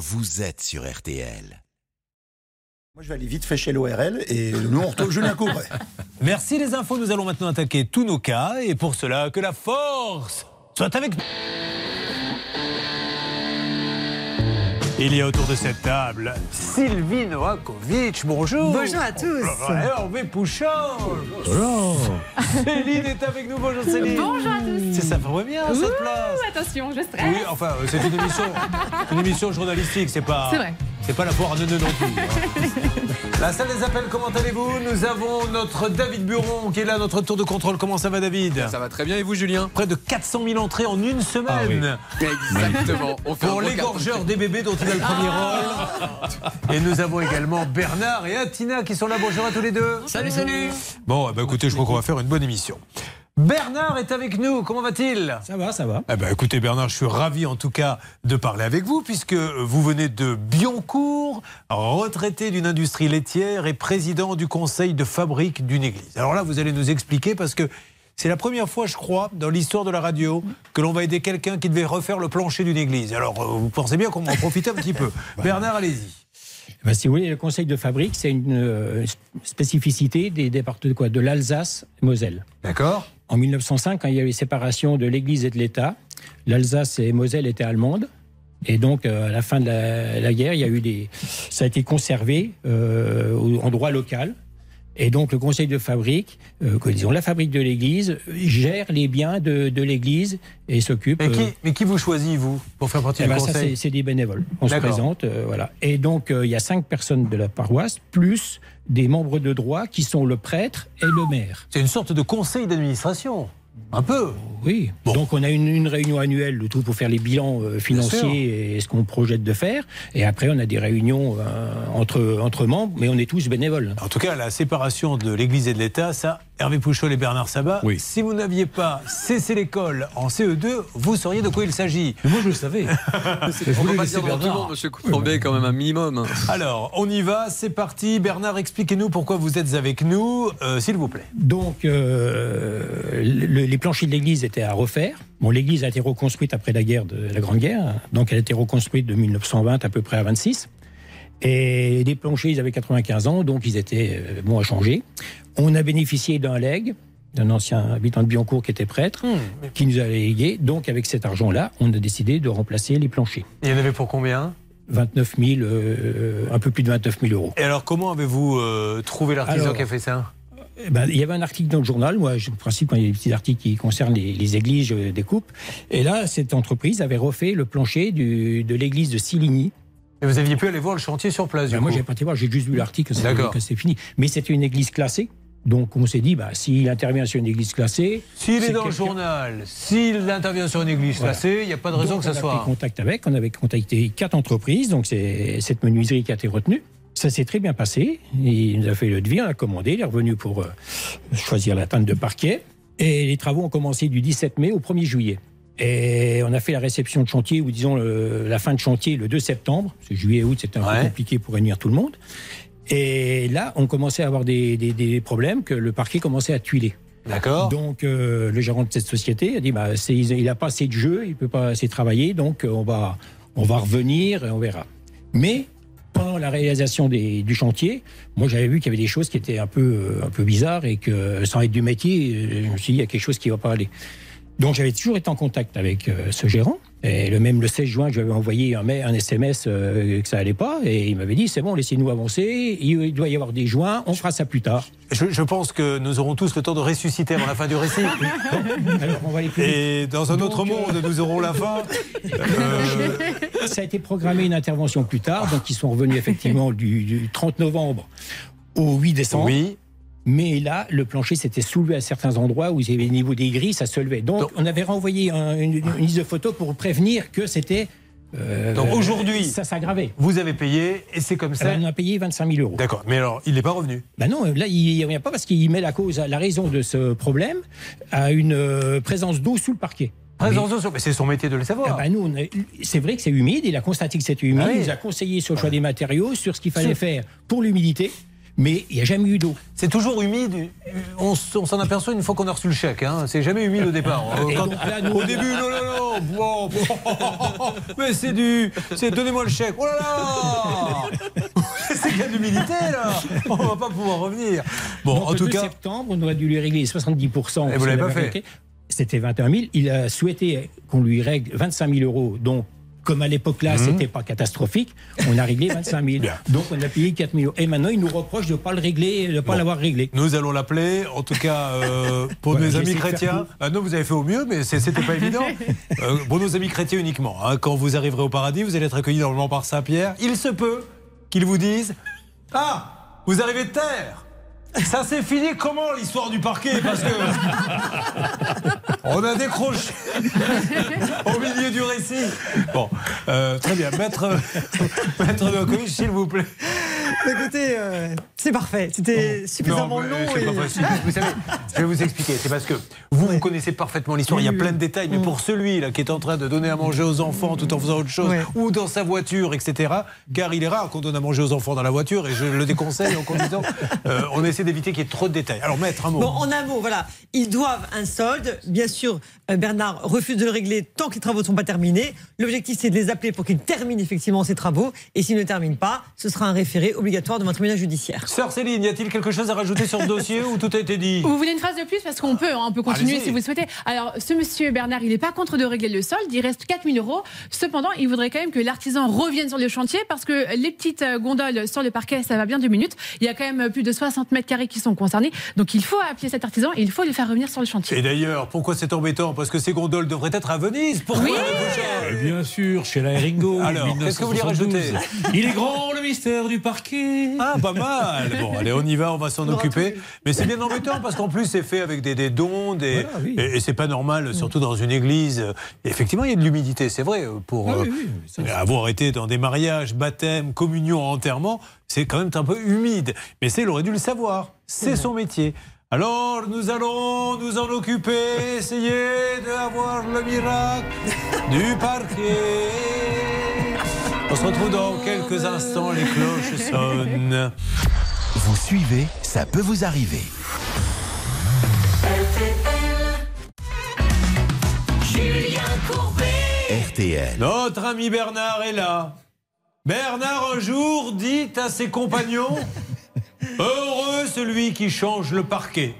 vous êtes sur RTL. Moi, je vais aller vite fait chez l'ORL et nous, on retrouve Julien Courbet. Merci les infos. Nous allons maintenant attaquer tous nos cas. Et pour cela, que la force soit avec nous. Il y a autour de cette table Sylvie Noakovic, bonjour. Bonjour à tous. Hervé Pouchon. Bonjour. Céline est avec nous, bonjour Céline. Bonjour à tous. C'est ça va bien cette place. Attention, je stresse. Oui, enfin, euh, c'est une émission, une émission journalistique, c'est pas. C'est vrai. C'est pas la foire à non plus. hein. La salle des appels, comment allez-vous Nous avons notre David Buron qui est là, notre tour de contrôle. Comment ça va, David Ça va très bien et vous, Julien Près de 400 000 entrées en une semaine. Exactement. On fait un Pour l'égorgeur des bébés dont il a le premier rôle. Et nous avons également Bernard et Atina qui sont là. Bonjour à tous les deux. Salut, salut. Bon, eh ben, écoutez, je crois qu'on va faire une bonne émission. Bernard est avec nous. Comment va-t-il? Ça va, ça va. eh ben, écoutez Bernard, je suis ravi en tout cas de parler avec vous puisque vous venez de Bioncourt, retraité d'une industrie laitière et président du conseil de fabrique d'une église. Alors là, vous allez nous expliquer parce que c'est la première fois, je crois, dans l'histoire de la radio que l'on va aider quelqu'un qui devait refaire le plancher d'une église. Alors, euh, vous pensez bien qu'on va en profiter un petit peu. Bernard, allez-y. Ben, si vous voulez, le conseil de fabrique, c'est une euh, spécificité des départements de quoi De l'Alsace-Moselle. D'accord En 1905, quand il y avait séparation de l'Église et de l'État, l'Alsace et Moselle étaient allemandes. Et donc, euh, à la fin de la, guerre, il y a eu des, ça a été conservé euh, en droit local. Et donc, le conseil de fabrique, euh, que disons, la fabrique de l'Église, gère les biens de, de l'Église et s'occupe. mais qui, euh, mais qui vous choisit, vous, pour faire partie Eh du ben, conseil c'est des bénévoles. On se présente, euh, voilà. Et donc, il y a cinq personnes de la paroisse, plus des membres de droit qui sont le prêtre et le maire. C'est une sorte de conseil d'administration. Un peu. Oui. Bon. Donc, on a une, une réunion annuelle, le tout pour faire les bilans euh, financiers et ce qu'on projette de faire. Et après, on a des réunions euh, entre, entre membres, mais on est tous bénévoles. En tout cas, la séparation de l'Église et de l'État, ça, Hervé Pouchol et Bernard Sabat, Oui. si vous n'aviez pas cessé l'école en CE2, vous sauriez de quoi il s'agit. Mais moi, je le savais. On va pas dire devant tout le monde, monsieur Courbet, quand même un minimum. Alors, on y va, c'est parti. Bernard, expliquez-nous pourquoi vous êtes avec nous, euh, s'il vous plaît. Donc, euh, le- les planchers de l'église étaient à refaire. Bon, l'église a été reconstruite après la guerre de la Grande Guerre, donc elle a été reconstruite de 1920 à peu près à 26. Et les planchers, ils avaient 95 ans, donc ils étaient euh, bons à changer. On a bénéficié d'un legs d'un ancien habitant de Biancourt qui était prêtre, qui nous a légué. Donc, avec cet argent-là, on a décidé de remplacer les planchers. Il y en avait pour combien? 29 000, euh, un peu plus de 29 000 euros. Et alors, comment avez-vous euh, trouvé l'artisan qui a fait ça? ben, il y avait un article dans le journal. Moi, je- en principe, quand il y a des petits articles qui concernent les, les églises, je découpe. Et là, cette entreprise avait refait le plancher du- de l'église de Siligny. Et vous aviez pu aller voir le chantier sur place, du Ben, moi, j'ai pas été voir, j'ai juste vu l'article, que c'est fini. Mais c'était une église classée. Donc, on s'est dit, bah, s'il intervient sur une église classée. S'il est dans le journal, s'il intervient sur une église Voilà. classée, il n'y a pas de raison Donc, que ça on a soit. pris contact avec, on avait contacté quatre entreprises, donc c'est cette menuiserie qui a été retenue. Ça s'est très bien passé. Il nous a fait le devis, on a commandé, il est revenu pour euh, choisir la teinte de parquet. Et les travaux ont commencé du 17 mai au 1er juillet. Et on a fait la réception de chantier, ou disons le- la fin de chantier, le 2 septembre. Parce que juillet et août, c'était un Ouais. peu compliqué pour réunir tout le monde. Et là, on commençait à avoir des, des- des problèmes, que le parquet commençait à tuiler. D'accord Donc, euh, le gérant de cette société a dit bah, il n'a pas assez de jeu, il ne peut pas assez travailler, donc euh, on va, on va revenir et on verra. Mais pendant la réalisation des- du chantier, moi j'avais vu qu'il y avait des choses qui étaient un peu, euh, un peu bizarres et que sans être du métier, euh, je me suis dit il y a quelque chose qui ne va pas aller. Donc j'avais toujours été en contact avec euh, ce gérant. Et le même le 16 juin, je lui avais envoyé un, mail- un SMS euh, que ça allait pas. Et il m'avait dit c'est bon, laissez-nous avancer. Il, doit y avoir des joints, on fera ça plus tard. je, je pense que nous aurons tous le temps de ressusciter avant la fin du récit. Alors on va aller plus vite. Et dans un autre monde, nous aurons la fin. Euh, Ça a été programmé une intervention plus tard, donc ils sont revenus effectivement du, du 30 novembre au 8 décembre. oui. Mais là, le plancher s'était soulevé à certains endroits où il y avait au niveau des grilles, ça se levait. Donc, Donc- on avait renvoyé un- une, une liste de photos pour prévenir que c'était. euh, Donc, aujourd'hui- ça s'aggravait. Vous avez payé et c'est comme ça. On a payé 25 000 euros. D'accord. Mais alors, il n'est pas revenu. Ben non, là, il ne revient pas parce qu'il met la cause, la raison de ce problème à une euh, présence d'eau sous le parquet. Présence de mais c'est son métier de le Ah savoir. ben nous, c'est vrai que c'est humide, il a constaté que c'était humide, Ah oui. il nous a conseillé sur le choix des matériaux, sur ce qu'il fallait Sur- faire pour l'humidité, mais il n'y a jamais eu d'eau. C'est toujours humide. On, s'en aperçoit une fois qu'on a reçu le chèque. Hein. C'est jamais humide au départ. Et Quand- donc là, nous, au début, non, non, non. Bon, bon. mais c'est du. C'est donnez-moi le chèque. Oh là là C'est qu'il y a de l'humidité là. On va pas pouvoir revenir. Bon, Donc, en le tout 2 cas. septembre, on aurait dû lui régler 70%. Et vous l'avez pas fait. C'était 21 000. Il a souhaité qu'on lui règle 25 000 euros. Donc, comme à l'époque là, c'était pas catastrophique, on a réglé 25 000. Mhm. Bien. Donc, on a payé 4 000 euros. Et maintenant, il nous reproche de ne pas le régler, de ne pas Bon. l'avoir réglé. Nous allons l'appeler. En tout cas, euh, pour Voilà, j'ai amis chrétiens. Ah non, vous avez fait au mieux, mais c'était pas évident. Euh, pour nos amis chrétiens uniquement. hein. Quand vous arriverez au paradis, vous allez être accueillis normalement par Saint-Pierre. Il se peut qu'ils vous disent Ah, vous arrivez de terre ça s'est fini comment l'histoire du parquet Parce que on a décroché au milieu du récit. Bon, euh, très bien, maître, maître Novakovic, s'il vous plaît. Écoutez, euh, c'est parfait. C'était suffisamment Non, long. c'est et- pas facile. Vous savez, je vais vous expliquer. C'est parce que vous, vous connaissez parfaitement l'histoire. Il y a plein de détails. Mais pour celui là qui est en train de donner à manger aux enfants tout en faisant autre chose, Ouais. ou dans sa voiture, etc. Car il est rare qu'on donne à manger aux enfants dans la voiture, et je le déconseille en conduisant. Euh, on essaie d'éviter qu'il y ait trop de détails. Alors, maître, un mot. Bon, en un mot, voilà. Ils doivent un solde. Bien sûr, euh, Bernard refuse de le régler tant que les travaux ne sont pas terminés. L'objectif, c'est de les appeler pour qu'ils terminent effectivement ces travaux. Et s'ils ne terminent pas, ce sera un référé obligatoire devant un tribunal judiciaire. Sœur Céline, y a-t-il quelque chose à rajouter sur ce dossier ou tout a été dit? Vous voulez une phrase de plus? Parce qu'on peut, hein, on peut continuer Allez-y. si vous le souhaitez. Alors, ce monsieur Bernard, il n'est pas contre de régler le solde, il reste 4000 euros. Cependant, il voudrait quand même que l'artisan revienne sur le chantier parce que les petites euh, gondoles sur le parquet, ça va bien deux minutes. Il y a quand même plus de 60 mètres carrés qui sont concernés. Donc, il faut appeler cet artisan et il faut le faire revenir sur le chantier. Et d'ailleurs, pourquoi c'est embêtant? Parce que ces gondoles devraient être à Venise. Pourquoi Oui. prochaine Bien sûr, chez la Ringo. Alors, qu'est-ce que vous voulez 1972. rajouter? Il est grand le mystère du parquet. Ah, pas mal. Bon, allez, on y va, on va s'en occuper. Mais c'est bien embêtant parce qu'en plus, c'est fait avec des, des dons, des... Voilà, oui. et, et c'est pas normal, surtout dans une église. Effectivement, il y a de l'humidité, c'est vrai. Pour euh, oui, oui, ça, c'est- avoir été dans des mariages, baptêmes, communions, enterrements, c'est quand même un peu humide. Mais c'est, il aurait dû le savoir. C'est son métier. Alors, nous allons nous en occuper, essayer d'avoir le miracle du parquet. On se retrouve dans quelques instants, les cloches sonnent. Vous suivez, ça peut vous arriver. RTL. Notre ami Bernard est là. Bernard un jour dit à ses compagnons Heureux celui qui change le parquet.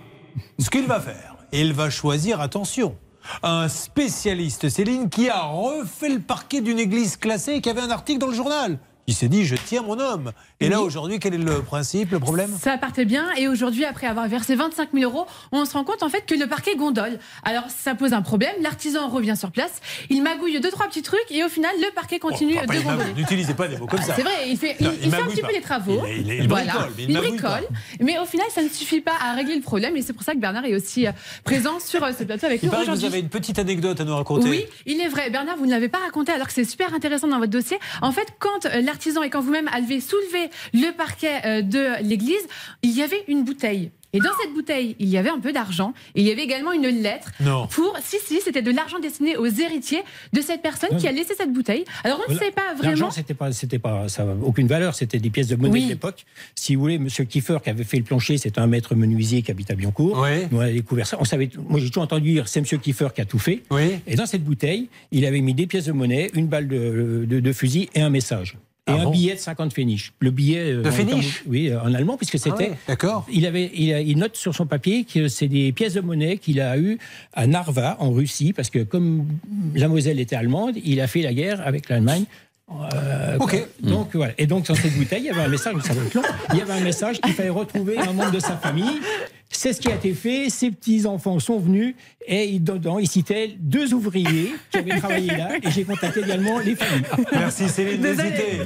Ce qu'il va faire, il va choisir, attention, un spécialiste, Céline, qui a refait le parquet d'une église classée et qui avait un article dans le journal. Il s'est dit Je tiens mon homme. Et là, aujourd'hui, quel est le principe, le problème? Ça partait bien et aujourd'hui, après avoir versé 25 000 euros, on se rend compte en fait que le parquet gondole. Alors ça pose un problème, l'artisan revient sur place, il magouille deux trois petits trucs et au final le parquet continue Oh, papa, de gondoler. N'utilisez pas des mots comme ça. C'est vrai, il fait, il, Non, il il fait un petit pas. peu les travaux. Il- il- il voilà, bricole, mais il bricole. Au final, ça ne suffit pas à régler le problème et c'est pour ça que Bernard est aussi euh, présent sur euh, ce plateau avec nous que vous aujourd'hui. avez une petite anecdote à nous raconter. Oui, il est vrai. Bernard, vous ne l'avez pas raconté alors que c'est super intéressant dans votre dossier. En fait, quand euh, et quand vous-même avez soulevé le parquet euh, de l'église, il y avait une bouteille. Et dans cette bouteille, il y avait un peu d'argent. Et il y avait également une lettre Non. pour. Si, si, c'était de l'argent destiné aux héritiers de cette personne qui a laissé cette bouteille. Alors on ne sait pas vraiment. L'argent, c'était pas, c'était pas, ça aucune valeur. C'était des pièces de monnaie Oui. de l'époque. Si vous voulez, Monsieur Kiefer, qui avait fait le plancher, c'est un maître menuisier qui habite à Biancourt. Oui. Nous, on a découvert ça. On savait, moi, j'ai toujours entendu dire, c'est Monsieur Kiefer qui a tout fait. Oui. Et dans cette bouteille, il avait mis des pièces de monnaie, une balle de, de- de fusil et un message. Et Ah un bon billet de 50 Pfennig. Le billet. euh, De en étant- Oui, euh, en allemand, puisque Ah c'était. ouais, D'accord. Il, avait, il, a- il note sur son papier que c'est des pièces de monnaie qu'il a eues à Narva, en Russie, parce que comme la Moselle était allemande, il a fait la guerre avec l'Allemagne. Euh, Ok. Donc voilà. Et donc dans cette bouteille, il y avait un message, ça va être long, il y avait un message qu'il fallait retrouver un membre de sa famille. C'est ce qui a été fait. Ses petits enfants sont venus et il- dedans, il citait deux ouvriers qui avaient travaillé là. Et j'ai contacté également les familles. Merci Céline, n'hésitez.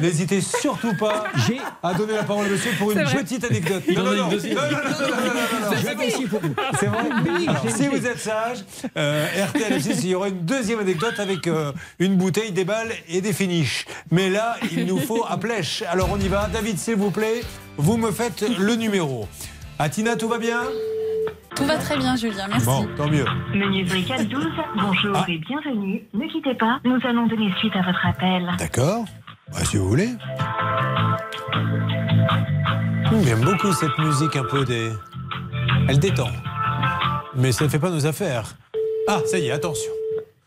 N'hésitez surtout pas J'ai à donner la parole à monsieur pour une petite anecdote. Non, non, non, non, non, non, non, non, non, non. j'avais aussi pour vous. C'est vrai Oui, Alors, Si vous êtes sage, euh, RTL M6, il y aura une deuxième anecdote avec euh, une bouteille, des balles et des finishes. Mais là, il nous faut à plèche. Alors on y va. David, s'il vous plaît, vous me faites le numéro. Atina, tout va bien Tout va très bien, Julien, merci. Bon, tant mieux. Menuiserie 412, bonjour Ah. et bienvenue. Ne quittez pas, nous allons donner suite à votre appel. D'accord. Bah, si vous voulez. J'aime beaucoup cette musique un peu des. Elle détend. Mais ça ne fait pas nos affaires. Ah, ça y est, attention.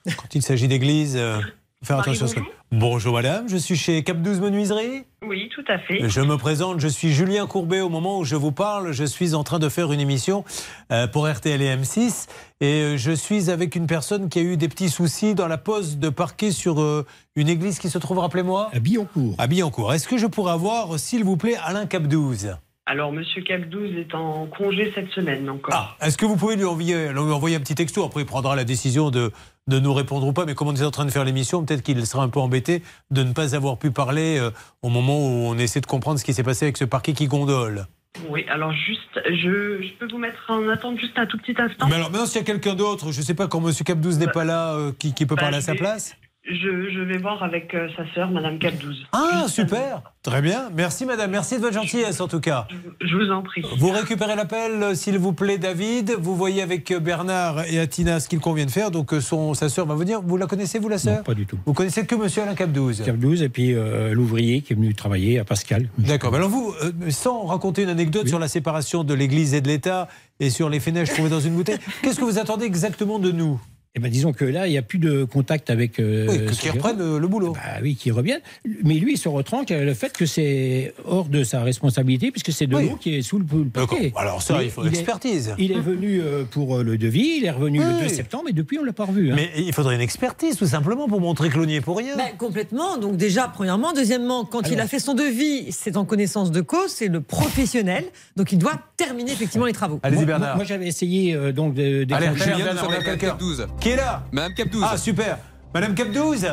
Quand il s'agit d'église, euh, faut faire attention. à ce que- Bonjour madame, je suis chez Cap 12 Menuiserie. Oui, tout à fait. Je me présente, je suis Julien Courbet. Au moment où je vous parle, je suis en train de faire une émission euh, pour RTL et M6. Et euh, je suis avec une personne qui a eu des petits soucis dans la pose de parquet sur euh, une église qui se trouve, rappelez-moi À Billancourt. À Billancour. Est-ce que je pourrais avoir, s'il vous plaît, Alain Cap 12 Alors, Monsieur Cap12 est en congé cette semaine encore. Est-ce que vous pouvez lui envoyer, lui envoyer un petit texto? Après, il prendra la décision de, de nous répondre ou pas. Mais comme on est en train de faire l'émission, peut-être qu'il sera un peu embêté de ne pas avoir pu parler euh, au moment où on essaie de comprendre ce qui s'est passé avec ce parquet qui gondole. Oui, alors juste, je, je peux vous mettre en attente juste un tout petit instant? Mais alors maintenant, s'il y a quelqu'un d'autre, je ne sais pas quand M. Cap 12 n'est pas là, euh, qui, qui peut Bah, parler à sa vais- place je, je vais voir avec euh, sa sœur, Madame Cap12. Ah, super Très bien. Merci, madame. Merci de votre gentillesse, en tout cas. Je vous en prie. Vous récupérez l'appel, euh, s'il vous plaît, David. Vous voyez avec euh, Bernard et Atina ce qu'il convient de faire. Donc, son, sa sœur va vous dire. Vous la connaissez, vous, la sœur Non, pas du tout. Vous connaissez que monsieur Alain Cap 12 Cap 12 et puis euh, l'ouvrier qui est venu travailler à Pascal. D'accord. Alors vous, euh, sans raconter une anecdote sur la séparation de l'Église et de l'État et sur les fenêtres trouvées dans une bouteille, qu'est-ce que vous attendez exactement de nous? Eh ben, disons que là, il n'y a plus de contact avec. euh, Oui, gérant. reprennent euh, le boulot. Bah oui, qu'ils reviennent. Mais lui, il se retranque le fait que c'est hors de sa responsabilité, puisque c'est de Oui. l'eau qui est sous le, le parquet. Alors ça, il faut l'expertise. Il est venu euh, pour le devis, il est revenu le Oui. 2 septembre, et depuis, on ne l'a pas revu. hein. Mais il faudrait une expertise, tout simplement, pour montrer que l'on n'y est pour rien. Ben, complètement. Donc déjà, premièrement. Deuxièmement, quand il a fait son devis, c'est en connaissance de cause, c'est le professionnel. Donc il doit terminer effectivement les travaux. Allez-y, Bernard. Moi, j'avais essayé euh, donc de. de- Allez, Julien, on a avec Madame quelqu'un. Cap 12. Qui est là Madame Cap 12. Ah, super. Madame Cap 12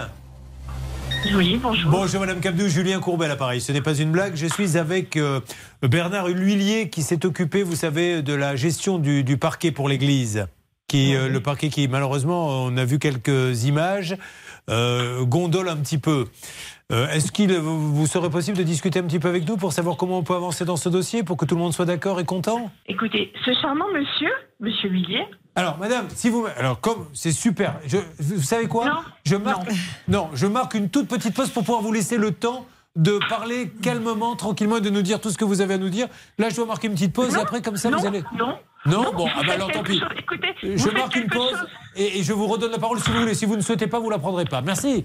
Oui, bonjour. Bonjour Madame Capdou, Julien Courbet à l'appareil. Ce n'est pas une blague. Je suis avec euh, Bernard L'Huillier qui s'est occupé, vous savez, de la gestion du, du parquet pour l'Église. Qui, euh, le parquet qui, malheureusement, on a vu quelques images, euh, gondole un petit peu. Euh, Est-ce qu'il vous vous serait possible de discuter un petit peu avec nous pour savoir comment on peut avancer dans ce dossier, pour que tout le monde soit d'accord et content? Écoutez, ce charmant monsieur, Monsieur Villiers, Alors, madame, si vous. Alors, comme c'est super. Je, vous savez quoi Non. Je marque. Non. je marque une toute petite pause pour pouvoir vous laisser le temps de parler calmement, tranquillement et de nous dire tout ce que vous avez à nous dire. Là, je dois marquer une petite pause et Non, après, comme ça, non, vous allez. non, Non, non, bon, ah bah alors tant pis. chose. Écoutez, vous je marque une pause et, et je vous redonne la parole si vous voulez. Si vous ne souhaitez pas, vous la prendrez pas. Merci.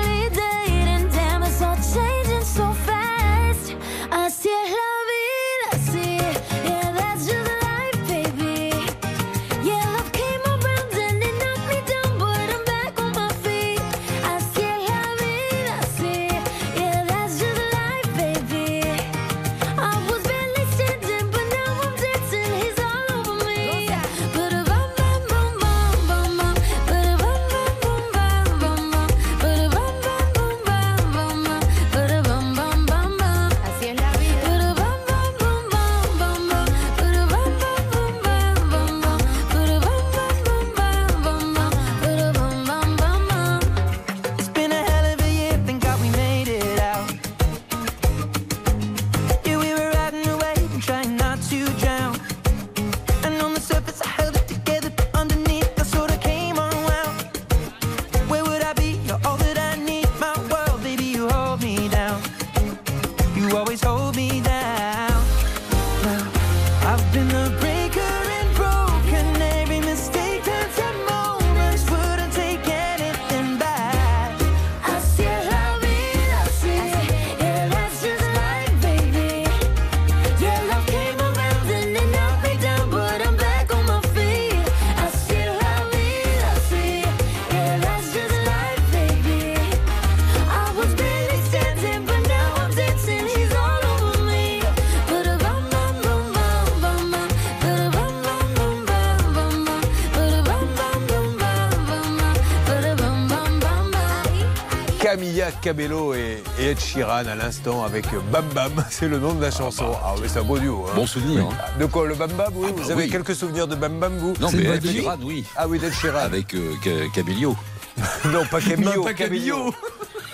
Camilla Cabello et, Ed Sheeran à l'instant avec Bam Bam, c'est le nom de la chanson. Ah, mais c'est un beau duo. hein. Bon souvenir. Oui. hein. De quoi le Bam Bam Oui, Ah, bah vous avez oui. quelques souvenirs de Bam Bam vous Non, mais Ed Sheeran, oui. Ah oui, d'Ed Sheeran. Avec euh, Ca- Cabellio. Non, pas Camillo. Non, pas Camillo.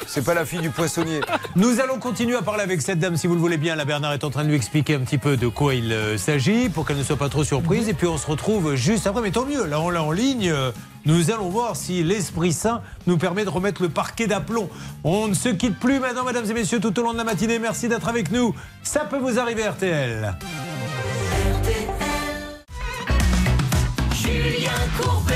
C'est pas la fille du poissonnier. Nous allons continuer à parler avec cette dame, si vous le voulez bien. La Bernard est en train de lui expliquer un petit peu de quoi il euh, s'agit pour qu'elle ne soit pas trop surprise. Et puis on se retrouve juste après. Mais tant mieux, là on l'a en ligne. Nous allons voir si l'Esprit Saint nous permet de remettre le parquet d'aplomb. On ne se quitte plus maintenant, mesdames et messieurs, tout au long de la matinée. Merci d'être avec nous. Ça peut vous arriver, RTL. Julien Courbet.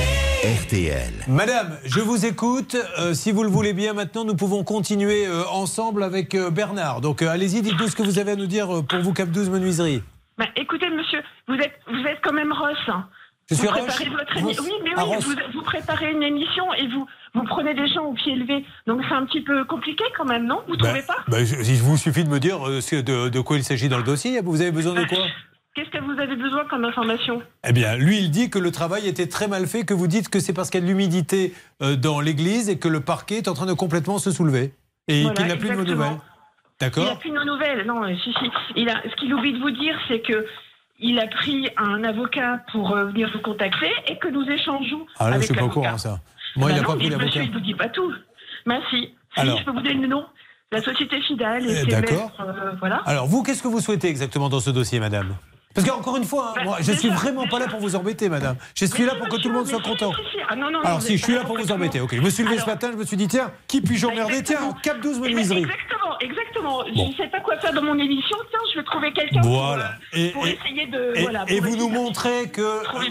RTL. Madame, je vous écoute. Euh, si vous le voulez bien, maintenant, nous pouvons continuer euh, ensemble avec euh, Bernard. Donc, euh, allez-y, dites-nous ce que vous avez à nous dire euh, pour vous, Cap 12 Menuiserie. Bah, écoutez, monsieur, vous êtes, vous êtes quand même Ross. hein. Je suis vous préparez votre émi- Ross Oui, mais oui, Ross. vous, vous préparez une émission et vous, vous prenez des gens au pied levé. Donc c'est un petit peu compliqué quand même, non? Vous trouvez pas? bah, Il vous suffit de me dire euh, de, de quoi il s'agit dans le dossier. Vous avez besoin de quoi? Qu'est-ce que vous avez besoin comme information? Eh bien, lui, il dit que le travail était très mal fait, que vous dites que c'est parce qu'il y a de l'humidité euh, dans l'église et que le parquet est en train de complètement se soulever. Et Voilà, qu'il n'a plus de nouvelles. Il n'a D'accord plus nos nouvelles. Non, si, si. Il a, ce qu'il oublie de vous dire, c'est que il a pris un avocat pour euh, venir vous contacter et que nous échangeons Ah là, je avec suis pas au courant, ça. Moi, il Bah n'a pas non, pris mais l'avocat. Monsieur, il vous dit pas tout. Bah si. Si, Alors. je peux vous donner le nom. La société Fidal. Eh, d'accord. euh, voilà. Alors, vous, qu'est-ce que vous souhaitez exactement dans ce dossier, madame? Parce qu'encore une fois, hein, moi, je suis vraiment pas là pour vous embêter, madame. Je suis là pour que tout le monde soit content. Ah, non, non, Alors, vous si, je suis pas là pour vous complètement- embêter. Ok, je me suis levé ce matin, je me suis dit, tiens, qui puis-je emmerder Tiens, Cap 12 Eh ben, menuiserie. Exactement, exactement. Bon. Je ne sais pas quoi faire dans mon émission. Tiens, je vais trouver quelqu'un Voilà. pour, euh, Et- pour et- essayer de. Et, voilà, et pour vous nous montrez que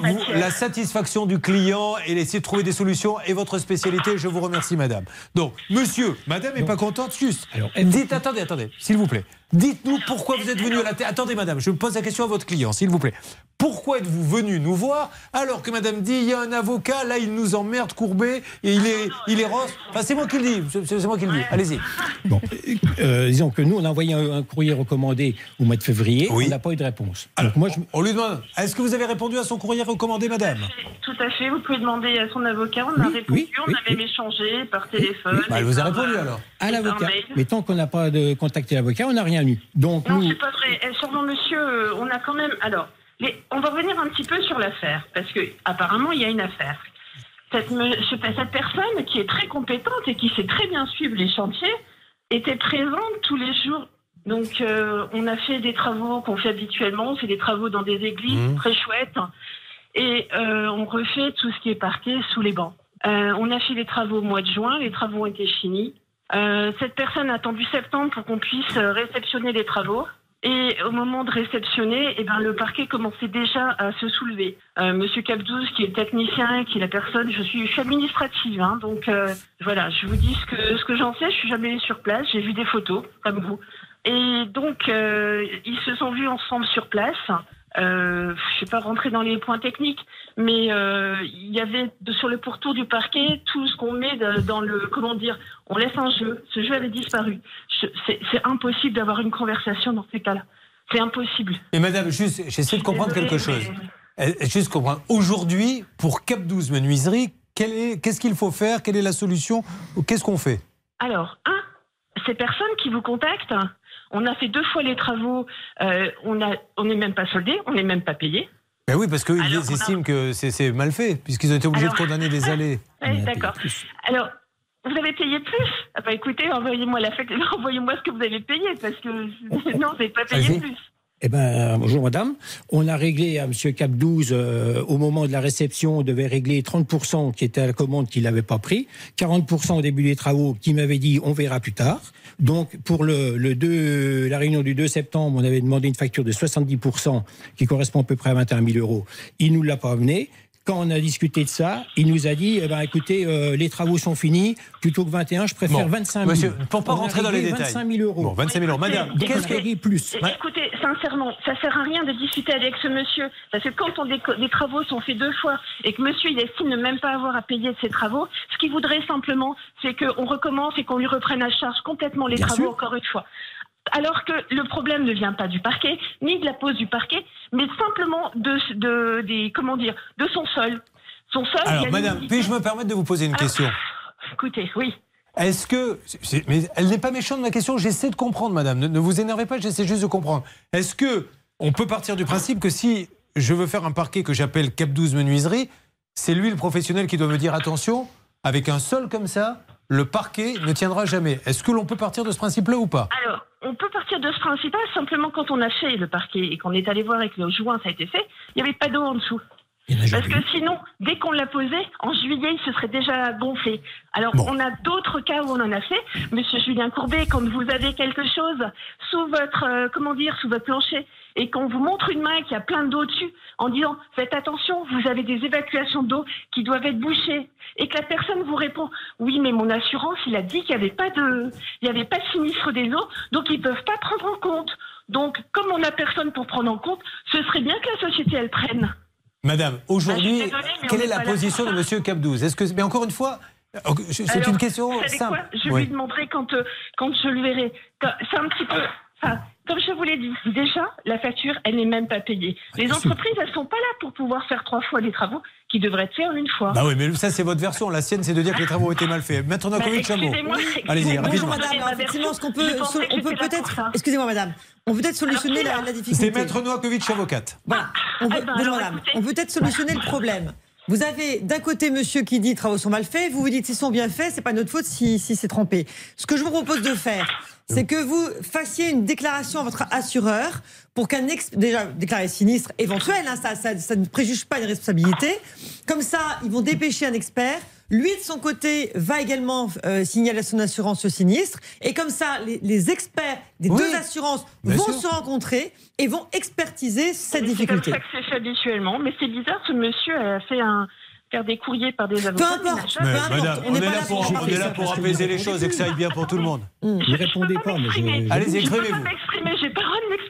vous- la satisfaction du client et essayer de trouver des solutions est votre spécialité. Je vous remercie, madame. Donc, monsieur, madame est pas contente, juste. Dites, attendez, attendez, s'il vous plaît. Dites-nous pourquoi vous êtes venu à la télé. Attendez, madame, je pose la question à votre client, s'il vous plaît. Pourquoi êtes-vous venu nous voir alors que madame dit il y a un avocat, là il nous emmerde, courbé, et il est, il est rose Enfin, c'est moi qui le dis, c'est moi qui le dis. Allez-y. Bon, euh, disons que nous, on a envoyé un, un courrier recommandé au mois de février, on n'a pas eu de réponse. Donc moi, je... On lui demande est-ce que vous avez répondu à son courrier recommandé, madame? Tout à fait. Vous pouvez demander à son avocat. On a répondu. oui, on oui, a même échangé par téléphone. Bah, elle vous a répondu euh, alors à l'avocat. Mais tant qu'on n'a pas de contacté l'avocat, on n'a rien eu. Donc Non, nous, c'est pas vrai. Eh, Sûrement, monsieur, euh, on a quand même. Alors, les- on va revenir un petit peu sur l'affaire, parce que apparemment, il y a une affaire. Cette, personne qui est très compétente et qui sait très bien suivre les chantiers était présente tous les jours. Donc, euh, on a fait des travaux qu'on fait habituellement. On fait des travaux dans des églises Mhm. très chouettes. Et euh, on refait tout ce qui est parquet sous les bancs. Euh, on a fait les travaux au mois de juin. Les travaux ont été finis. Euh, cette personne a attendu septembre pour qu'on puisse réceptionner les travaux. Et au moment de réceptionner, eh ben, le parquet commençait déjà à se soulever. Euh, Monsieur Capdouze, qui est technicien, qui est la personne, je suis, je suis administrative, hein, donc euh, voilà, je vous dis ce que, ce que j'en sais. Je suis jamais sur place, j'ai vu des photos, comme vous. Et donc, euh, ils se sont vus ensemble sur place. Euh, je ne vais pas rentrer dans les points techniques, mais euh, il y avait sur le pourtour du parquet tout ce qu'on met dans le comment dire. On laisse un jeu. Ce jeu avait disparu. C'est impossible d'avoir une conversation dans ces cas-là. C'est impossible. Et madame, juste, j'essaie de comprendre quelque chose. Euh, Juste comprendre. Aujourd'hui, pour Cap 12 Menuiserie, qu'est-ce qu'il faut faire? Quelle est la solution? Qu'est-ce qu'on fait? Alors, un, ces personnes qui vous contactent, on a fait deux fois les travaux, euh, on a, on n'est même pas soldé, on n'est même pas payé. Ben oui, parce qu'ils a- estiment que c'est mal fait, puisqu'ils ont été obligés Alors- de condamner des allées. Ouais, D'accord. Alors, vous avez payé plus ah bah écoutez, envoyez-moi la fête, envoyez-moi ce que vous avez payé parce que non, vous n'avez pas payé plus. Eh ben, bonjour madame. On a réglé à monsieur Cap 12, euh, au moment de la réception, on devait régler 30% qui était à la commande qu'il n'avait pas pris, 40% au début des travaux qui m'avait dit on verra plus tard. Donc, pour le, le 2, la réunion du 2 septembre, on avait demandé une facture de 70% qui correspond à peu près à 21 000 euros. Il nous l'a pas amené. Quand on a discuté de ça, il nous a dit, eh ben, écoutez, euh, les travaux sont finis, plutôt que 21, je préfère Bon, 25 000. monsieur, pour pas On a rentrer dans les détails. 25 000 euros. Bon, 25 000 euros. Madame, qu'est-ce que- plus. Écoutez, sincèrement, ça sert à rien de discuter avec ce monsieur. Parce que quand on des, des travaux sont faits deux fois et que monsieur il estime ne même pas avoir à payer de ses travaux, ce qu'il voudrait simplement, c'est qu'on recommence et qu'on lui reprenne à charge complètement les Bien travaux sûr. encore une fois. Alors que le problème ne vient pas du parquet, ni de la pose du parquet, mais simplement de, de, des, comment dire, de son sol. Son sol. Alors, madame, puis-je me permettre de vous poser une Alors, question Écoutez, oui. Est-ce que. Mais elle n'est pas méchante, ma question. J'essaie de comprendre, madame. Ne, ne vous énervez pas, j'essaie juste de comprendre. Est-ce que on peut partir du principe que si je veux faire un parquet que j'appelle Cap 12 Menuiserie, c'est lui le professionnel qui doit me dire attention, avec un sol comme ça, le parquet ne tiendra jamais. Est-ce que l'on peut partir de ce principe-là ou pas? Alors, on peut partir de ce principe simplement quand on a fait le parquet et qu'on est allé voir et que le joint ça a été fait, il n'y avait pas d'eau en dessous. Parce que sinon, dès qu'on l'a posé, en juillet, il se serait déjà gonflé. Alors, on a d'autres cas où on en a fait. Monsieur Julien Courbet, quand vous avez quelque chose sous votre, euh, comment dire, sous votre plancher, et qu'on vous montre une main qui a plein d'eau dessus, en disant, faites attention, vous avez des évacuations d'eau qui doivent être bouchées, et que la personne vous répond, oui, mais mon assurance, il a dit qu'il n'y avait pas de, il n'y avait pas de sinistre des eaux, donc ils peuvent pas prendre en compte. Donc, comme on n'a personne pour prendre en compte, ce serait bien que la société, elle prenne. Madame, aujourd'hui, Ah, désolée, mais quelle est la position de. Monsieur Cap 12 Est-ce que, mais encore une fois, euh, c'est une question vous savez simple. quoi je Oui. lui demanderai quand, euh, quand je le verrai. C'est un petit peu. Enfin, comme je vous l'ai dit, déjà, la facture, elle n'est même pas payée. Les entreprises, elles sont pas là pour pouvoir faire trois fois les travaux qui devraient être faits en une fois. Bah oui, mais ça c'est votre version. La sienne, c'est de dire que les travaux ont été mal faits. Maître Novakovic, Bah, Allez-y. Bonjour madame, Ma Alors, effectivement, ce qu'on peut, on peut peut-être, excusez-moi madame, on peut peut-être solutionner la, la difficulté. C'est Maître Novakovic, avocate. Voilà. On peut, Ah ben, bonjour madame. On peut peut-être solutionner le problème. Vous avez d'un côté monsieur qui dit travaux sont mal faits, vous vous dites s'ils sont bien faits, c'est pas notre faute si, si c'est trempé. Ce que je vous propose de faire, c'est que vous fassiez une déclaration à votre assureur pour qu'un ex, déjà déclarer sinistre éventuel, hein, ça, ça, ça ne préjuge pas une responsabilité. Comme ça, ils vont dépêcher un expert. Lui, de son côté, va également euh, signaler à son assurance ce sinistre. Et comme ça, les, les experts des Oui, deux assurances vont sûr. se rencontrer et vont expertiser cette C'est comme difficulté. ça que c'est fait habituellement. Mais c'est bizarre, ce monsieur a fait un faire des courriers par des Peu avocats. importe, Mais, peu importe, madame, on pas là pour on est là pour apaiser vous les choses et que ça aille bien pour tout le monde. Ne répondez pas, mais je. m'exprimer. je- Allez-y, Je peux pas m'exprimer, j'ai pas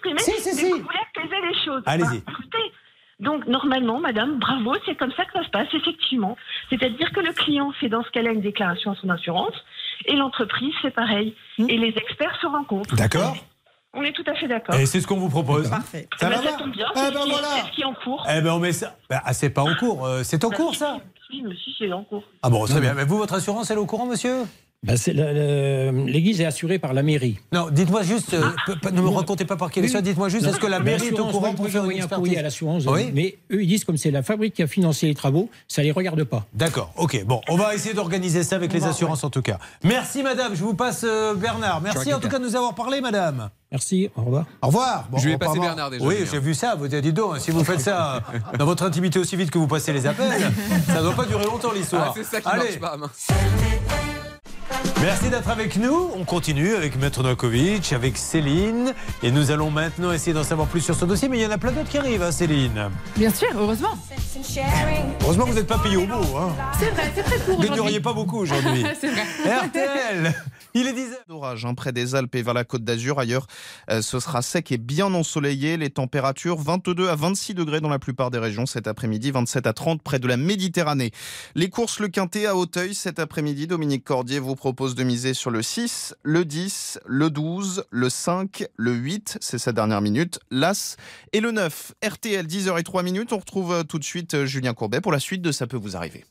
m'exprimer. Si, si, mais si. Vous voulez apaiser les choses. Allez-y. Bah, écoutez, donc normalement, madame, bravo, c'est comme ça que ça se passe, effectivement. C'est-à-dire que le client fait dans ce cas-là une déclaration à son assurance et l'entreprise fait pareil. Hmm. Et les experts se rencontrent. D'accord On est tout à fait d'accord. Et c'est ce qu'on vous propose. Parfait. Ça Eh va ben, ça tombe bien, Ah c'est ben ce qui- voilà. c'est ce qui est en cours. Eh ben on met ça. Bah, ah, c'est pas en cours. euh, c'est en cours ça Oui, mais si, c'est en cours. Ah bon, très bien. Mais vous, votre assurance, elle est au courant, monsieur? Le- L'église est assurée par la mairie. Non, dites-moi juste, euh, pe- ne me racontez pas par quelle histoire, dites-moi juste, est-ce que la Mais mairie est au courant pour faire une courrier à expertise l'assurance, Oui mais eux, ils disent comme c'est la fabrique qui a financé les travaux, ça les regarde pas. D'accord, ok. Bon, on va essayer d'organiser ça avec les assurances en tout cas. Merci madame, je vous passe euh, Bernard. Merci en tout cas de nous avoir parlé madame. Merci, au revoir. Au revoir. Je lui ai on passé part- Bernard déjà, Oui, j'ai vu ça. Vous dites donc, si vous faites ça dans votre intimité aussi vite que vous passez les appels, ça ne doit pas durer longtemps l'histoire. Ah, c'est ça qui Allez, marche pas. Merci d'être avec nous. On continue avec Maître Novakovic, avec Céline. Et nous allons maintenant essayer d'en savoir plus sur ce dossier. Mais il y en a plein d'autres qui arrivent, hein, Céline. Bien sûr, heureusement. Heureusement que vous n'êtes pas payé au mot. Hein. C'est vrai, c'est très court Vous ne gagneriez pas beaucoup aujourd'hui. c'est vrai. RTL, il est 10h. D'orage hein, près des Alpes et vers la côte d'Azur. Ailleurs, euh, ce sera sec et bien ensoleillé. Les températures 22 à 26 degrés dans la plupart des régions cet après-midi, 27 à 30 près de la Méditerranée. Les courses le quintet à Hauteuil cet après-midi. Dominique Cordier vous propose de miser sur le 6, le 10, le 12, le 5, le 8, c'est sa dernière minute, l'As et le 9. RTL 10h03 minutes. On retrouve euh, tout de suite euh, Julien Courbet pour la suite de Ça peut vous arriver.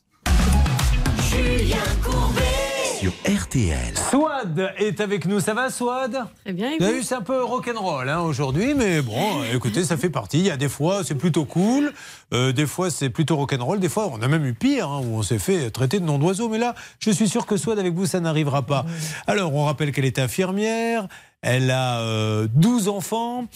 Sur RTL. Swad est avec nous. Ça va, Swad? Très bien, Vous avez c'est un peu rock'n'roll hein, aujourd'hui, mais bon, écoutez, ça fait partie. Il y a des fois, c'est plutôt cool, euh, des fois, c'est plutôt rock'n'roll, des fois, on a même eu pire, hein, où on s'est fait traiter de nom d'oiseau. Mais là, je suis sûr que Swad, avec vous, ça n'arrivera pas. Alors, on rappelle qu'elle est infirmière, elle a euh, 12 enfants,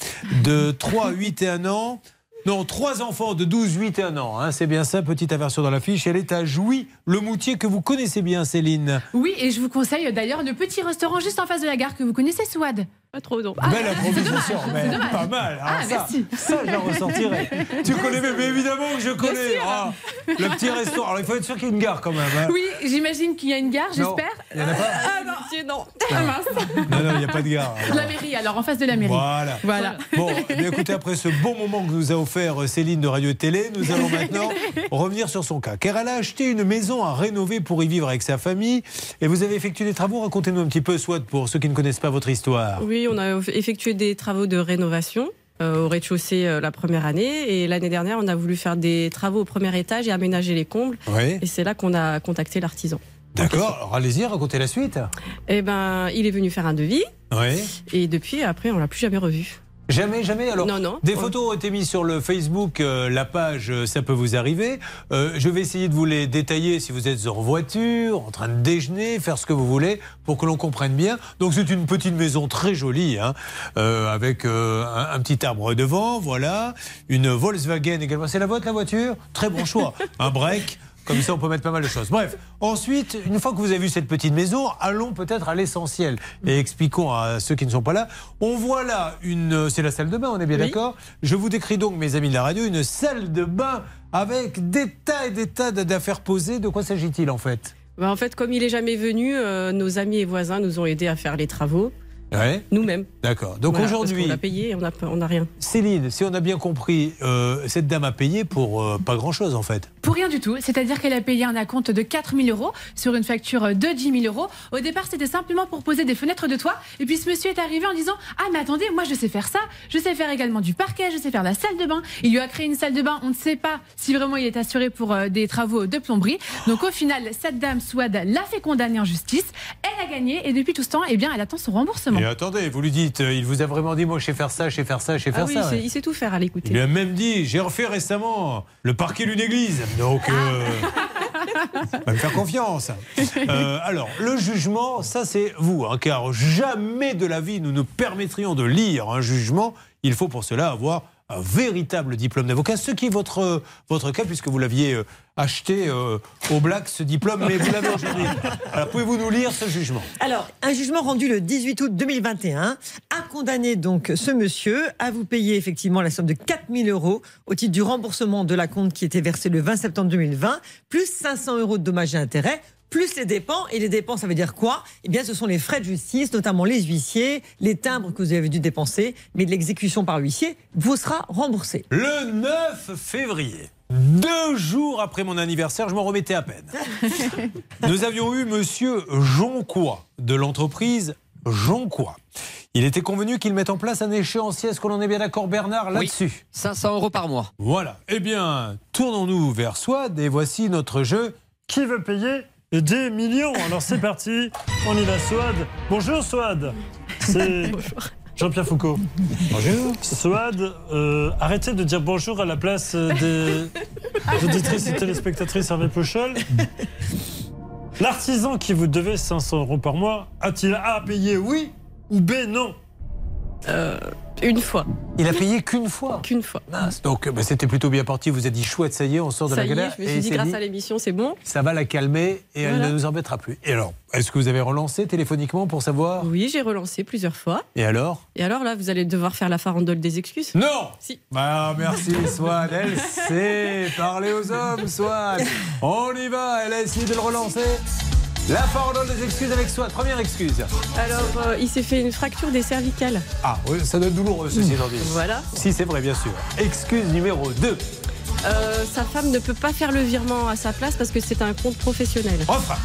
de 3, 8 et 1 an. Non, trois enfants de 12, 8 et 1 an. hein, c'est bien ça, petite aversion dans la fiche. Elle est à Jouy, le Moutier, que vous connaissez bien, Céline. Oui, et je vous conseille d'ailleurs le petit restaurant juste en face de la gare que vous connaissez, Swad. Pas trop, non. Belle improvisation, mais pas mal. Alors Ah, ça, merci. ça, je la ressortirai. tu connais, mais, mais évidemment que je connais. sûr. Ah, le petit restaurant. Alors, il faut être sûr qu'il y ait une gare quand même. hein. Oui, j'imagine qu'il y a une gare, j'espère. Il n'y en a pas Ah non, non. Ah mince. Non, non, il n'y a pas de gare. alors. La mairie, alors en face de la mairie. Voilà. Voilà. Bon, eh bien, écoutez, après ce bon moment que nous a offert Céline de Radio et Télé, nous allons maintenant revenir sur son cas. Car elle a acheté une maison à rénover pour y vivre avec sa famille. Et vous avez effectué des travaux. Racontez-nous un petit peu, soit pour ceux qui ne connaissent pas votre histoire. Oui, on a effectué des travaux de rénovation euh, au rez-de-chaussée euh, la première année. Et l'année dernière, on a voulu faire des travaux au premier étage et aménager les combles. Oui. Et c'est là qu'on a contacté l'artisan. D'accord, alors allez-y, racontez la suite. Eh ben, il est venu faire un devis. Oui. Et depuis, après, on l'a plus jamais revu. Jamais, jamais. Alors, Non, non. des photos ont été mises sur le Facebook, euh, la page, euh, ça peut vous arriver. Euh, je vais essayer de vous les détailler si vous êtes en voiture, en train de déjeuner, faire ce que vous voulez, pour que l'on comprenne bien. Donc, c'est une petite maison très jolie, hein, euh, avec euh, un, un petit arbre devant, voilà, une Volkswagen également. C'est la vôtre, la voiture? Très bon choix. un break. Comme ça, on peut mettre pas mal de choses. Bref, ensuite, une fois que vous avez vu cette petite maison, allons peut-être à l'essentiel et expliquons à ceux qui ne sont pas là. On voit là une, c'est la salle de bain, on est bien Oui. d'accord? Je vous décris donc, mes amis de la radio, une salle de bain avec des tas et des tas d'affaires posées. De quoi s'agit-il en fait? Ben, en fait, comme il est jamais venu, euh, nos amis et voisins nous ont aidés à faire les travaux, Ouais, nous-mêmes. d'accord. Donc Voilà, aujourd'hui, qu'on a payé et on n'a on n'a rien. Céline, si on a bien compris, euh, cette dame a payé pour euh, pas grand-chose en fait. Pour rien du tout, c'est-à-dire qu'elle a payé un acompte de 4 000 euros sur une facture de 10 000 euros. Au départ, c'était simplement pour poser des fenêtres de toit. Et puis ce monsieur est arrivé en disant Ah, mais attendez, moi je sais faire ça, je sais faire également du parquet, je sais faire la salle de bain. Il lui a créé une salle de bain, on ne sait pas si vraiment il est assuré pour euh, des travaux de plomberie. Donc au final, cette dame, Swad, l'a fait condamner en justice. Elle a gagné et depuis tout ce temps, eh bien, elle attend son remboursement. Et attendez, vous lui dites, euh, il vous a vraiment dit, moi je sais faire ça, je sais faire ça, je sais Ah faire oui, ça. il sait- il tout faire à Il l'écouter. lui a même dit, j'ai refait récemment le parquet d'une église. Donc, euh, va me faire confiance. Euh, alors, le jugement, ça c'est vous, hein, car jamais de la vie nous nous permettrions de lire un jugement. Il faut pour cela avoir un véritable diplôme d'avocat, ce qui est votre, votre cas, puisque vous l'aviez euh, acheté euh, au Black, ce diplôme, mais vous l'avez aujourd'hui. Alors, pouvez-vous nous lire ce jugement? Alors, un jugement rendu le 18 août 2021 a condamné donc ce monsieur à vous payer effectivement la somme de 4000 euros au titre du remboursement de la compte qui était versé le 20 septembre 2020, plus 500 euros de dommages et intérêts. Plus les dépenses, et les dépenses, ça veut dire quoi? Eh bien, ce sont les frais de justice, notamment les huissiers, les timbres que vous avez dû dépenser, mais de l'exécution par huissier vous sera remboursé. Le 9 février, deux jours après mon anniversaire, je m'en remettais à peine. Nous avions eu monsieur Jonquois de l'entreprise Jonquois. Il était convenu qu'il mette en place un échéancier. Est-ce que l'on est bien d'accord, Bernard, là-dessus? 500 euros par mois. Voilà. Eh bien, tournons-nous vers Swad et voici notre jeu. Qui veut payer des millions Alors c'est parti, on y va Swad. Bonjour Swad. C'est Jean-Pierre Foucault. Bonjour. Swad, euh, arrêtez de dire bonjour à la place des auditrices et téléspectatrices Hervé Pochol. L'artisan qui vous devait 500 euros par mois a-t-il A payé oui ou B non? Euh, une fois. Il a payé qu'une fois. Qu'une fois. Mince. Donc, bah, c'était plutôt bien parti. Vous avez dit chouette, ça y est, on sort de Ça la est, galère. je me Et suis dit, il s'est grâce à l'émission, c'est bon. ça va la calmer et elle ne nous embêtera plus. Et alors, est-ce que vous avez relancé téléphoniquement pour savoir Oui, j'ai relancé plusieurs fois. Et alors? Et alors là, vous allez devoir faire la farandole des excuses Non Si. Bah merci Swan, elle sait parler aux hommes Swan. On y va, elle a essayé de le relancer. La parole des excuses avec Swan, première excuse. Alors, euh, il s'est fait une fracture des cervicales. Ah oui, ça doit être douloureux ceci étant dit. Voilà. Si c'est vrai bien sûr. Excuse numéro 2. Euh, sa femme ne peut pas faire le virement à sa place parce que c'est un compte professionnel. Refrain.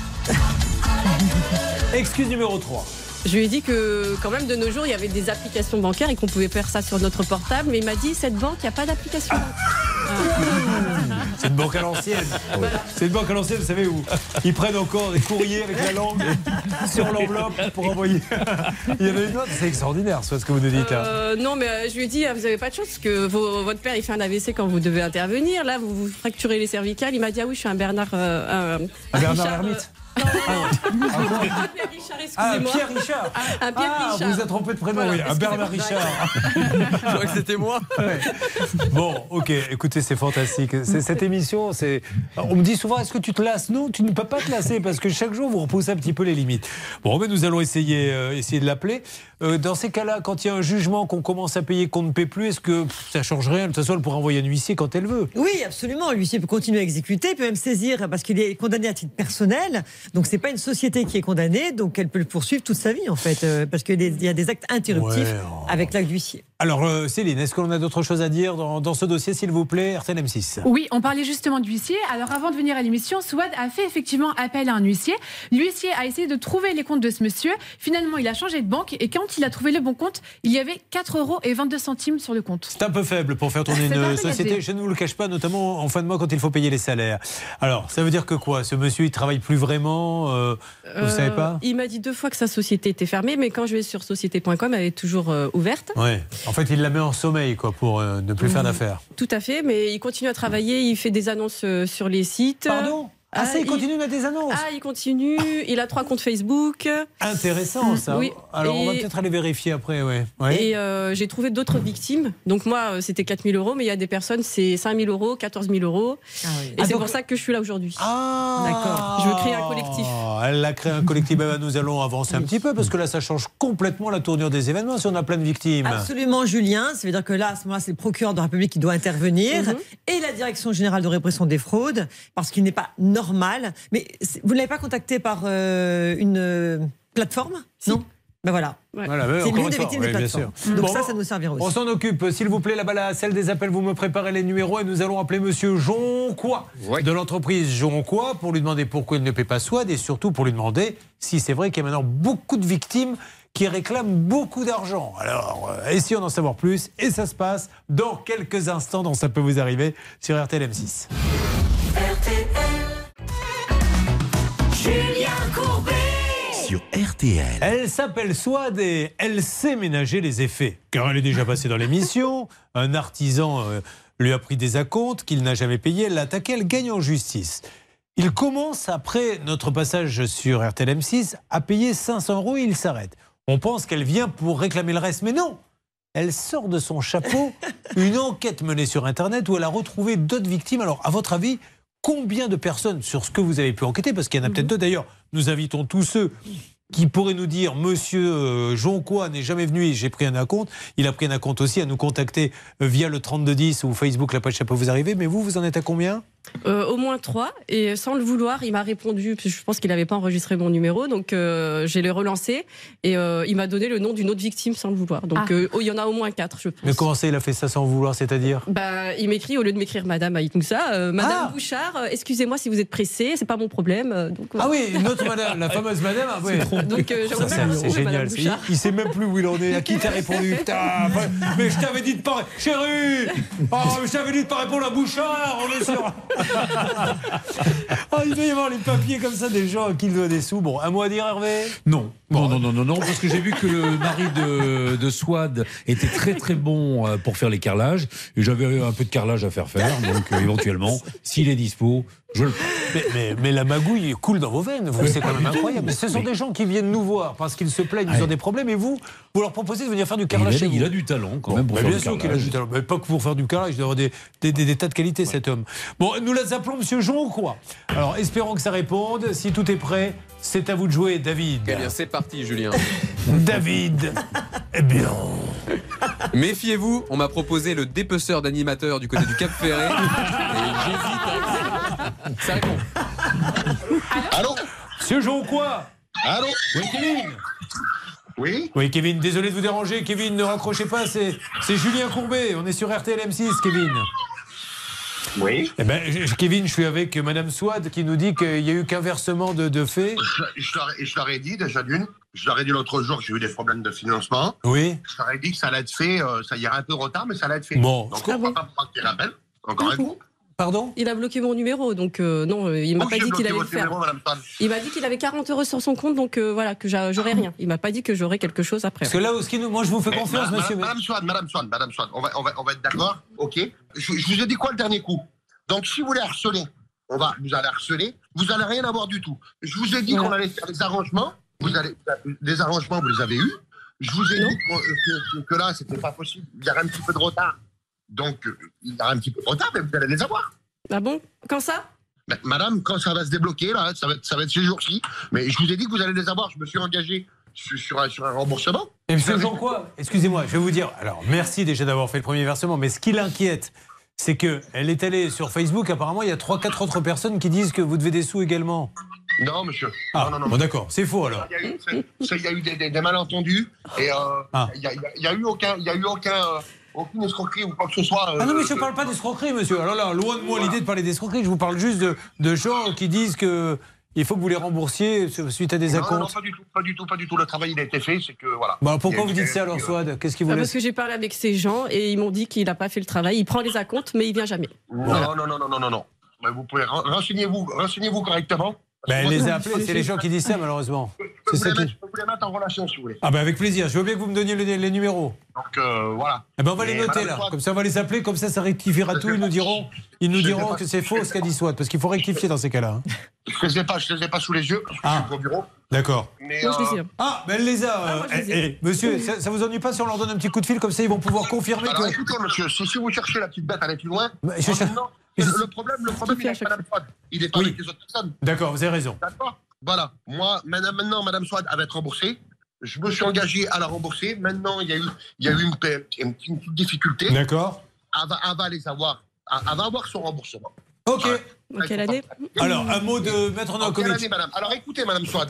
Excuse numéro 3. Je lui ai dit que quand même de nos jours, il y avait des applications bancaires et qu'on pouvait faire ça sur notre portable. Mais il m'a dit, cette banque, il n'y a pas d'application. C'est une banque à l'ancienne. C'est une banque à l'ancienne, vous savez où Ils prennent encore des courriers avec la langue sur l'enveloppe pour envoyer. Il y en a une autre, c'est extraordinaire, soit ce que vous nous dites là. Euh, non, mais euh, je lui ai dit, ah, vous n'avez pas de chance parce que vos- votre père, il fait un AVC quand vous devez intervenir. Là, vous vous fracturez les cervicales. Il m'a dit, ah oui, je suis un Bernard. euh, un, Un Bernard Hermite non, un Pierre Richard, Ah, excusez-moi. Pierre Richard Un Pierre Ah, Richard. vous êtes trompé de prénom, Voilà, oui. Un Bernard. Richard. Je crois que c'était moi. Ouais. Bon, ok, écoutez, c'est fantastique. C'est- Cette émission, c'est. On me dit souvent, est-ce que tu te lasses? Non, tu ne peux pas te lasser parce que chaque jour, vous repoussez un petit peu les limites. Bon, mais nous allons essayer, euh, essayer de l'appeler. Euh, dans ces cas-là, quand il y a un jugement qu'on commence à payer, qu'on ne paie plus, est-ce que pff, ça change rien? De toute façon, elle pourra envoyer un huissier quand elle veut. Oui, absolument. L'huissier peut continuer à exécuter, peut même saisir parce qu'il est condamné à titre personnel. Donc c'est pas une société qui est condamnée, donc elle peut le poursuivre toute sa vie en fait, euh, parce qu'il y a des- actes interruptifs Ouais, oh. avec l'acte d'huissier. Alors, euh, Céline, est-ce qu'on a d'autres choses à dire dans, dans ce dossier, s'il vous plaît, RTL M6 Oui, on parlait justement d'huissier. Alors avant de venir à l'émission, Swad a fait effectivement appel à un huissier. L'huissier a essayé de trouver les comptes de ce monsieur. Finalement, il a changé de banque et quand il a trouvé le bon compte, il y avait 4 euros et 22 centimes sur le compte. C'est un peu faible pour faire tourner une société. Je ne vous le cache pas, notamment en fin de mois quand il faut payer les salaires. Alors, ça veut dire que quoi? Ce monsieur, il travaille plus vraiment euh, Vous Euh, savez pas? Il m'a dit deux fois que sa société était fermée, mais quand je vais sur société.com, elle est toujours euh, ouverte. Ouais. En fait, il la met en sommeil, quoi, pour euh, ne plus faire d'affaires. Tout à fait, mais il continue à travailler, il fait des annonces euh, sur les sites. Pardon? Ah, ça, il continue à mettre des annonces Ah, il continue, il a trois comptes Facebook. Intéressant, ça. Oui. Alors, on va peut-être aller vérifier après, ouais. Ouais. Et euh, j'ai trouvé d'autres victimes. Donc moi, euh, c'était 4 000 euros, mais il y a des personnes, c'est 5 000 euros, 14 000 euros. Et Ah, c'est donc- pour ça que je suis là aujourd'hui. Ah D'accord. Je veux créer un collectif. Elle a créé un collectif. Eh ben, nous allons avancer un petit peu parce que là, ça change complètement la tournure des événements si on a plein de victimes. Absolument, Julien. Ça veut dire que là, à ce moment-là, c'est le procureur de la République qui doit intervenir Mhm. et la Direction générale de répression des fraudes, parce qu'il n'est pas normal normal. Mais vous ne l'avez pas contacté par euh, une euh, plateforme? Non? Ben voilà. Ouais. voilà c'est mieux d'éviter les oui, plateformes. Donc ça, ça nous servira aussi. On s'en occupe. S'il vous plaît, la balle à celle des appels, vous me préparez les numéros et nous allons appeler monsieur Jonquois ouais. de l'entreprise Jonquois pour lui demander pourquoi il ne paie pas Swad et surtout pour lui demander si c'est vrai qu'il y a maintenant beaucoup de victimes qui réclament beaucoup d'argent. Alors, euh, essayons d'en savoir plus et ça se passe dans quelques instants dans Ça peut vous arriver sur RTLM6. RTL. Elle s'appelle Swad et elle sait ménager les effets. Car elle est déjà passée dans l'émission. Un artisan euh, lui a pris des acomptes qu'il n'a jamais payés. Elle l'a attaqué, elle gagne en justice. Il commence, après notre passage sur RTL M6, à payer 500 euros et il s'arrête. On pense qu'elle vient pour réclamer le reste, mais non Elle sort de son chapeau une enquête menée sur Internet où elle a retrouvé d'autres victimes. Alors, à votre avis, combien de personnes sur ce que vous avez pu enquêter? Parce qu'il y en a peut-être deux. D'ailleurs, nous invitons tous ceux qui pourraient nous dire Monsieur euh, Jonquois n'est jamais venu et j'ai pris un acompte. Il a pris un acompte aussi à nous contacter euh, via le 3210 ou Facebook, la page Ça peut vous arriver. Mais vous, vous en êtes à combien? Euh, au moins trois. Et sans le vouloir, il m'a répondu, je pense qu'il n'avait pas enregistré mon numéro, donc euh, j'ai le relancé. Et euh, il m'a donné le nom d'une autre victime sans le vouloir. Donc Ah. euh, oh, il y en a au moins quatre, je pense. Mais comment ça, il a fait ça sans vouloir C'est-à-dire? Bah, il m'écrit, au lieu de m'écrire Madame Aïtmoussa, euh, Madame Ah Bouchard, euh, excusez-moi si vous êtes pressée, c'est pas mon problème. donc. Ah oui, une autre madame, la fameuse madame. ah oui. Donc, euh, j'aimerais Ça, bien c'est- génial. Il, il sait même plus où il en est. À qui t'as répondu Putain, Mais je t'avais dit de pas. Chérie Oh, mais je t'avais dit de pas répondre à Bouchard On est sûr Ah, Il doit y avoir les papiers comme ça des gens qui il doit des sous. Bon, un mot à dire, Hervé? Non. Non, non, non, non, non, parce que j'ai vu que le mari de, de Swad était très très bon euh, pour faire les carrelages. Et j'avais un peu de carrelage à faire faire, donc euh, éventuellement, s'il est dispo, je le prends. mais, mais- mais la magouille coule dans vos veines, vous, c'est quand même incroyable. Mais ce sont des gens qui viennent nous voir parce qu'ils se plaignent, ils ont des problèmes, et vous, vous leur proposez de venir faire du Il carrelage a, chez vous. il a du talent quand Bon, même pour bah, faire bien du sûr qu'il a du talent, mais pas que pour faire du carrelage, il doit avoir des, des- des- des tas de qualités, cet homme. Bon, nous les appelons Monsieur Jonquois. Alors, espérons que ça réponde. Si tout est prêt, c'est à vous de jouer, David. Eh bien, c'est parti, Julien. David, eh bien. Méfiez-vous, on m'a proposé le dépeceur d'animateurs du côté du Cap Ferré. et j'hésite à... Ça répond. Allô Monsieur Jonquois Allô Oui, Kevin Oui Oui, Kevin, désolé de vous déranger. Kevin, ne raccrochez pas, c'est c'est Julien Courbet. On est sur RTL M6, Kevin. Oui Eh ben, je- Kevin, je suis avec Madame Swad qui nous dit qu'il n'y a eu qu'un versement de, de fait. Je, je leur ai- je leur ai dit déjà d'une, je leur ai dit l'autre jour que j'ai eu des problèmes de financement. Oui. Je leur ai dit que ça allait être fait, euh, ça irait un peu retard, mais ça allait être fait. Bon. Donc on va pas prendre tes rappels, encore un coup. Pardon? Il a bloqué mon numéro, donc euh, non, euh, il m'a pas dit qu'il allait le faire. numéro. Il m'a dit qu'il avait 40 euros sur son compte, donc euh, voilà, que j'a- j'aurais rien. Il m'a pas dit que j'aurais quelque chose après. Parce que là, où ce qui nous- moi, je vous fais confiance, Madame- monsieur. Madame Swan, Madame Swan, Madame Swan, on va, on va, on va être d'accord, ok je, je vous ai dit quoi le dernier coup? Donc si vous voulez harceler, on va, vous allez harceler, vous allez rien avoir du tout. Je vous ai dit qu'on allait faire des arrangements, vous allez, des arrangements, vous les avez eus. Je vous ai dit que, que- que là, c'était pas possible, il y aurait un petit peu de retard. Donc euh, il y aura un petit peu de retard, mais vous allez les avoir. Ah bon? Quand ça? Ben, Madame, quand ça va se débloquer, là, ça va, être- ça va être ces jours-ci. Mais je vous ai dit que vous allez les avoir. Je me suis engagé sur, sur un, sur un remboursement. Et monsieur Jean quoi? Excusez-moi, je vais vous dire. Alors, merci déjà d'avoir fait le premier versement, mais ce qui l'inquiète, c'est que elle est allée sur Facebook. Apparemment, il y a trois, quatre autres personnes qui disent que vous devez des sous également. Non, monsieur. Ah, non, non, non. bon, d'accord, c'est faux alors. Il y a eu, c'est- c'est- il y a eu des, des- des malentendus et euh, Ah. il y, a- il y a- il y a eu aucun, il y a eu aucun, euh, aucune escroquerie ou quoi que ce soit. Ah non, mais euh, je ne parle pas d'escroquerie, monsieur. Alors là, loin de moi l'idée de parler d'escroquerie. Je vous parle juste de, de gens qui disent que il faut que vous les remboursiez suite à des non, non, acomptes. pas du tout, pas du tout, pas du tout. Le travail il a été fait, c'est que voilà. Il pourquoi vous dites ça alors, euh, Swad? Qu'est-ce qui vous Ah, Parce que j'ai parlé avec ces gens et ils m'ont dit qu'il n'a pas fait le travail. Il prend les acomptes, mais il vient jamais. Non, non, non, non, non, non, non. Mais vous pouvez ren- renseignez-vous, renseignez-vous correctement. Ben, elle les a appelés, c'est les gens qui disent ça malheureusement. Je peux vous ça les qui- mettre- je peux vous les mettre en relation si vous voulez. Ah ben avec plaisir, je veux bien que vous me donniez les, les numéros. Donc euh, voilà. Eh ben on va les noter là, comme ça on va les appeler, comme ça ça rectifiera tout, ils nous diront, ils nous diront que c'est faux ce qu'a dit Swat, parce qu'il faut rectifier dans ces cas-là. hein. Je les ai pas, je les ai pas sous les yeux. parce que Ah. Je suis au bureau. D'accord. Les euh. Ah, ben elle les a. Ah, moi, je euh, les ai. eh, eh, monsieur, ça, ça vous ennuie pas si on leur donne un petit coup de fil comme ça ils vont pouvoir confirmer Alors que. écoutez, monsieur, si, si vous cherchez la petite bête à aller plus loin, je moi, cher- maintenant, mais le, je- le problème, le problème, il est avec Madame Swad. Il est pas Oui. avec les autres personnes. D'accord, vous avez raison. D'accord Voilà. Moi, maintenant, Madame Swad, elle va être remboursée. Je me suis engagé à la rembourser. Maintenant, il y a eu, il y a eu une, pe- une petite- une petite difficulté. D'accord. Elle va, elle va les avoir. Elle elle va avoir son remboursement. Ok. En quelle année Alors, un mot de Maître En quelle année, madame Alors écoutez, madame Swad.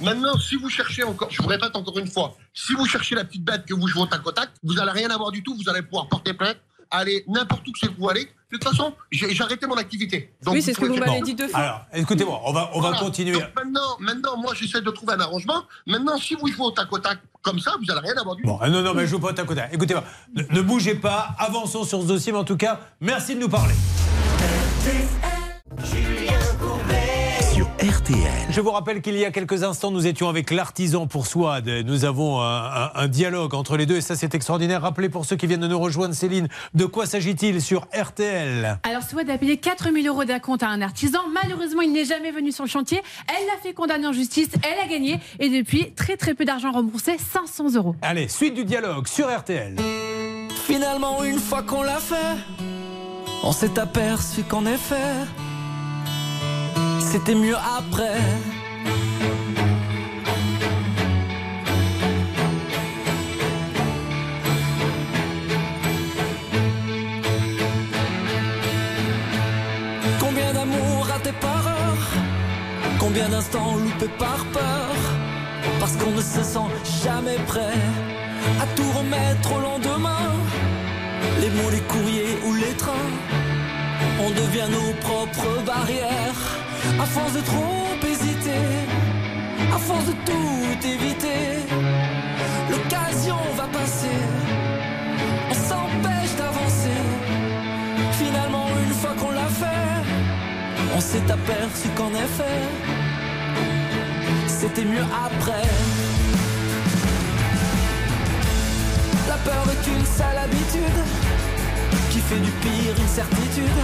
Maintenant, si vous cherchez encore, je vous répète encore une fois, si vous cherchez la petite bête que vous jouez au tac au tac, vous n'allez rien avoir du tout, vous allez pouvoir porter plainte, aller n'importe où que c'est que vous allez. De toute façon, j'ai arrêté mon activité. Donc, Oui, c'est ce que vous m'avez dit deux fois. Alors, écoutez-moi, on va, on va continuer. Donc maintenant, maintenant, moi, j'essaie de trouver un arrangement. Maintenant, si vous jouez au tac au tac comme ça, vous n'allez rien avoir du tout. Bon, ah, non, non, mais je joue pas au tac au tac. Écoutez-moi, ne, ne bougez pas, avançons sur ce dossier, mais en tout cas, merci de nous parler. RTL. Je vous rappelle qu'il y a quelques instants, nous étions avec l'artisan pour Swad. Nous avons un, un- un dialogue entre les deux et ça, c'est extraordinaire. Rappelez pour ceux qui viennent de nous rejoindre, Céline, de quoi s'agit-il sur RTL Alors, Swad a payé 4000 euros d'acompte à un artisan. Malheureusement, il n'est jamais venu sur le chantier. Elle l'a fait condamner en justice. Elle a gagné. Et depuis, très très peu d'argent remboursé 500 euros. Allez, suite du dialogue sur RTL. Finalement, une fois qu'on l'a fait, on s'est aperçu qu'en effet, c'était mieux après. Combien d'amour raté par heure Combien d'instants loupés par peur? Parce qu'on ne se sent jamais prêt à tout remettre au lendemain. Les mots, les courriers ou les trains, on devient nos propres barrières. À force de trop hésiter, à force de tout éviter, l'occasion va passer. On s'empêche d'avancer. Finalement, une fois qu'on l'a fait, on s'est aperçu qu'en effet, c'était mieux après. La peur est une sale habitude qui fait du pire une certitude.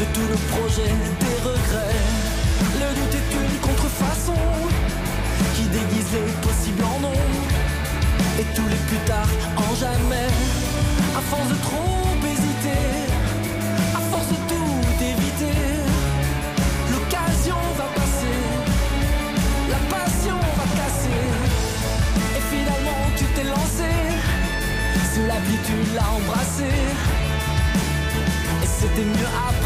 De tout le projet, des regrets. Le doute est une contrefaçon qui déguise les possibles en non. Et tous les plus tard en jamais. À force de trop hésiter, à force de tout éviter, l'occasion va passer, la passion va casser. Et finalement tu t'es lancé, la pluie tu l'as embrassé. Et c'était mieux après.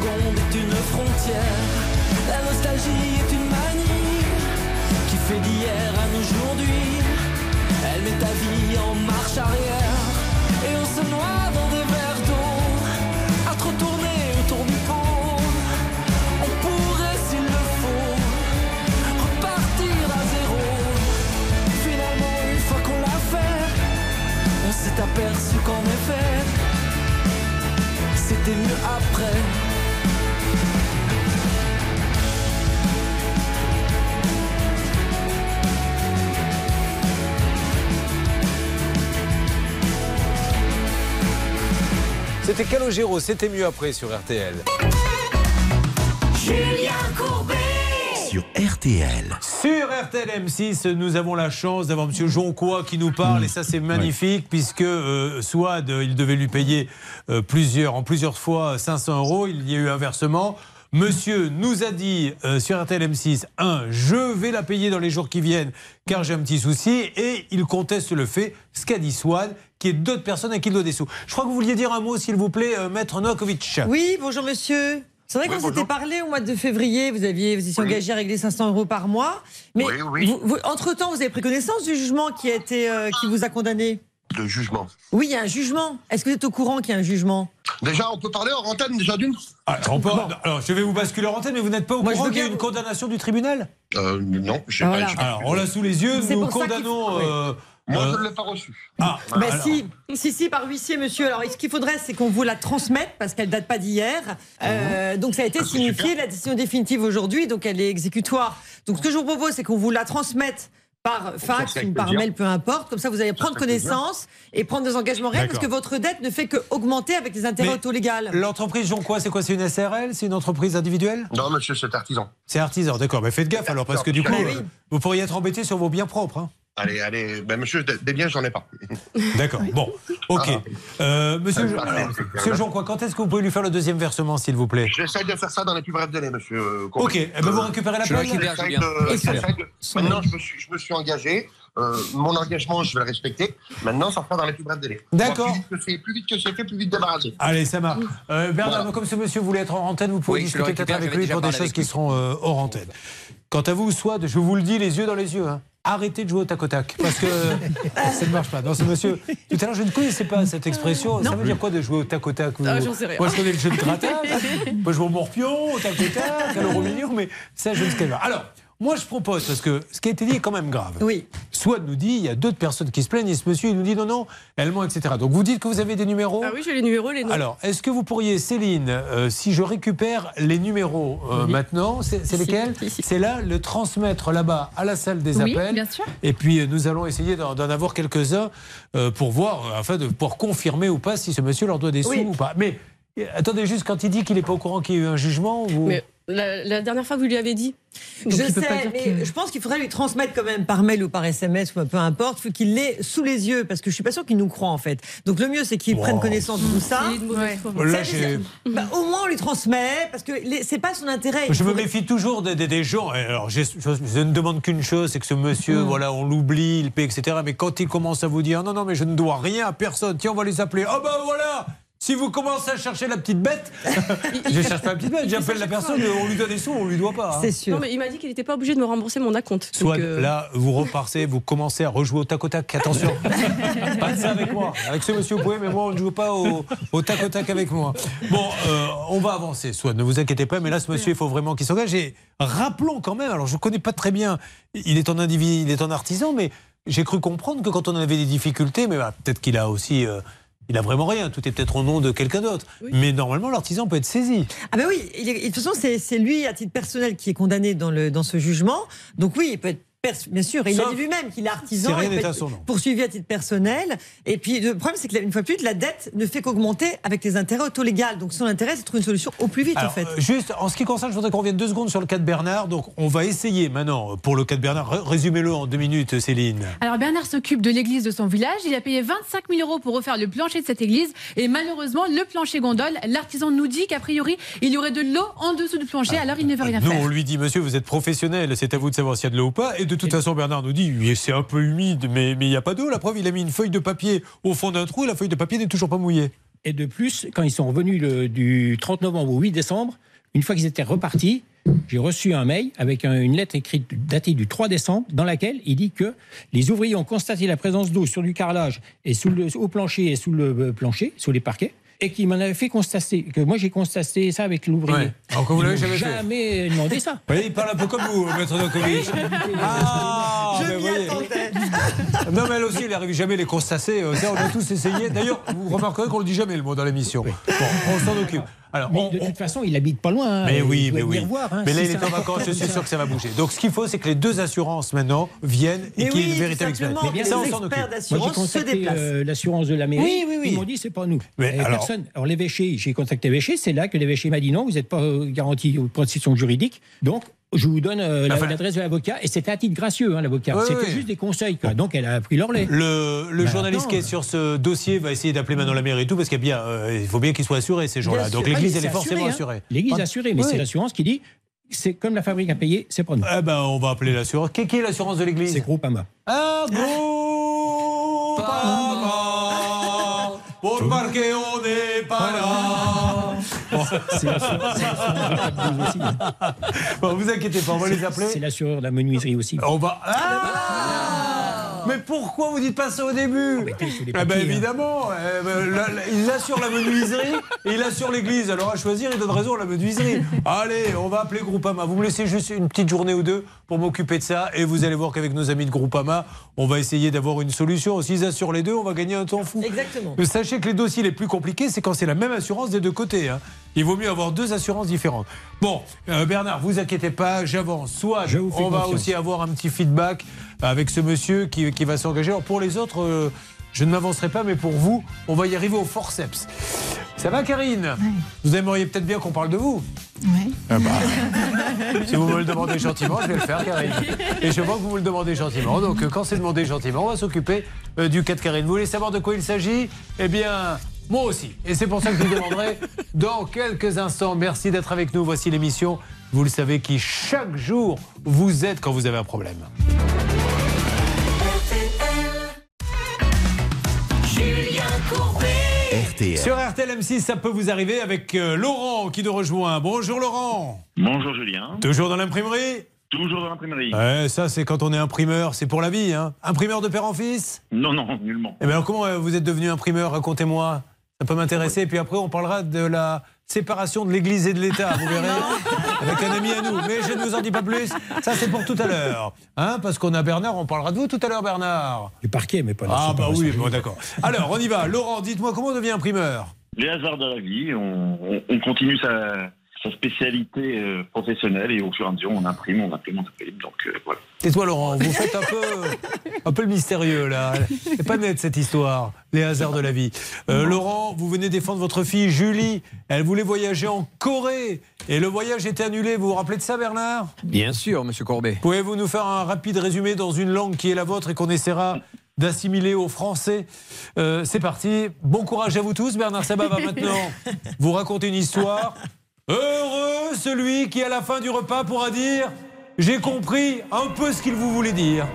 Seconde une frontière. La nostalgie est une manie qui fait d'hier à aujourd'hui. Elle met ta vie en marche arrière. Et on se noie dans des verres d'eau. À trop tourner autour du pot. On pourrait, s'il le faut, repartir à zéro. Finalement, une fois qu'on l'a fait, on s'est aperçu qu'en effet, c'était mieux après. C'était Calogero, c'était mieux après sur RTL. Julien Courbet. Sur RTL. Sur RTL M6, nous avons la chance d'avoir M. Jonquois qui nous parle, et ça c'est magnifique, puisque euh, Swad, euh, il devait lui payer euh, plusieurs, en plusieurs fois 500 euros, il y a eu un versement. Monsieur nous a dit euh, sur RTL M6, un, je vais la payer dans les jours qui viennent, car j'ai un petit souci, et il conteste le fait, ce qu'a dit Swad, qui est d'autres personnes à qui il doit des sous. Je crois que vous vouliez dire un mot, s'il vous plaît, euh, Maître Novakovic. Oui, bonjour monsieur. C'est vrai Oui, qu'on s'était parlé au mois de février, vous aviez vous étiez engagé à régler 500 euros par mois. Mais Oui, oui. vous- vous- entre-temps, vous avez pris connaissance du jugement qui, a été, euh, qui vous a condamné? De jugement. Oui, il y a un jugement. Est-ce que vous êtes au courant qu'il y a un jugement? Déjà, on peut parler en antenne déjà d'une Ah, on peut- alors, je vais vous basculer en antenne, mais vous n'êtes pas au Moi, je courant qu'il y a une condamnation du tribunal? Euh, Non, j'ai Ah, pas. voilà. pas- Alors, on l'a sous les yeux, C'est nous pour ça qu'il condamnons Moi, Euh, je ne l'ai pas reçu. Ah, Bah alors- si, si, si, par huissier, monsieur. Alors, ce qu'il faudrait, c'est qu'on vous la transmette parce qu'elle date pas d'hier. Euh, donc, ça a été Ah, c'est signifié, la décision définitive aujourd'hui, donc elle est exécutoire. Donc, ce que je vous propose, c'est qu'on vous la transmette par fax ou par mail, peu importe. Comme ça, vous allez prendre connaissance et prendre des engagements réels parce que votre dette ne fait que augmenter avec les intérêts Mais auto légales. L'entreprise Jonquois, c'est quoi C'est une SRL C'est une entreprise individuelle? Non, monsieur, c'est artisan. C'est artisan, d'accord. Mais faites gaffe alors, parce que du coup, oui. euh, vous pourriez être embêté sur vos biens propres. hein. Allez, allez. Ben, monsieur, des biens, j'en ai pas. D'accord. Bon, ok. Ah. Euh, monsieur, Ah, alors, monsieur Jonquois, quand est-ce que vous pouvez lui faire le deuxième versement, s'il vous plaît? J'essaie de faire ça dans les plus brefs délais, monsieur. euh, Ok. Eh ben, vous récupérez la de- Maintenant, je me suis, je me suis engagé. Euh, mon engagement, je vais le respecter. Maintenant, ça fera dans les plus brefs délais. D'accord. Plus vite que c'est, plus vite que c'est fait, plus vite débarrassé. Allez, ça marche. Euh, Bernard, Voilà. comme ce monsieur voulait être en antenne, vous pouvez Oui, discuter peut-être avec lui pour des choses qui seront euh, hors antenne. Quant à vous, Swad, je vous le dis les yeux dans les yeux. hein. Arrêtez de jouer au tac au tac. Parce que ça ne marche pas. Non, ce monsieur. Tout à l'heure, je ne connaissais pas cette expression. Ça veut dire quoi de jouer au tac au tac Ah, j'en sais rien. Moi, je connais le jeu de grattage. Moi, je joue au morpion, au tac au tac, à l'euro million, mais ça, je ne sais pas. Alors, moi, je propose, parce que ce qui a été dit est quand même grave. Oui. Swad nous dit il y a d'autres personnes qui se plaignent et ce monsieur, il nous dit non, non, elle ment, etc. Donc, vous dites que vous avez des numéros Ah oui, j'ai les numéros, les noms. alors, est-ce que vous pourriez, Céline, euh, si je récupère les numéros euh, maintenant, c'est lesquels. C'est là, le transmettre là-bas à la salle des Oui, appels. bien sûr. Et puis, euh, nous allons essayer d'en avoir quelques-uns euh, pour voir, afin de pouvoir confirmer ou pas si ce monsieur leur doit des sous Oui. ou pas. Mais attendez, juste quand il dit qu'il n'est pas au courant qu'il y a eu un jugement, vous... Mais la, la dernière fois, vous lui avez dit. Donc, je sais, mais je pense qu'il faudrait lui transmettre quand même par mail ou par SMS ou peu importe, il faut qu'il l'ait sous les yeux parce que je suis pas sûr qu'il nous croit en fait. Donc le mieux c'est qu'il Wow. prenne connaissance de tout ça. Ouais. Là, Ça, Bah, au moins on lui transmet parce que les- c'est pas son intérêt. Je me méfie toujours des, des- des gens. Et Alors, je, je ne demande qu'une chose, c'est que ce monsieur, voilà, on l'oublie, il paie, etc. Mais quand il commence à vous dire, non, non, mais je ne dois rien à personne, tiens, on va les appeler. Oh ben voilà si vous commencez à chercher la petite bête, je cherche pas la petite bête, j'appelle la personne, on lui donne des sous, on lui doit pas. hein. C'est sûr. Non, mais il m'a dit qu'il n'était pas obligé de me rembourser mon acompte. Soit Donc, euh, là, vous repartez, vous commencez à rejouer au tac au tac. Attention, pas de ça avec moi. Avec ce monsieur, vous pouvez, mais moi, on ne joue pas au, au tac au tac avec moi. Bon, euh, on va avancer, soit ne vous inquiétez pas, mais là, ce monsieur, il faut vraiment qu'il s'engage. Et rappelons quand même, alors je ne connais pas très bien, il est en individu, il est en artisan, mais j'ai cru comprendre que quand on avait des difficultés, mais bah, peut-être qu'il a aussi. euh, il a vraiment rien, tout est peut-être au nom de quelqu'un d'autre. Mais normalement, l'artisan peut être saisi. Ah ben oui, il est- de toute façon c'est lui à titre personnel qui est condamné dans, le, dans ce jugement. Donc oui, il peut être bien sûr, et il a dit lui-même qu'il est artisan, si rien à son nom. poursuivi à titre personnel. Et puis le problème c'est que une fois de plus, la dette ne fait qu'augmenter avec les intérêts auto-légaux. Donc son intérêt c'est de trouver une solution au plus vite Alors, en fait. euh, juste, en ce qui concerne, je voudrais qu'on revienne deux secondes sur le cas de Bernard. Donc, on va essayer maintenant, pour le cas de Bernard, ré- résumez-le en deux minutes, Céline. Alors Bernard s'occupe de l'église de son village. Il a payé 25 000 euros pour refaire le plancher de cette église. Et malheureusement, le plancher gondole, l'artisan nous dit qu'a priori, il y aurait de l'eau en dessous du plancher, alors il ne veut rien Nous, faire. on lui dit, monsieur, vous êtes professionnel, c'est à vous de savoir s'il y a de l'eau ou pas. Et de toute façon, Bernard nous dit, oui, c'est un peu humide, mais mais il n'y a pas d'eau. La preuve, il a mis une feuille de papier au fond d'un trou et la feuille de papier n'est toujours pas mouillée. Et de plus, quand ils sont revenus le- du 30 novembre au 8 décembre, une fois qu'ils étaient repartis, j'ai reçu un mail avec un- une lettre écrite datée du 3 décembre dans laquelle il dit que les ouvriers ont constaté la présence d'eau sur du carrelage et sous le, au plancher et sous le euh, plancher, sous les parquets, et qu'il m'en avait fait constater, que moi j'ai constaté ça avec l'ouvrier. Ouais. Alors que vous l'avez jamais fait. jamais demandé ça. Vous voyez, il parle un peu comme vous, maître Dokovic. Ah, Je m'y attendais. Non, mais elle aussi, elle n'arrive jamais à les constater. Euh, Ça, on a tous essayé. D'ailleurs, vous remarquerez qu'on ne le dit jamais, le mot dans l'émission. Bon, on s'en occupe. Alors, Mais on- de on- toute façon, il habite pas loin. Mais Il oui, mais oui. voir, hein, mais là, si il est ça en va vacances, je suis ça. sûr que ça va bouger. Donc, ce qu'il faut, c'est que les deux assurances, maintenant, viennent et qu'il y ait oui, une véritable expérience. Mais Ça, les on s'en experts occupe. Moi, j'ai d'assurance se contacté déplacent. euh, l'assurance de la mairie. Oui, oui, oui. Ils m'ont dit, c'est pas nous. Mais Et alors- personne. Alors, l'évêché, j'ai contacté l'évêché. C'est là que l'évêché m'a dit non, vous n'êtes pas euh, garanti aux protection juridique. Donc, je vous donne euh, Enfin- l'adresse de l'avocat. Et c'était à titre gracieux, hein, l'avocat. Oui, C'était oui. juste des conseils. quoi. Donc, elle a pris leur lait. Le, le Bah, journaliste attends, qui est sur ce dossier va essayer d'appeler maintenant la mairie et tout, parce qu'il y a bien, euh, il faut bien qu'ils soient assurés, ces gens-là. Donc, sûr. l'église, Ah, elle est forcément hein. assurée. L'église Pas- assurée, mais Oui. c'est l'assurance qui dit c'est comme la fabrique a payé, c'est pas nous. Eh ben, on va appeler l'assurance. Qui qui est l'assurance de l'église? C'est Groupama. Ah, Groupama Pour marquer, on n'est pas là C'est l'assureur c'est de l'église aussi. Bon, vous inquiétez pas, on va les C'est appeler. l'assureur de la menuiserie aussi. On va. Ah mais pourquoi vous dites pas ça au début Ah ben papiers, hein. évidemment, eh ben, la- la- il assure la menuiserie et il assure l'église. Alors à choisir, il donne raison à la menuiserie. Allez, on va appeler Groupama. Vous me laissez juste une petite journée ou deux pour m'occuper de ça. Et vous allez voir qu'avec nos amis de Groupama, on va essayer d'avoir une solution. S'ils assurent les deux, on va gagner un temps fou. Exactement. Mais sachez que les dossiers les plus compliqués, c'est quand c'est la même assurance des deux côtés. hein. Il vaut mieux avoir deux assurances différentes. Bon, euh, Bernard, vous inquiétez pas, j'avance. Soit Je vous fais on va confiance. aussi avoir un petit feedback avec ce monsieur qui, qui va s'engager. Alors pour les autres, euh, je ne m'avancerai pas, mais pour vous, on va y arriver au forceps. Ça va, Karine Vous aimeriez peut-être bien qu'on parle de vous Oui. Ah bah, Si vous me le demandez gentiment, je vais le faire, Karine. Et je vois que vous me le demandez gentiment. Donc, euh, quand c'est demandé gentiment, on va s'occuper euh, du cas de Karine. Vous voulez savoir de quoi il s'agit? Eh bien, moi aussi. Et c'est pour ça que je vous demanderai dans quelques instants. Merci d'être avec nous. Voici l'émission. Vous le savez, qui chaque jour vous aide quand vous avez un problème. Julien Courbet. RTL. Sur RTL M6, ça peut vous arriver avec euh, Laurent qui nous rejoint. Bonjour Laurent. Bonjour Julien. Toujours dans l'imprimerie? Toujours dans l'imprimerie. Ouais, ça c'est quand on est imprimeur, c'est pour la vie. Hein. Imprimeur de père en fils? Non, non, nullement. Eh bien alors comment euh, vous êtes devenu imprimeur? Racontez-moi. Ça peut m'intéresser. Puis après on parlera de la séparation de l'Église et de l'État, vous verrez, avec un ami à nous. Mais je ne vous en dis pas plus. Ça c'est pour tout à l'heure. Hein, parce qu'on a Bernard, on parlera de vous tout à l'heure Bernard. Du parquet, mais pas de Ah bah oui, bon, d'accord. Alors on y va. Laurent, dites-moi comment on devient imprimeur? Les hasards de la vie, on, on- on continue sa, sa spécialité euh, professionnelle et au fur et à mesure on imprime, on imprime, on imprime. Donc euh, voilà. Tais-toi Laurent, vous faites un peu, un peu le mystérieux là. C'est pas net cette histoire, les hasards de la vie. Euh, Laurent, vous venez défendre votre fille Julie. Elle voulait voyager en Corée et le voyage était annulé. Vous vous rappelez de ça Bernard? Bien sûr, monsieur Courbet. Pouvez-vous nous faire un rapide résumé dans une langue qui est la vôtre et qu'on essaiera d'assimiler au français? Euh, C'est parti. Bon courage à vous tous. Bernard Sabat va maintenant vous raconter une histoire. Heureux celui qui, à la fin du repas, pourra dire J'ai compris un peu ce qu'il vous voulait dire.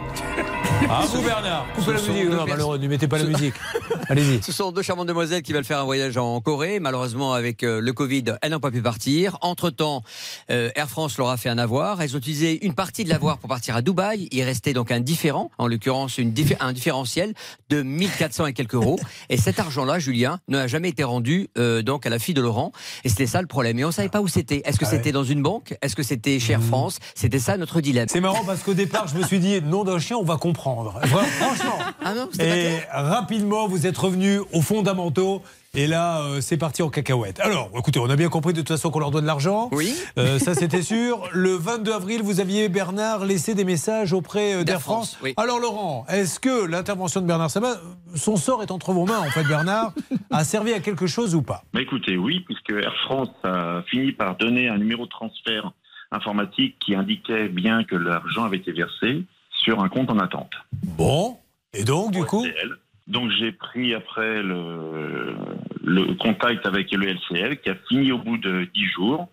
À vous, Bernard. Coupez la musique. Non, malheureux, ne mettez pas la musique. Allez-y. Ce sont deux charmantes demoiselles qui veulent faire un voyage en Corée. Malheureusement, avec euh, le Covid, elles n'ont pas pu partir. Entre-temps, euh, Air France leur a fait un avoir. Elles ont utilisé une partie de l'avoir pour partir à Dubaï. Il restait donc un différent, en l'occurrence diffé- un différentiel de 1400 et quelques euros. Et cet argent-là, Julien, n'a jamais été rendu euh, donc à la fille de Laurent. Et c'était ça le problème. Et on ne savait pas où c'était. Est-ce que Ah ouais. c'était dans une banque? Est-ce que c'était chez Air France? C'était ça notre dilemme. C'est marrant parce qu'au départ, je me suis dit, nom d'un chien, on va comprendre. Franchement. Ah non, Et rapidement, vous êtes revenus aux fondamentaux. Et là, euh, c'est parti en cacahuète. Alors, écoutez, on a bien compris de toute façon qu'on leur donne de l'argent. Oui. Euh, ça, c'était sûr. Le 22 avril, vous aviez, Bernard, laissé des messages auprès euh, d'Air France. oui. Alors, Laurent, est-ce que l'intervention de Bernard Sabat, son sort est entre vos mains, en fait, Bernard, a servi à quelque chose ou pas? Bah écoutez, oui, puisque Air France a fini par donner un numéro de transfert informatique qui indiquait bien que l'argent avait été versé sur un compte en attente. Bon. Et donc, du coup LCL. Donc j'ai pris après le, le contact avec le LCL qui a fini au bout de 10 jours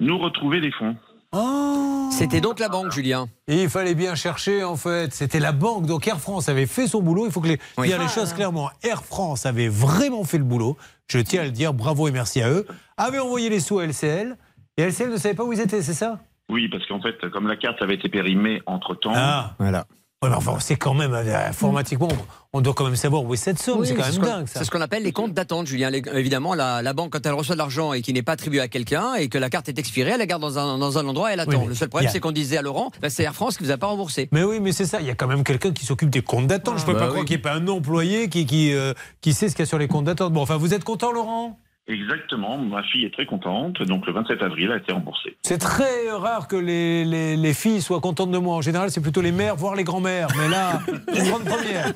nous retrouver les fonds. C'était donc la banque, Julien. Et il fallait bien chercher, en fait. C'était la banque. Donc Air France avait fait son boulot. Il faut que les, Oui. dire les choses clairement. Air France avait vraiment fait le boulot. Je tiens à le dire. Bravo et merci à eux. Avait envoyé les sous à LCL. Et LCL ne savait pas où ils étaient, c'est ça? Oui, parce qu'en fait, comme la carte avait été périmée entre-temps, Ah. Voilà. Ouais, mais enfin, c'est quand même, euh, informatiquement, on doit quand même savoir où est cette somme. Oui, c'est quand ce même qu'on- dingue, ça. C'est ce qu'on appelle les comptes d'attente, Julien. Les- évidemment, la, la banque, quand elle reçoit de l'argent et qui n'est pas attribué à quelqu'un et que la carte est expirée, elle la garde dans un, dans un endroit et elle attend. le seul problème, a- c'est qu'on disait à Laurent, bah, c'est Air France qui vous a pas remboursé. Mais oui, mais c'est ça. Il y a quand même quelqu'un qui s'occupe des comptes d'attente. Je peux Bah pas oui. croire qu'il n'y ait pas un employé qui, qui, euh, qui sait ce qu'il y a sur les comptes d'attente. Bon, enfin, vous êtes content, Laurent? Exactement, ma fille est très contente, donc le 27 avril a été remboursée. C'est très rare que les, les- les filles soient contentes de moi. En général, c'est plutôt les mères, voire les grands-mères. Mais là, une grande première.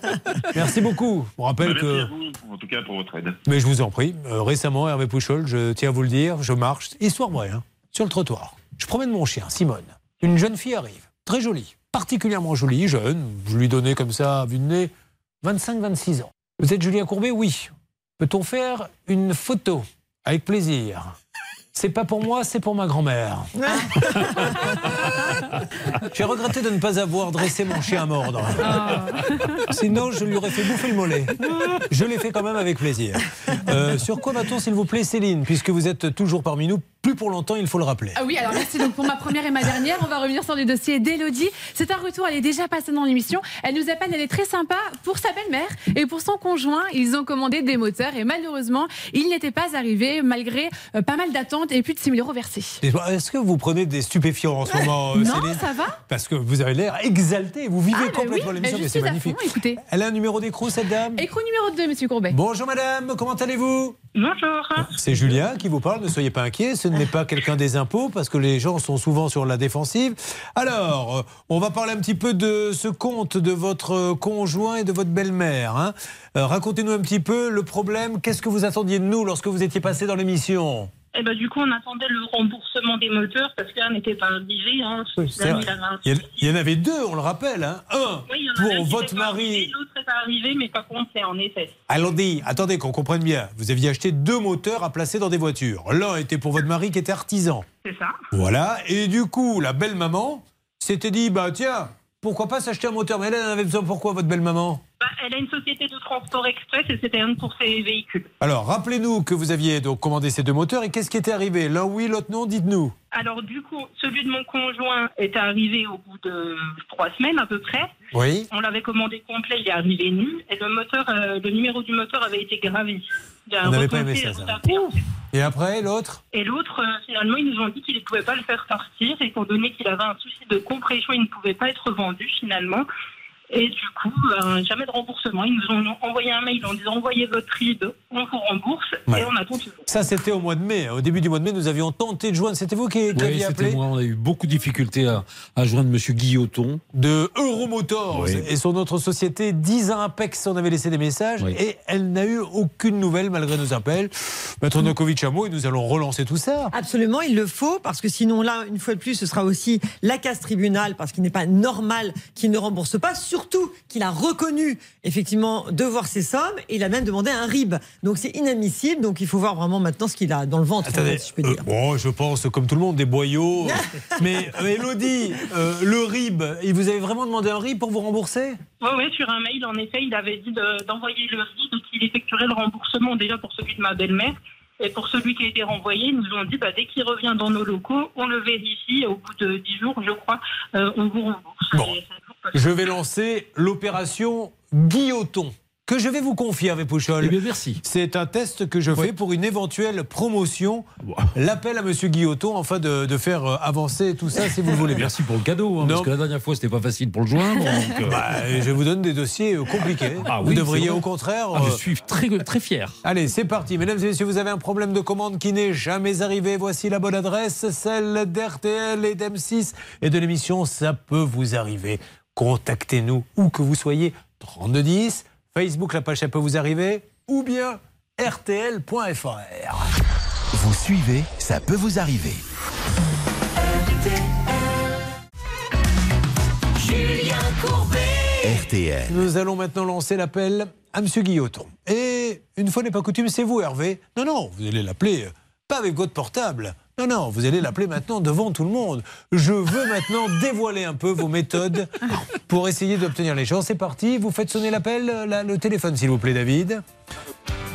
Merci beaucoup. Je vous rappelle Merci que. à vous, en tout cas, pour votre aide. Mais je vous en prie. euh, récemment, Hervé Pouchol, je tiens à vous le dire, je marche, histoire vraie, hein, sur le trottoir. Je promène mon chien, Simone. Une jeune fille arrive, très jolie, particulièrement jolie, jeune. Je lui donnais comme ça, à vue de nez, 25-26 ans. Vous êtes Julien Courbet? Oui. Peut-on faire une photo Avec plaisir? C'est pas pour moi, c'est pour ma grand-mère. J'ai regretté de ne pas avoir dressé mon chien à mordre. Sinon, je lui aurais fait bouffer le mollet. Je l'ai fait quand même avec plaisir. Euh, sur quoi va-t-on, s'il vous plaît, Céline, puisque vous êtes toujours parmi nous plus pour longtemps, il faut le rappeler. Ah oui, alors merci donc pour ma première et ma dernière. On va revenir sur le dossier d'Elodie. C'est un retour, elle est déjà passée dans l'émission. Elle nous appelle, elle est très sympa pour sa belle-mère et pour son conjoint. Ils ont commandé des moteurs et malheureusement, ils n'étaient pas arrivés malgré euh, pas mal d'attentes et plus de 6 000 euros versés. Est-ce que vous prenez des stupéfiants en ce moment, euh, Non, Céline ça va Parce que vous avez l'air exalté, vous vivez Ah, bah complètement oui, l'émission, je mais c'est magnifique. fond, écoutez. Elle a un numéro d'écrou, cette dame Écrou numéro 2, monsieur Courbet. Bonjour madame, comment allez-vous? Bonjour. C'est Julien qui vous parle, ne soyez pas inquiet, ce n'est pas quelqu'un des impôts parce que les gens sont souvent sur la défensive. Alors, euh, on va parler un petit peu de ce compte de votre conjoint et de votre belle-mère. hein. Euh, Racontez-nous un petit peu le problème, qu'est-ce que vous attendiez de nous lorsque vous étiez passé dans l'émission? Eh ben, du coup, on attendait le remboursement des moteurs parce qu'un n'était pas arrivé. Hein. Il y, en- avait deux, on le rappelle. Hein. Un Oui, pour votre pas mari. L'autre n'est pas arrivé, mais par contre, c'est en effet. Allons-y, attendez qu'on comprenne bien. Vous aviez acheté deux moteurs à placer dans des voitures. L'un était pour votre mari qui était artisan. C'est ça. Voilà. Et du coup, la belle-maman s'était dit, bah tiens, pourquoi pas s'acheter un moteur? Mais elle en avait besoin pourquoi, votre belle-maman? Bah, elle a une société de transport express et c'était un pour ses véhicules. Alors, rappelez-nous que vous aviez donc commandé ces deux moteurs et qu'est-ce qui était arrivé? L'un oui, l'autre non, dites-nous. Alors, du coup, celui de mon conjoint est arrivé au bout de trois semaines à peu près. Oui. On l'avait commandé complet, il est arrivé nu. Et le moteur, euh, le numéro du moteur avait été gravé. On n'avait pas aimé ça, et ça. Et après, l'autre? Et l'autre, euh, finalement, ils nous ont dit qu'ils ne pouvaient pas le faire sortir, étant donné qu'il avait un souci de compression, il ne pouvait pas être vendu finalement. Et du coup, euh, jamais de remboursement. Ils nous ont envoyé un mail en disant envoyez votre RIB, on vous rembourse, Ouais. et on attend toujours. Ça, c'était au mois de mai. Au début du mois de mai, nous avions tenté de joindre. C'était vous qui, qui Oui, aviez c'était appelé moi. On a eu beaucoup de difficultés à, à joindre Monsieur Guilloton. de Euromotors Oui. et son autre société 10 à Apex on avait laissé des messages et elle n'a eu aucune nouvelle malgré nos appels. Maître Nokovic à mot et nous allons relancer tout ça. Absolument, il le faut, parce que sinon, là, une fois de plus, ce sera aussi la casse tribunal, parce qu'il n'est pas normal qu'il ne rembourse pas, surtout qu'il a reconnu, effectivement, devoir ses sommes, et il a même demandé un RIB. Donc c'est inadmissible, donc il faut voir vraiment maintenant ce qu'il a dans le ventre, Attendez, si je peux dire. euh, bon, je pense comme tout le monde des boyaux. Mais euh, Elodie, euh, le RIB, il vous avez vraiment demandé un RIB pour vous rembourser? Oui, oui, sur un mail, en effet, il avait dit de- d'envoyer le RIB et qu'il effectuerait le remboursement déjà pour celui de ma belle-mère. Et pour celui qui a été renvoyé, ils nous ont dit bah, dès qu'il revient dans nos locaux, on le vérifie. Au bout de 10 jours, je crois, euh, on vous rembourse. Bon. Je vais lancer l'opération Guilloton. Que je vais vous confier avec Pouchol. Eh bien, merci. C'est un test que je fais pour une éventuelle promotion. L'appel à Monsieur Guilloton afin de, de faire euh, avancer tout ça si vous le voulez. Merci pour le cadeau, hein, parce que la dernière fois, c'était pas facile pour le joindre. donc, euh, Bah, je vous donne des dossiers euh, compliqués. Ah vous devriez au contraire. ah, je suis très, très fier. Allez, c'est parti. Mesdames et messieurs, vous avez un problème de commande qui n'est jamais arrivé. Voici la bonne adresse, celle d'RTL et d'M6 et de l'émission Ça peut vous arriver. Contactez-nous où que vous soyez. 3210, Facebook, la page Ça peut vous arriver, ou bien RTL.fr. Vous suivez, ça peut vous arriver. Julien Courbet. RTL. Nous allons maintenant lancer l'appel à Monsieur Guilloton. Et une fois n'est pas coutume, c'est vous, Hervé. Non, non, vous allez l'appeler euh, pas avec votre portable. Non, non, vous allez l'appeler maintenant devant tout le monde. Je veux maintenant dévoiler un peu vos méthodes pour essayer d'obtenir les gens. C'est parti, vous faites sonner l'appel, euh, là, le téléphone, s'il vous plaît, David.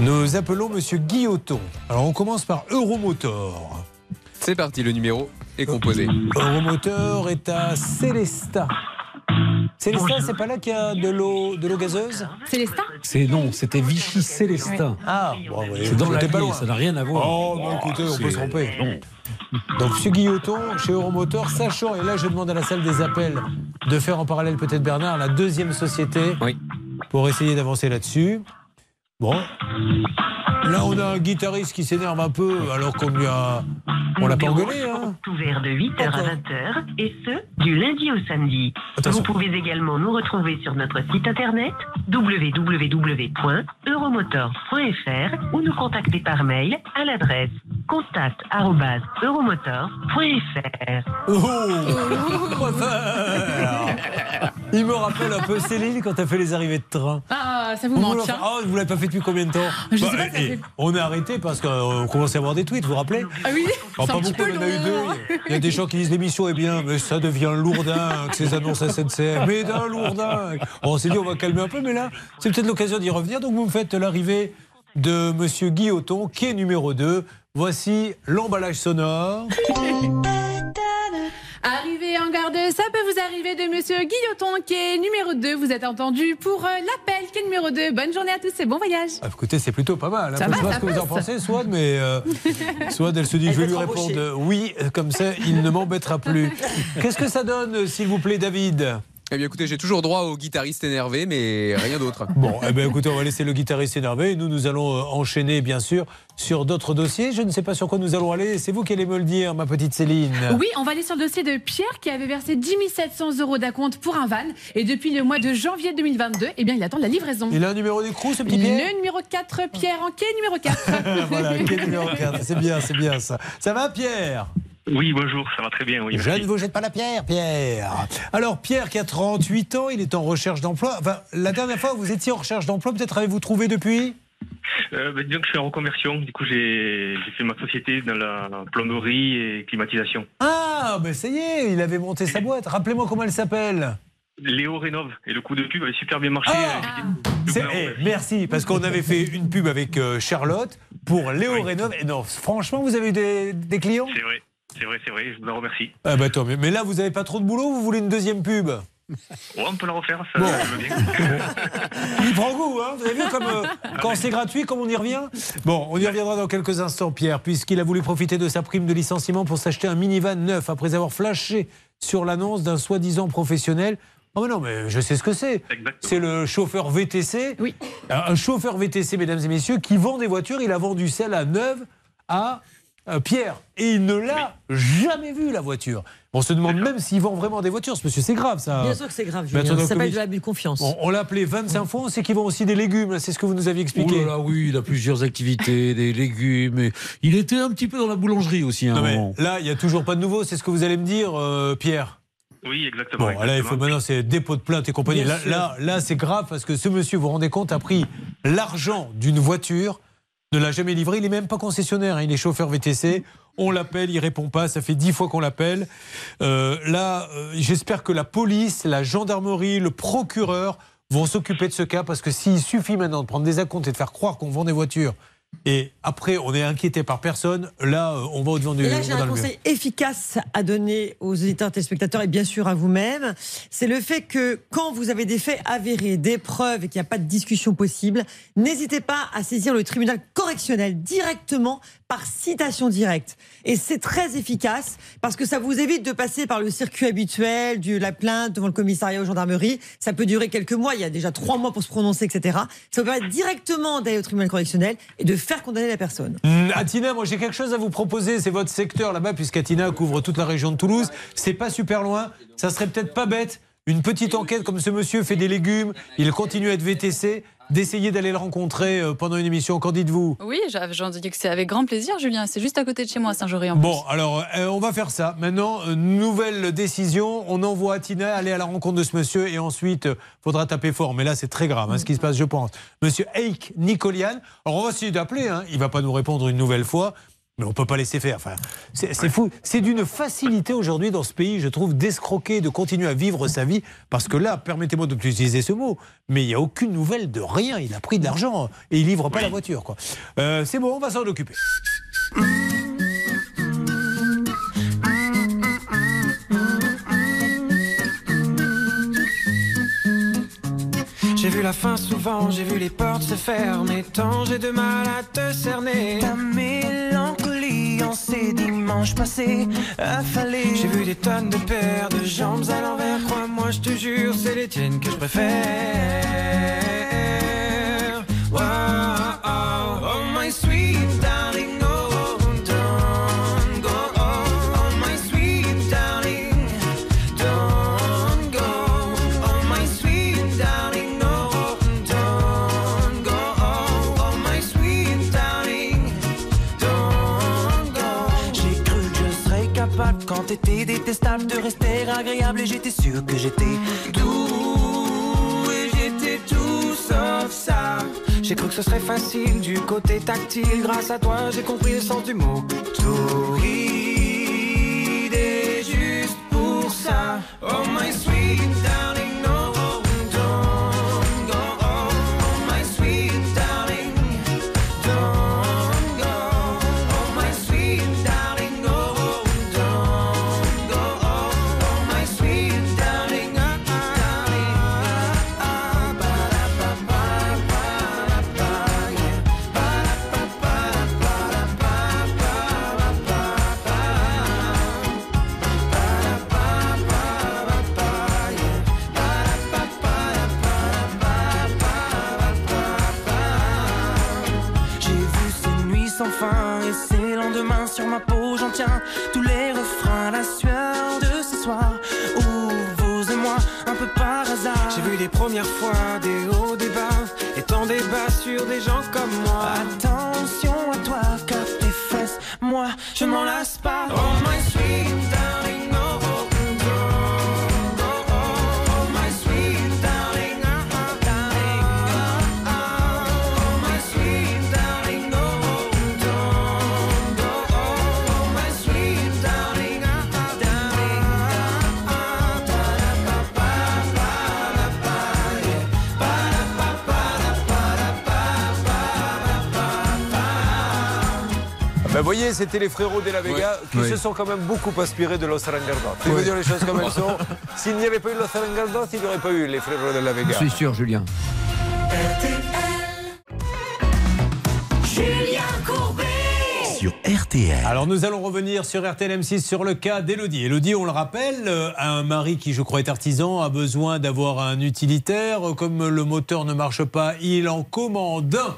Nous appelons Monsieur Guilloton. Alors, on commence par Euromotor. C'est parti, le numéro est composé. Euromoteur est à Célestat. Célestat, c'est pas là qu'il y a de l'eau, de l'eau gazeuse Célestin C'est non, c'était Vichy Célestin. Ah, bon, oui, C'est dans l'Allier, pas loin. ça n'a rien à voir. Oh, bah, écoutez, on peut se tromper. non. Donc, M. Guilloton, chez Euromoteur, sachant, et là je demande à la salle des appels de faire en parallèle peut-être Bernard, la deuxième société, pour essayer d'avancer là-dessus. Bon. Là, on a un guitariste qui s'énerve un peu alors qu'on lui a. On l'a pas engueulé, hein ouvert de 8h à 20h et ce, du lundi au samedi. Attention. Vous pouvez également nous retrouver sur notre site internet www.euromotor.fr ou nous contacter par mail à l'adresse contact@euromotor.fr. Oh Il me rappelle un peu Céline quand elle fait les arrivées de train. Ah, ça vous Vous manque. hein. Ah, vous l'avez pas fait depuis combien de temps Je sais Bah, pas, ça eh, fait- On a arrêté parce qu'on commençait à avoir des tweets, vous vous rappelez Ah oui Oh, pas beaucoup, on en a eu deux. Il y a des gens qui disent l'émission est bien, mais ça devient lourdin que ces annonces SNCF. Mais d'un lourdin. On s'est dit on va calmer un peu, mais là, c'est peut-être l'occasion d'y revenir. Donc vous me faites l'arrivée de Monsieur Guilloton, qui est numéro 2. voici l'emballage sonore. Arrivé en garde, ça peut vous arriver de Monsieur Guilloton qui est numéro 2. Vous êtes entendu pour euh, l'appel qui est numéro 2. Bonne journée à tous et bon voyage. Ah, écoutez, c'est plutôt pas mal. hein. Ça Je va, sais pas ce que vous en pensez, Swad, mais euh, Swad, elle se dit, Elle je vais va lui embauchée. répondre oui, comme ça, il ne m'embêtera plus. Qu'est-ce que ça donne, s'il vous plaît, David? Eh bien, écoutez, j'ai toujours droit au guitariste énervé, mais rien d'autre. Bon, eh ben, écoutez, on va laisser le guitariste énervé et nous, nous allons euh, enchaîner, bien sûr, sur d'autres dossiers. Je ne sais pas sur quoi nous allons aller. C'est vous qui allez me le dire, ma petite Céline. Oui, on va aller sur le dossier de Pierre qui avait versé 10 700 euros d'acompte pour un van. Et depuis le mois de janvier 2022, eh bien, il attend la livraison. Il a un numéro d'écrou, ce petit Pierre Le numéro 4, Pierre en quai numéro 4. Voilà, quel numéro 4 C'est bien, c'est bien ça. Ça va, Pierre? Oui, bonjour, ça va très bien. Oui, Je ne vous jette pas la pierre, Pierre. Alors, Pierre, qui a 38 ans, il est en recherche d'emploi. Enfin, la dernière fois, vous étiez en recherche d'emploi, peut-être avez-vous trouvé depuis? Euh, ben, disons que je suis en reconversion. Du coup, j'ai fait ma société dans la plomberie et climatisation. Ah, ben ça y est, il avait monté sa boîte. Rappelez-moi comment elle s'appelle. Léo Rénove. Et le coup de pub avait super bien marché. C'est- eh, merci, parce qu'on avait fait une pub avec euh, Charlotte pour Léo Rénov. Et non, franchement, vous avez eu des, des clients? C'est vrai, c'est vrai, c'est vrai. Je vous en remercie. ah bah, mieux. Mais là, vous n'avez pas trop de boulot, vous voulez une deuxième pub? Ouais, on peut la refaire, ça Bon. bien. Il prend goût, hein Vous avez vu comme euh, quand c'est gratuit, comme on y revient? Bon, on y reviendra dans quelques instants, Pierre, puisqu'il a voulu profiter de sa prime de licenciement pour s'acheter un minivan neuf après avoir flashé sur l'annonce d'un soi-disant professionnel. Oh mais non, mais je sais ce que c'est. C'est le chauffeur VTC. Oui. Un chauffeur VTC, mesdames et messieurs, qui vend des voitures. Il a vendu celle à neuve à euh, Pierre. Et il ne l'a jamais vue, la voiture. On se demande même s'il vend vraiment des voitures, parce que c'est grave, ça. Bien sûr que c'est grave, Julien. Ça s'appelle de l'abus de confiance. On, on l'a appelé 25 fois, on sait qu'ils vend aussi des légumes, c'est ce que vous nous aviez expliqué. Oh là là, oui, il a plusieurs activités, des légumes. et il était un petit peu dans la boulangerie aussi. Non, mais là, il n'y a toujours pas de nouveau, c'est ce que vous allez me dire, euh, Pierre Oui, exactement. Bon, là, il faut maintenant, c'est dépôt de plainte et compagnie. Bien Là, sûr. là, là, c'est grave parce que ce monsieur, vous vous rendez compte, a pris l'argent d'une voiture, ne l'a jamais livré. Il n'est même pas concessionnaire, hein, il est chauffeur VTC. On l'appelle, il répond pas. Ça fait dix fois qu'on l'appelle. Euh, là, euh, j'espère que la police, la gendarmerie, le procureur vont s'occuper de ce cas parce que s'il suffit maintenant de prendre des acomptes et de faire croire qu'on vend des voitures et après on est inquiété par personne, là, euh, on va au-devant du Et là, j'ai un conseil efficace à donner aux auditeurs téléspectateurs et bien sûr à vous-même. C'est le fait que quand vous avez des faits avérés, des preuves et qu'il n'y a pas de discussion possible, n'hésitez pas à saisir le tribunal correctionnel directement par citation directe. Et c'est très efficace parce que ça vous évite de passer par le circuit habituel, de la plainte devant le commissariat aux gendarmeries. Ça peut durer quelques mois, il y a déjà trois mois pour se prononcer, etc. Ça vous permet directement d'aller au tribunal correctionnel et de faire condamner la personne. Hum, Atina, moi j'ai quelque chose à vous proposer. C'est votre secteur là-bas, puisqu'Atina couvre toute la région de Toulouse. C'est pas super loin. Ça serait peut-être pas bête. Une petite enquête comme ce monsieur fait des légumes, il continue à être VTC, d'essayer d'aller le rencontrer euh, pendant une émission. Qu'en dites-vous? Oui, j'en dis que c'est avec grand plaisir, Julien. C'est juste à côté de chez moi, à Saint-Jory. Bon, alors euh, on va faire ça. Maintenant, euh, nouvelle décision. On envoie Atina aller à la rencontre de ce monsieur et ensuite, euh, faudra taper fort. Mais là, c'est très grave hein, ce qui se passe, je pense. Monsieur Eik Nicolian. Alors, on va essayer d'appeler. Hein. Il va pas nous répondre une nouvelle fois. Mais on peut pas laisser faire. Enfin, c'est fou. C'est d'une facilité aujourd'hui dans ce pays, je trouve, d'escroquer, de continuer à vivre sa vie. Parce que là, permettez-moi de plus utiliser ce mot, mais il n'y a aucune nouvelle de rien. Il a pris de l'argent et il livre pas la voiture. quoi. Euh, c'est bon, on va s'en occuper. J'ai vu la fin souvent, j'ai vu les portes se fermer. Tant j'ai de mal à te cerner. Ta mélancolie en ces dimanches passés, affalés. J'ai vu des tonnes de paires de jambes à l'envers. Crois-moi, je te jure, c'est les tiennes que je préfère. Oh, oh, de rester agréable. Et j'étais sûr que j'étais doux. Et j'étais tout sauf ça. J'ai cru que ce serait facile du côté tactile. Grâce à toi, j'ai compris le sens du mot. Torride. Juste pour ça. Oh, my sweet eu des premières fois, des hauts, des bas, et tant débat sur des gens comme moi. C'était les frérots de la Vega qui Ouais. se sont quand même beaucoup inspirés de Los Arangardos. Il faut dire les choses comme elles sont. S'il n'y avait pas eu Los Arangardos, il n'y aurait pas eu les frérots de la Vega. Je suis sûr, Julien. Julien Courbet Sur RTL. Alors nous allons revenir sur RTL M6 sur le cas d'Elodie. Elodie, on le rappelle, euh, un mari qui je crois est artisan a besoin d'avoir un utilitaire. Comme le moteur ne marche pas, il en commande un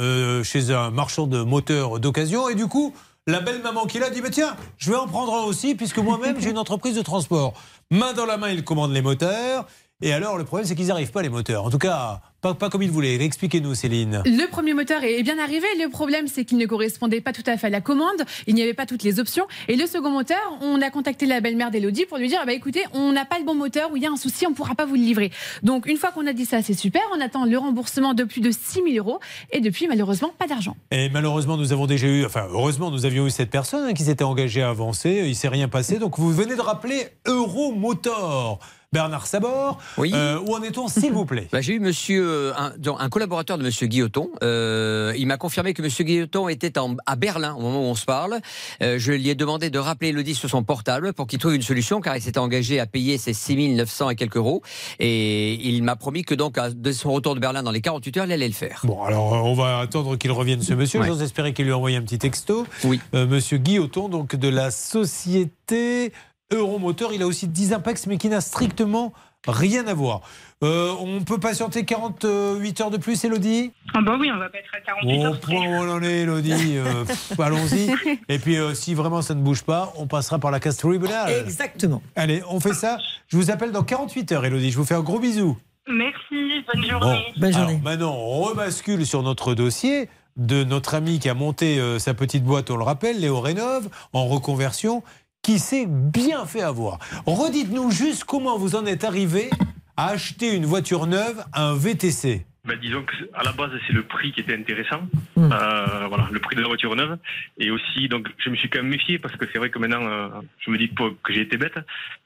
euh, chez un marchand de moteurs d'occasion. Et du coup, la belle maman qui l'a dit, bah, tiens, je vais en prendre un aussi puisque moi-même j'ai une entreprise de transport. Main dans la main, il commande les moteurs. Et alors le problème c'est qu'ils n'arrivent pas les moteurs. En tout cas, pas, pas comme il voulait. Expliquez-nous Céline. Le premier moteur est bien arrivé. Le problème, c'est qu'il ne correspondait pas tout à fait à la commande. Il n'y avait pas toutes les options. Et le second moteur, on a contacté la belle-mère d'Elodie pour lui dire bah, écoutez, on n'a pas le bon moteur ou il y a un souci, on ne pourra pas vous le livrer. Donc, une fois qu'on a dit ça, c'est super. On attend le remboursement de plus de 6 000 euros. Et depuis, malheureusement, pas d'argent. Et malheureusement, nous avons déjà eu, enfin, heureusement, nous avions eu cette personne hein, qui s'était engagée à avancer. Il s'est rien passé. Donc, vous venez de rappeler Euromotor. Bernard Sabor, Oui. euh, où en est-on, s'il vous plaît Bah, J'ai eu monsieur, euh, un, collaborateur de monsieur Guilloton. Euh, il m'a confirmé que monsieur Guilloton était en- à Berlin au moment où on se parle. Euh, je lui ai demandé de rappeler Elodie sur son portable pour qu'il trouve une solution car il s'était engagé à payer ses 6 900 et quelques euros. Et il m'a promis que donc, à- de son retour de Berlin dans les 48 heures, il allait le faire. Bon, alors on va attendre qu'il revienne, ce monsieur. Ouais. J'ose espérer qu'il lui a envoyé un petit texto. Oui. Monsieur Guilloton, donc de la société Euromoteur. Il a aussi 10 impacts, mais qui n'a strictement rien à voir. Euh, on peut patienter 48 heures de plus, Elodie? Ah bah oui, on va pas être à 48 Au heures. point où on en est, Elodie, euh, allons-y. Et puis, euh, si vraiment ça ne bouge pas, on passera par la casse tribunal. Exactement. Allez, on fait ça. Je vous appelle dans 48 heures, Elodie. Je vous fais un gros bisou. Merci, bonne Bon, journée. alors maintenant, on rebascule sur notre dossier de notre ami qui a monté euh, sa petite boîte, on le rappelle, Léo Rénov, en reconversion, qui s'est bien fait avoir. Redites-nous juste comment vous en êtes arrivé à acheter une voiture neuve, un VTC. Ben, disons que à la base c'est le prix qui était intéressant, Hmm. Euh, voilà, le prix de la voiture neuve, et aussi donc je me suis quand même méfié parce que c'est vrai que maintenant euh, je me dis pas que j'ai été bête,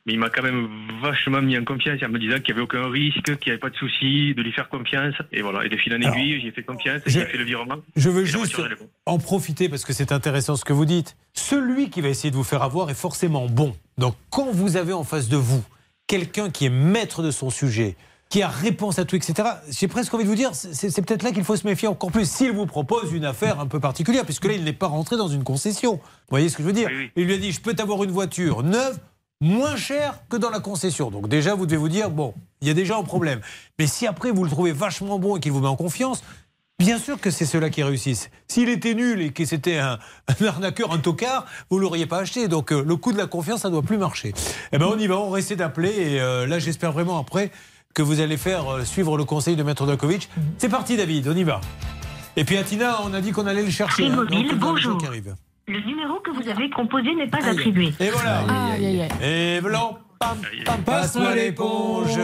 mais il m'a quand même vachement mis en confiance en me disant qu'il n'y avait aucun risque, qu'il n'y avait pas de souci, de lui faire confiance, et voilà, et de fil en aiguille j'ai fait confiance, j'ai fait le virement. Je veux juste en profiter parce que c'est intéressant ce que vous dites. Celui qui va essayer de vous faire avoir est forcément bon. Donc quand vous avez en face de vous quelqu'un qui est maître de son sujet, qui a réponse à tout, etc., j'ai presque envie de vous dire, c'est peut-être là qu'il faut se méfier encore plus s'il vous propose une affaire un peu particulière, puisque là, il n'est pas rentré dans une concession. Vous voyez ce que je veux dire Il lui a dit, je peux t'avoir une voiture neuve, moins chère que dans la concession. Donc déjà, vous devez vous dire, bon, il y a déjà un problème. Mais si après, vous le trouvez vachement bon et qu'il vous met en confiance, Bien sûr que c'est ceux-là qui réussissent. S'il était nul et que c'était un, un arnaqueur, un tocard, vous ne l'auriez pas acheté. Donc euh, le coup de la confiance, ça ne doit plus marcher. Eh ben on y va, on va essayer d'appeler. Et euh, là, j'espère vraiment après que vous allez faire euh, suivre le conseil de Maître Dakovic. C'est parti, David, on y va. Et puis Atina, on a dit qu'on allait le chercher. Hein. Mobile, bonjour. Le numéro que vous avez composé n'est pas attribué. Et voilà. Aïe, aïe, aïe. Et blanc, pam, pam, passe-moi l'éponge.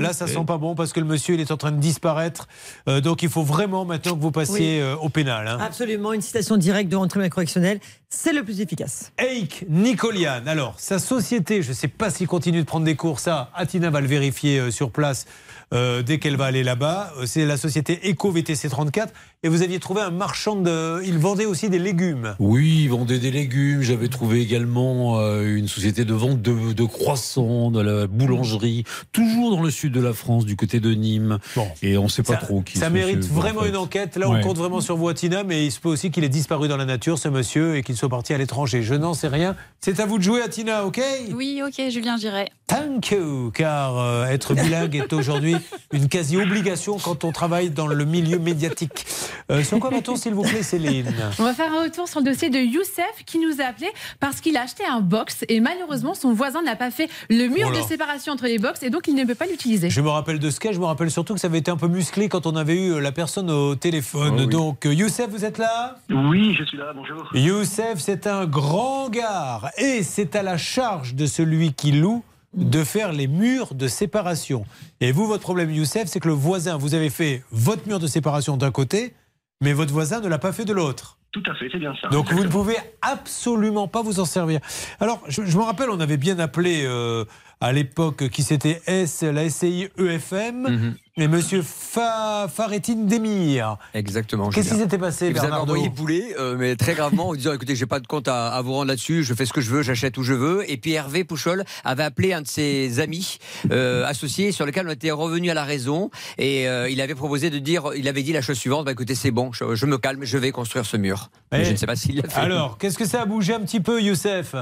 Là, ça sent pas bon parce que le monsieur, il est en train de disparaître. Euh, donc, il faut vraiment maintenant que vous passiez Oui. euh, au pénal. hein. Absolument, une citation directe devant le tribunal correctionnel, c'est le plus efficace. Eik Nicolian. Alors, sa société, je ne sais pas s'il continue de prendre des cours, ça, Atina va le vérifier euh, sur place euh, dès qu'elle va aller là-bas. C'est la société Eco VTC 34. Et vous aviez trouvé un marchand de. Il vendait aussi des légumes. Oui, ils vendaient des légumes. J'avais trouvé également euh, une société de vente de, de croissants, de la boulangerie, toujours dans le sud de la France, du côté de Nîmes. Et on ne sait pas Ça, trop qui ça mérite monsieur, vraiment en fait. une enquête. Là, on Ouais. compte vraiment sur vous, Atina, mais il se peut aussi qu'il ait disparu dans la nature, ce monsieur, et qu'il soit partie à l'étranger. Je n'en sais rien. C'est à vous de jouer, Atina, ok? Oui, ok, Julien, j'irai. Thank you, car euh, être bilingue est aujourd'hui une quasi-obligation quand on travaille dans le milieu médiatique. Euh, sur quoi va-t-on, s'il vous plaît, Céline? On va faire un retour sur le dossier de Youssef qui nous a appelé parce qu'il a acheté un box et malheureusement son voisin n'a pas fait le mur Oh de séparation entre les box et donc il ne peut pas l'utiliser. Je me rappelle de ce cas, je me rappelle surtout que ça avait été un peu musclé quand on avait eu euh, la personne au téléphone. Donc, euh, Youssef, vous êtes là? Oui, je suis là, bonjour. Youssef, c'est un grand gare et c'est à la charge de celui qui loue de faire les murs de séparation. Et vous, votre problème, Youssef, c'est que le voisin, vous avez fait votre mur de séparation d'un côté, mais votre voisin ne l'a pas fait de l'autre. Tout à fait, c'est bien ça. Donc vous ne pouvez absolument pas vous en servir. Alors, je, je me rappelle, on avait bien appelé euh, à l'époque qui c'était S, la SCI EFM, et Monsieur Fa, Faretine Demir. Exactement. Qu'est-ce qui s'était passé, Et Vous avez envoyé bouler, euh, mais très gravement, en disant écoutez, j'ai pas de compte à, à vous rendre là-dessus, je fais ce que je veux, j'achète où je veux. Et puis Hervé Pouchol avait appelé un de ses amis euh, associés sur lequel on était revenu à la raison. Et euh, il avait proposé de dire il avait dit la chose suivante bah, écoutez, c'est bon, je, je me calme, je vais construire ce mur. Mais je ne sais pas s'il l'a fait. Alors, qu'est-ce que ça a bougé un petit peu, Youssef?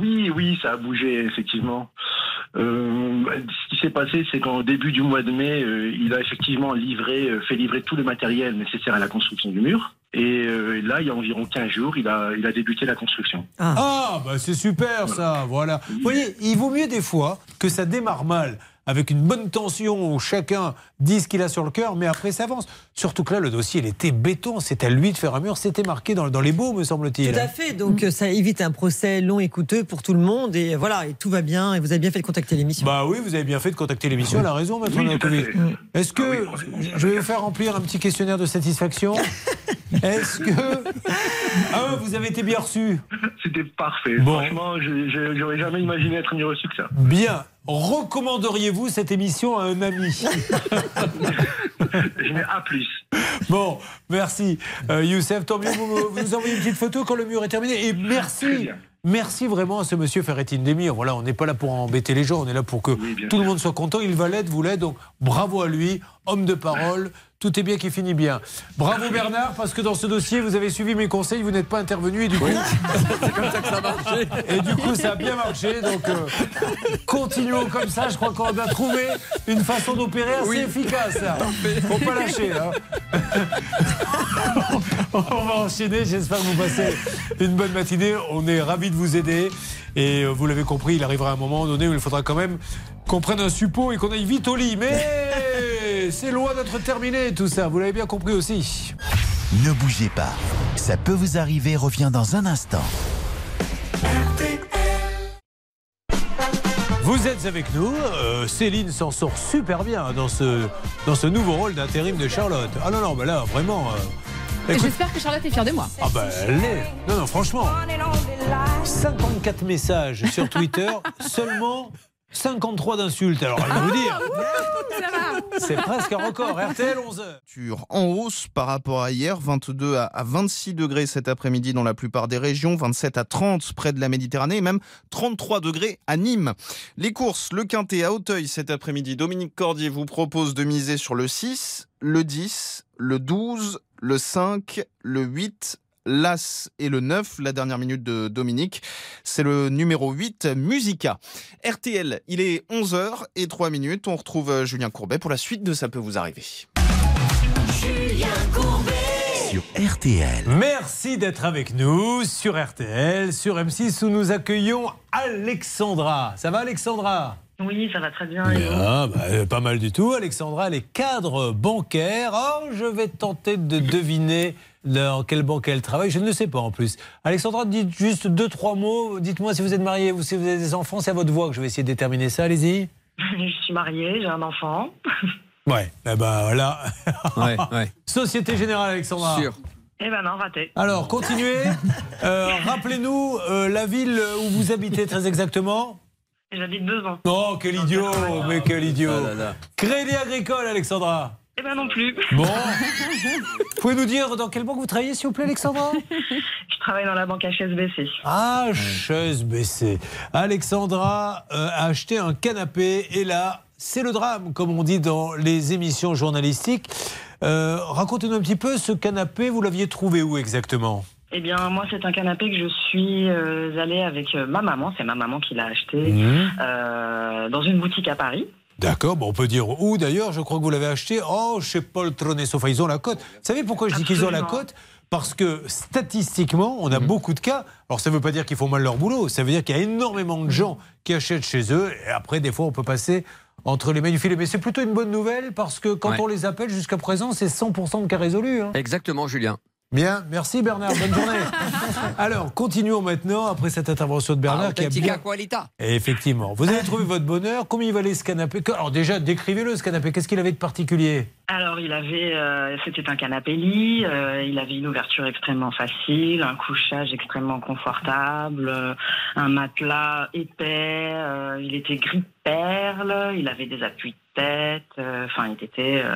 Oui, oui, ça a bougé, effectivement. Euh, ce qui s'est passé, c'est qu'au début du mois de mai, euh, il a effectivement livré, euh, fait livrer tout le matériel nécessaire à la construction du mur. Et euh, là, il y a environ 15 jours, il a, il a débuté la construction. Ah, bah c'est super ça, voilà. Vous voyez, il vaut mieux des fois que ça démarre mal, avec une bonne tension où chacun dit ce qu'il a sur le cœur, mais après ça avance. Surtout que là, le dossier, il était béton, c'était à lui de faire un mur, c'était marqué dans, dans les beaux, me semble-t-il. Tout à fait. Donc euh, ça évite un procès long et coûteux pour tout le monde. Et voilà, et tout va bien. Et vous avez bien fait de contacter l'émission. Bah oui, vous avez bien fait de contacter l'émission, elle a raison, maître Oui. Est-ce que je vais vous faire remplir un petit questionnaire de satisfaction? Est-ce que un, vous avez été bien reçu? C'était parfait. Bon. Franchement, j'aurais jamais imaginé être mieux reçu que ça. Bien. Recommanderiez-vous cette émission à un ami Je mets A+. Bon, merci. Euh, Youssef, tant mieux, vous, vous nous envoyez une petite photo quand le mur est terminé. Et merci. Merci vraiment à ce monsieur Ferrettine Demir. Voilà, on n'est pas là pour embêter les gens, on est là pour que tout le monde soit content. Il va l'être, vous l'êtes, donc bravo à lui, homme de parole. Tout est bien qui finit bien. Bravo Bernard, parce que dans ce dossier, vous avez suivi mes conseils, vous n'êtes pas intervenu et du coup. C'est comme ça que ça marche. Et du coup, ça a bien marché. Donc, euh, continuons comme ça. Je crois qu'on a trouvé une façon d'opérer assez efficace. là. Faut pas lâcher. hein. On va enchaîner. J'espère que vous passez une bonne matinée. On est ravis de vous aider. Et euh, vous l'avez compris, il arrivera un moment donné où il faudra quand même qu'on prenne un suppôt et qu'on aille vite au lit. Mais c'est loin d'être terminé tout ça. Vous l'avez bien compris aussi. Ne bougez pas. Ça peut vous arriver, revient dans un instant. Vous êtes avec nous. Euh, Céline s'en sort super bien dans ce, dans ce nouveau rôle d'intérim de Charlotte. Ah non, non, mais là, vraiment. euh, écoute- j'espère que Charlotte est fière de moi. ah bah, elle l'est. Non, non, franchement. 54 messages sur Twitter, seulement 53 d'insultes. Alors, je vais vous dire, c'est presque un record. RTL 11h. Température en hausse par rapport à hier, 22 à à 26 degrés cet après-midi dans la plupart des régions, 27 à 30 près de la Méditerranée et même 33 degrés à Nîmes. Les courses, le Quintet à Auteuil cet après-midi, Dominique Cordier vous propose de miser sur le 6, le 10, le 12, le 5, le 8, l'As et le 9, la dernière minute de Dominique, c'est le numéro 8, Musica. RTL, il est 11h et 3 minutes, on retrouve euh, Julien Courbet pour la suite de Ça peut vous arriver. Sur RTL. Merci d'être avec nous sur RTL, sur M6 où nous accueillons Alexandra. Ça va Alexandra? Oui, ça va très bien. Ah, bah, euh, pas mal du tout. Alexandra, elle est cadre bancaire. Oh, je vais tenter de deviner dans quelle banque elle travaille. Je ne le sais pas en plus. Alexandra, dites juste deux, trois mots. Dites-moi si vous êtes mariée ou si vous avez des enfants. C'est à votre voix que je vais essayer de déterminer ça. Allez-y. Je suis mariée, j'ai un enfant. Ouais, eh ben voilà. Ouais, ouais. Société Générale, Alexandra. Sûr. Eh ben non, raté. Alors, continuez. Euh, Rappelez-nous euh, la ville où vous habitez très exactement. J'habite deux ans. Oh, quel idiot, mais quel idiot. Ah là là. Crédit Agricole, Alexandra. Eh ben non plus. Bon. Pouvez nous dire dans quelle banque vous travaillez, s'il vous plaît, Alexandra? Je travaille dans la banque HSBC. Ah, HSBC. Alexandra euh, a acheté un canapé et là, c'est le drame, comme on dit dans les émissions journalistiques. Euh, Racontez-nous un petit peu, ce canapé, vous l'aviez trouvé où exactement? Eh bien, moi, c'est un canapé que je suis euh, allée avec euh, ma maman. C'est ma maman qui l'a acheté Mhm. euh, dans une boutique à Paris. D'accord, bon, on peut dire où d'ailleurs, je crois que vous l'avez acheté. Oh, chez Paul Tronet Sofa, ils ont la cote. Vous savez pourquoi je dis qu'ils ont la cote Parce que statistiquement, on a Mhm. beaucoup de cas. Alors ça ne veut pas dire qu'ils font mal leur boulot, ça veut dire qu'il y a énormément de gens qui achètent chez eux. Et après, des fois, on peut passer entre les mains du filet. Mais c'est plutôt une bonne nouvelle parce que quand Ouais. on les appelle jusqu'à présent, c'est 100% de cas résolus. hein. Exactement, Julien. Bien, merci Bernard, bonne journée. Alors, continuons maintenant, après cette intervention de Bernard qui a bien... qualita. Effectivement. Vous avez trouvé votre bonheur. Combien il valait ce canapé Alors déjà, décrivez-le ce canapé. Qu'est-ce qu'il avait de particulier Alors, il avait, euh, c'était un canapé lit. euh, il avait une ouverture extrêmement facile, un couchage extrêmement confortable, euh, un matelas épais. euh, il était gris perle. Il avait des appuis de tête. euh, Enfin, il était. euh,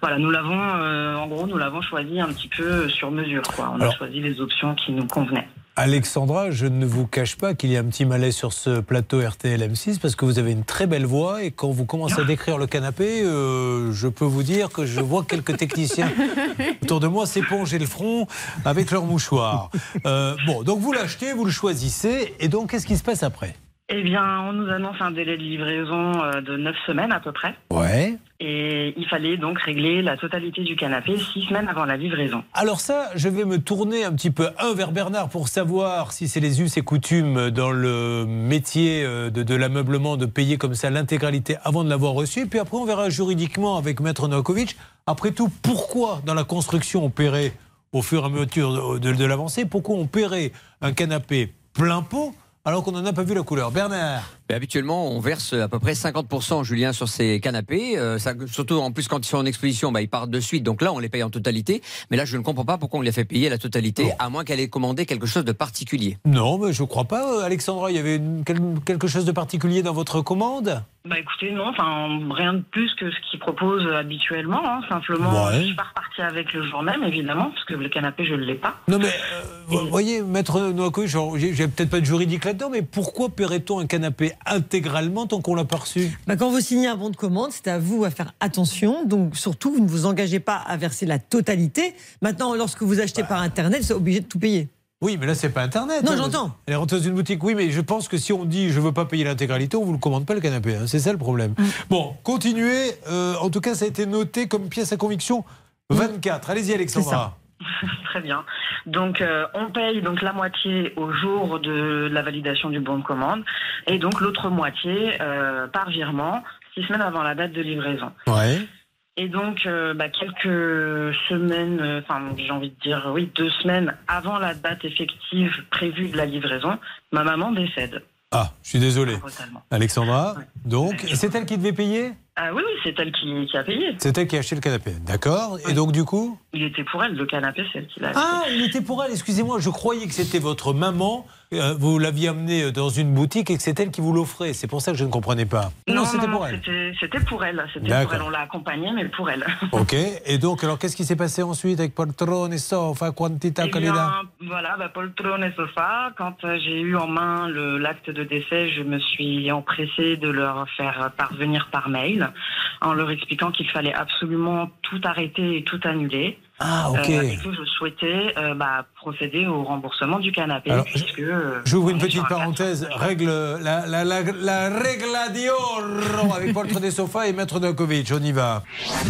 voilà, nous l'avons. euh, en gros, nous l'avons choisi un petit peu sur mesure. Quoi. On Alors- a choisi les options qui nous convenaient. Alexandra, je ne vous cache pas qu'il y a un petit malaise sur ce plateau RTL M6 parce que vous avez une très belle voix et quand vous commencez à décrire le canapé, euh, je peux vous dire que je vois quelques techniciens autour de moi s'éponger le front avec leur mouchoir. Euh, bon, donc vous l'achetez, vous le choisissez et donc qu'est-ce qui se passe après? Eh bien, on nous annonce un délai de livraison euh, de 9 semaines à peu près. Ouais. Et il fallait donc régler la totalité du canapé 6 semaines avant la livraison. Alors ça, je vais me tourner un petit peu un vers Bernard pour savoir si c'est les us et coutumes dans le métier euh, de, de l'ameublement de payer comme ça l'intégralité avant de l'avoir reçu. Puis après, on verra juridiquement avec Maître Novakovic. Après tout, pourquoi dans la construction on paierait au fur et à mesure de, de- de l'avancée, pourquoi on paierait un canapé plein pot alors qu'on n'en a pas vu la couleur. Bernard Mais habituellement, on verse à peu près 50%, Julien, sur ces canapés. Euh, ça- surtout, en plus, quand ils sont en exposition, bah, ils partent de suite. Donc là, on les paye en totalité. Mais là, je ne comprends pas pourquoi on les fait payer la totalité, à moins qu'elle ait commandé quelque chose de particulier. Non, mais je crois pas. Euh, Alexandra, il y avait une- quel- quelque chose de particulier dans votre commande? Bah écoutez, non, enfin rien de plus que ce qu'ils proposent habituellement. hein. Simplement, Ouais. je suis pas repartie avec le jour même, évidemment, parce que le canapé, je ne l'ai pas. Non mais, euh, vous voyez, maître j'ai j'ai peut-être pas de juridique là-dedans, mais pourquoi paierait-on un canapé intégralement tant qu'on l'a pas reçu Bah, quand vous signez un bon de commande, c'est à vous à faire attention. Donc surtout, vous ne vous engagez pas à verser la totalité. Maintenant, lorsque vous achetez par Internet, vous êtes obligé de tout payer. Oui, mais là, c'est pas Internet. Non, hein. j'entends. Elle est rentrée dans une boutique. Oui, mais je pense que si on dit je veux pas payer l'intégralité, on vous le commande pas le canapé. hein. C'est ça le problème. Bon, continuez. Euh, en tout cas, ça a été noté comme pièce à conviction 24. Allez-y, Alexandra. Très bien. Donc, euh, on paye donc la moitié au jour de la validation du bon de commande, et donc l'autre moitié euh, par virement, six semaines avant la date de livraison. Ouais. Et donc, euh, bah, quelques semaines, enfin, j'ai envie de dire, oui, deux semaines avant la date effective prévue de la livraison, ma maman décède. Ah, je suis désolé. Brutalement. Alexandra, donc, c'est elle qui devait payer? Ah oui, oui, c'est elle qui, qui a payé. C'est elle qui a acheté le canapé. D'accord. Et donc, du coup Il était pour elle, le canapé, c'est elle qui l'a acheté. Ah, il était pour elle, excusez-moi, je croyais que c'était votre maman, euh, vous l'aviez amené dans une boutique et que c'est elle qui vous l'offrait. C'est pour ça que je ne comprenais pas. Non, c'était pour elle. c'était- pour elle. C'était pour elle. On l'a accompagnée, mais pour elle. Ok, et donc, alors qu'est-ce qui s'est passé ensuite avec Poltrone, Sofa, Quantita, Eh Calida voilà, bah, poltrone et sofa. Quand euh, j'ai eu en main l'acte de décès, je me suis empressée de leur faire parvenir par mail en leur expliquant qu'il fallait absolument tout arrêter et tout annuler. Ah, ok. Euh, et que je souhaitais euh, bah, procéder au remboursement du canapé. Alors, puisque, euh, J'ouvre une petite parenthèse. Règle, la, la, la, la regla d'oro avec Poltre des Sofa et Maître Novakovic. On y va.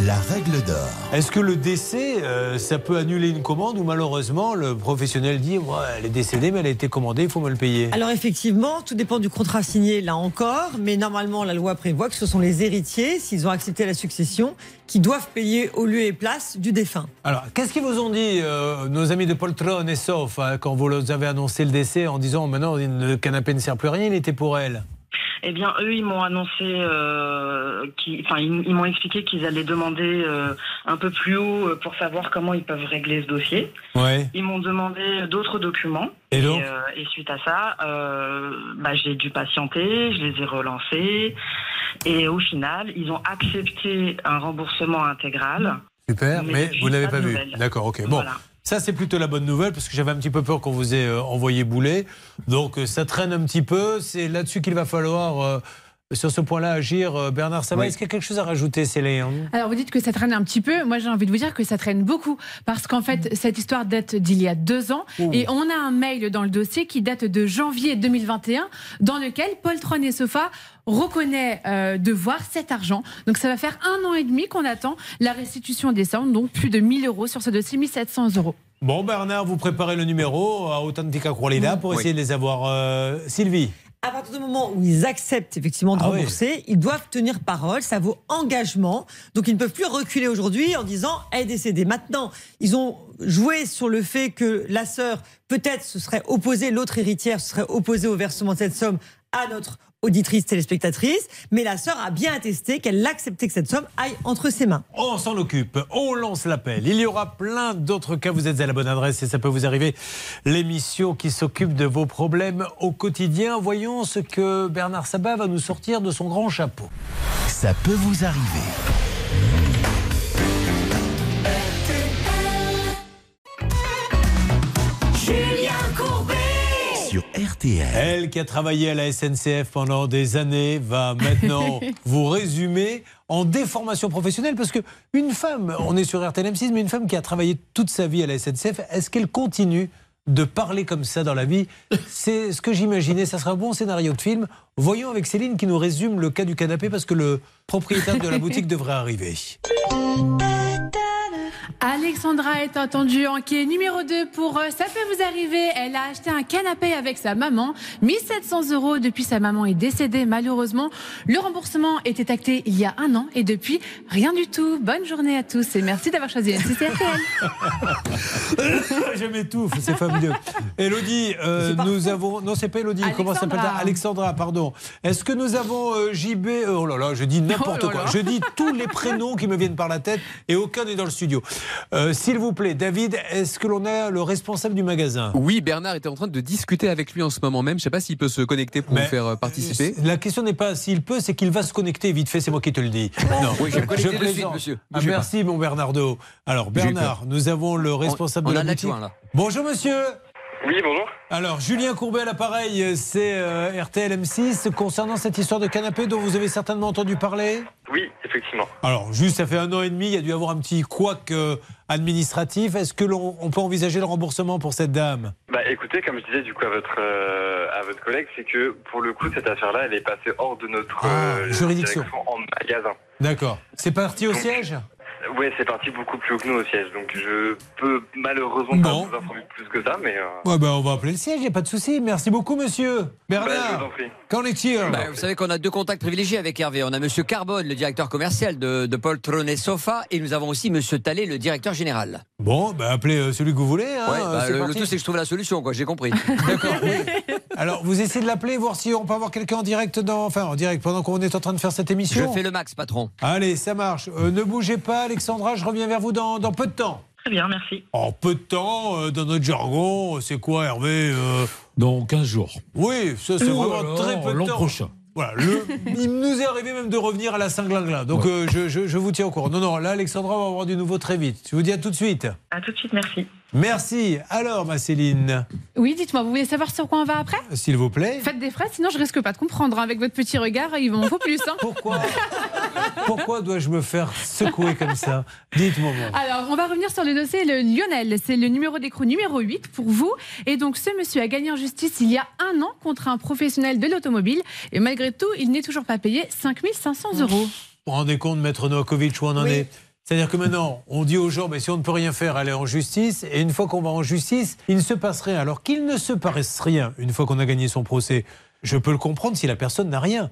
La règle d'or. Est-ce que le décès, euh, ça peut annuler une commande ou malheureusement le professionnel dit ouais, elle est décédée mais elle a été commandée, il faut me le payer? Alors effectivement, tout dépend du contrat signé là encore, mais normalement la loi prévoit que ce sont les héritiers, s'ils ont accepté la succession, qui doivent payer au lieu et place du défunt. Alors, qu'est-ce qu'ils vous ont dit, euh, nos amis de Poltron et Sof, hein, quand vous leur avez annoncé le décès en disant maintenant le canapé ne sert plus à rien, il était pour elle? Eh bien, eux, ils m'ont annoncé, euh, enfin, ils, ils m'ont expliqué qu'ils allaient demander euh, un peu plus haut euh, pour savoir comment ils peuvent régler ce dossier. Ouais. Ils m'ont demandé d'autres documents. Et donc euh, et suite à ça, bah, j'ai dû patienter, je les ai relancés. Et au final, ils ont accepté un remboursement intégral. Super, Mais vous ne l'avez pas vu. D'accord, ok. Bon, Voilà. Ça c'est plutôt la bonne nouvelle parce que j'avais un petit peu peur qu'on vous ait euh, envoyé bouler. Donc euh, ça traîne un petit peu. C'est là-dessus qu'il va falloir euh, sur ce point-là agir, euh, Bernard Sabat. Oui. Est-ce qu'il y a quelque chose à rajouter, Céline? Alors vous dites que ça traîne un petit peu. Moi j'ai envie de vous dire que ça traîne beaucoup parce qu'en fait cette histoire date d'il y a deux ans Ouh. et on a un mail dans le dossier qui date de janvier 2021 dans lequel Paul Tron et Sofa reconnaît euh, devoir cet argent. Donc ça va faire un an et demi qu'on attend la restitution des sommes, donc plus de 1000 euros sur ce dossier, 1700 euros. Bon, Bernard, vous préparez le numéro à Authentica Qualida pour Oui. essayer de les avoir. euh, Sylvie À partir du moment où ils acceptent effectivement de Ah oui. rembourser, ils doivent tenir parole, ça vaut engagement. Donc ils ne peuvent plus reculer aujourd'hui en disant elle est décédée. Maintenant, ils ont joué sur le fait que la sœur, peut-être, se serait opposée, l'autre héritière se serait opposée au versement de cette somme à notre auditrice téléspectatrice, mais la sœur a bien attesté qu'elle acceptait que cette somme aille entre ses mains. On s'en occupe, on lance l'appel. Il y aura plein d'autres cas, vous êtes à la bonne adresse et ça peut vous arriver. L'émission qui s'occupe de vos problèmes au quotidien. Voyons ce que Bernard Sabat va nous sortir de son grand chapeau. Ça peut vous arriver. Sur RTL. Elle qui a travaillé à la SNCF pendant des années va maintenant vous résumer en déformation professionnelle parce que une femme, on est sur RTL M6, mais une femme qui a travaillé toute sa vie à la SNCF, est-ce qu'elle continue de parler comme ça dans la vie? C'est ce que j'imaginais, ça sera un bon scénario de film. Voyons avec Céline qui nous résume le cas du canapé parce que le propriétaire de la boutique devrait arriver. Alexandra est attendue en quai numéro 2 pour euh, Ça peut vous arriver. Elle a acheté un canapé avec sa maman, 1700 euros depuis sa maman est décédée malheureusement. Le remboursement était acté il y a un an et depuis, rien du tout. Bonne journée à tous et merci d'avoir choisi NCCRTL. Je m'étouffe, c'est fabuleux. Elodie, euh, nous avons. Non, c'est pas Elodie, comment s'appelle? Alexandra. Alexandra, pardon. Est-ce que nous avons euh, JB Oh là là, je dis n'importe Oh là quoi. Je dis tous les prénoms qui me viennent par la tête et aucun n'est dans le studio. Euh, S'il vous plaît, David, est-ce que l'on a le responsable du magasin Oui, Bernard était en train de discuter avec lui en ce moment même. Je ne sais pas s'il peut se connecter pour Mais, vous faire euh, participer. La question n'est pas s'il peut, c'est qu'il va se connecter vite fait, c'est moi qui te le dis. Non, Oui, je de suite, plaisante. monsieur. Ah, merci, mon Bernardo. Alors, Bernard, nous avons le responsable on de a la boutique. là. Bonjour, monsieur. Oui, bonjour. Alors, Julien Courbet à l'appareil, c'est euh, RTL M6. Concernant cette histoire de canapé dont vous avez certainement entendu parler Oui, effectivement. Alors, juste, ça fait un an et demi, il y a dû avoir un petit couac euh, administratif. Est-ce que l'on on peut envisager le remboursement pour cette dame? Bah écoutez, comme je disais du coup à votre euh, à votre collègue, c'est que pour le coup cette affaire-là, elle est passée hors de notre Ah, euh, juridiction. en magasin. D'accord. C'est parti au Donc, siège? Oui, c'est parti beaucoup plus haut que nous au siège, donc je peux malheureusement Bon. pas vous informer plus que ça, mais euh, Ouais, ben, On va appeler le siège, il n'y a pas de souci. Merci beaucoup, monsieur. bah, je Bernard, prie. qu'en est-il Bah, vous savez qu'on a deux contacts privilégiés avec Hervé. On a Monsieur Carbone, le directeur commercial de, de Paul Tronet Sofa, et nous avons aussi Monsieur Tallet, le directeur général. Bon, ben, appelez euh, celui que vous voulez. hein, Ouais, bah, le, le tout, c'est que je trouve la solution, quoi. J'ai compris. D'accord. oui. Alors, vous essayez de l'appeler, voir si on peut avoir quelqu'un en direct dans, enfin, en direct pendant qu'on est en train de faire cette Je émission. fais le max, patron. Allez, ça marche. Euh, ne bougez pas, Alexandra, je reviens vers vous dans, dans peu de temps. Très bien, merci. En peu de temps, euh, dans notre jargon, c'est quoi, Hervé euh, Dans 15 jours. Oui, ça c'est vraiment alors, très peu de l'an temps. prochain. Voilà, le, il nous est arrivé même de revenir à la Saint-Glinglin. Donc euh, je, je- je vous tiens au courant. Non, non, là, Alexandra va avoir du nouveau très vite. Je vous dis à tout de suite. À tout de suite, merci. Merci. Alors, ma Céline, Oui, dites-moi, vous voulez savoir sur quoi on va après s'il vous plaît. Faites des frais, sinon je risque pas de comprendre. hein. Avec votre petit regard, il m'en faut plus. hein. Pourquoi Pourquoi dois-je me faire secouer comme ça Dites-moi. moi. Alors, on va revenir sur le dossier le Lionel. C'est le numéro d'écrou numéro 8 pour vous. Et donc, ce monsieur a gagné en justice il y a un an contre un professionnel de l'automobile. Et malgré tout, il n'est toujours pas payé 5500 euros. Vous vous rendez compte, Maître Novakovic, où on en Oui. est c'est-à-dire que maintenant, on dit aux gens, mais si on ne peut rien faire, allez en justice. Et une fois qu'on va en justice, il ne se passe rien. Alors qu'il ne se passe rien une fois qu'on a gagné son procès. Je peux le comprendre si la personne n'a rien.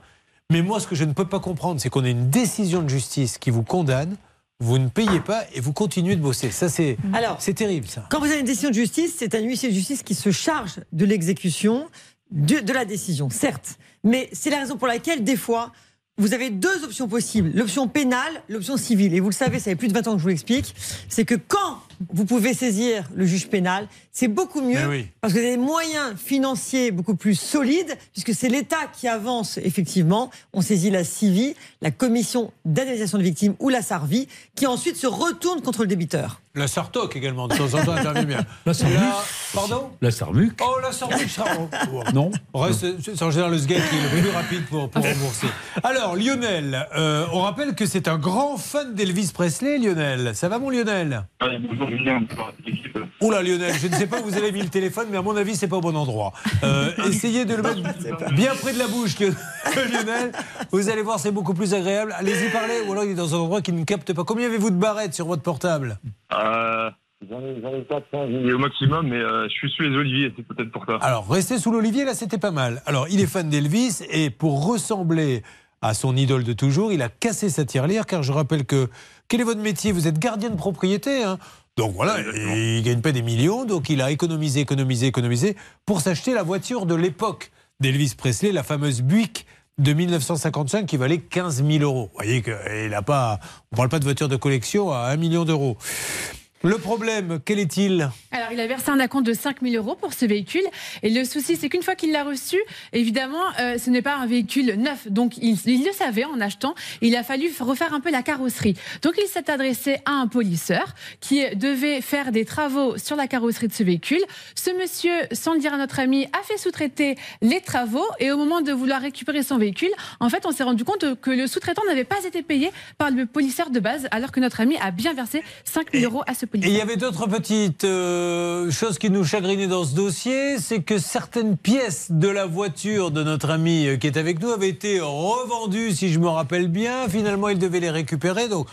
Mais moi, ce que je ne peux pas comprendre, c'est qu'on ait une décision de justice qui vous condamne, vous ne payez pas et vous continuez de bosser. Ça, c'est Alors, c'est terrible, ça. Quand vous avez une décision de justice, c'est un huissier de justice qui se charge de l'exécution de, de la décision, certes. Mais c'est la raison pour laquelle, des fois, vous avez deux options possibles. L'option pénale, l'option civile. Et vous le savez, ça fait plus de 20 ans que je vous l'explique. C'est que quand vous pouvez saisir le juge pénal. C'est beaucoup mieux Mais oui. parce que vous avez des moyens financiers beaucoup plus solides, puisque c'est l'État qui avance effectivement. On saisit la CIVI, la Commission d'indemnisation de victimes ou la SARVI, qui ensuite se retourne contre le débiteur. La Sartoc également, de temps en temps, intervient bien. La Sarmuc. Pardon La Sarmuc. Oh, la Sarmuc, ça. Non. C'est en général le SGAT qui est le plus rapide pour, pour rembourser. Alors, Lionel, euh, on rappelle que c'est un grand fan d'Elvis Presley, Lionel. Ça va, mon Lionel? Bonjour Julien, bonjour. Oula, Lionel, je ne sais pas où vous avez mis le téléphone, mais à mon avis, c'est pas au bon endroit. Euh, essayez de le mettre bien près de la bouche, que- Lionel. Vous allez voir, c'est beaucoup plus agréable. Allez-y parler, ou alors il est dans un endroit qui ne capte pas. Combien avez-vous de barrettes sur votre portable? Euh, J'en ai, 400 au maximum, mais euh, je suis sous les oliviers, c'est peut-être pour ça. Alors, rester sous l'olivier, là, c'était pas mal. Alors, il est fan d'Elvis et pour ressembler à son idole de toujours, il a cassé sa tirelire car je rappelle que quel est votre métier? Vous êtes gardien de propriété. hein donc voilà, il gagne pas des millions, donc il a économisé, économisé, économisé pour s'acheter la voiture de l'époque d'Elvis Presley, la fameuse Buick de 1955 qui valait 15 000 euros. Vous voyez qu'il a pas, on parle pas de voiture de collection à 1 million d'euros. Le problème, quel est-il Alors, il a versé un acompte de 5 000 euros pour ce véhicule. Et le souci, c'est qu'une fois qu'il l'a reçu, évidemment, euh, ce n'est pas un véhicule neuf. Donc, il, il le savait en achetant. Il a fallu refaire un peu la carrosserie. Donc, il s'est adressé à un polisseur qui devait faire des travaux sur la carrosserie de ce véhicule. Ce monsieur, sans le dire à notre ami, a fait sous-traiter les travaux. Et au moment de vouloir récupérer son véhicule, en fait, on s'est rendu compte que le sous-traitant n'avait pas été payé par le polisseur de base, alors que notre ami a bien versé 5 000 euros à ce Il y avait d'autres petites euh, choses qui nous chagrinaient dans ce dossier, c'est que certaines pièces de la voiture de notre ami euh, qui est avec nous avaient été revendues, si je me rappelle bien. Finalement, il devait les récupérer. Donc,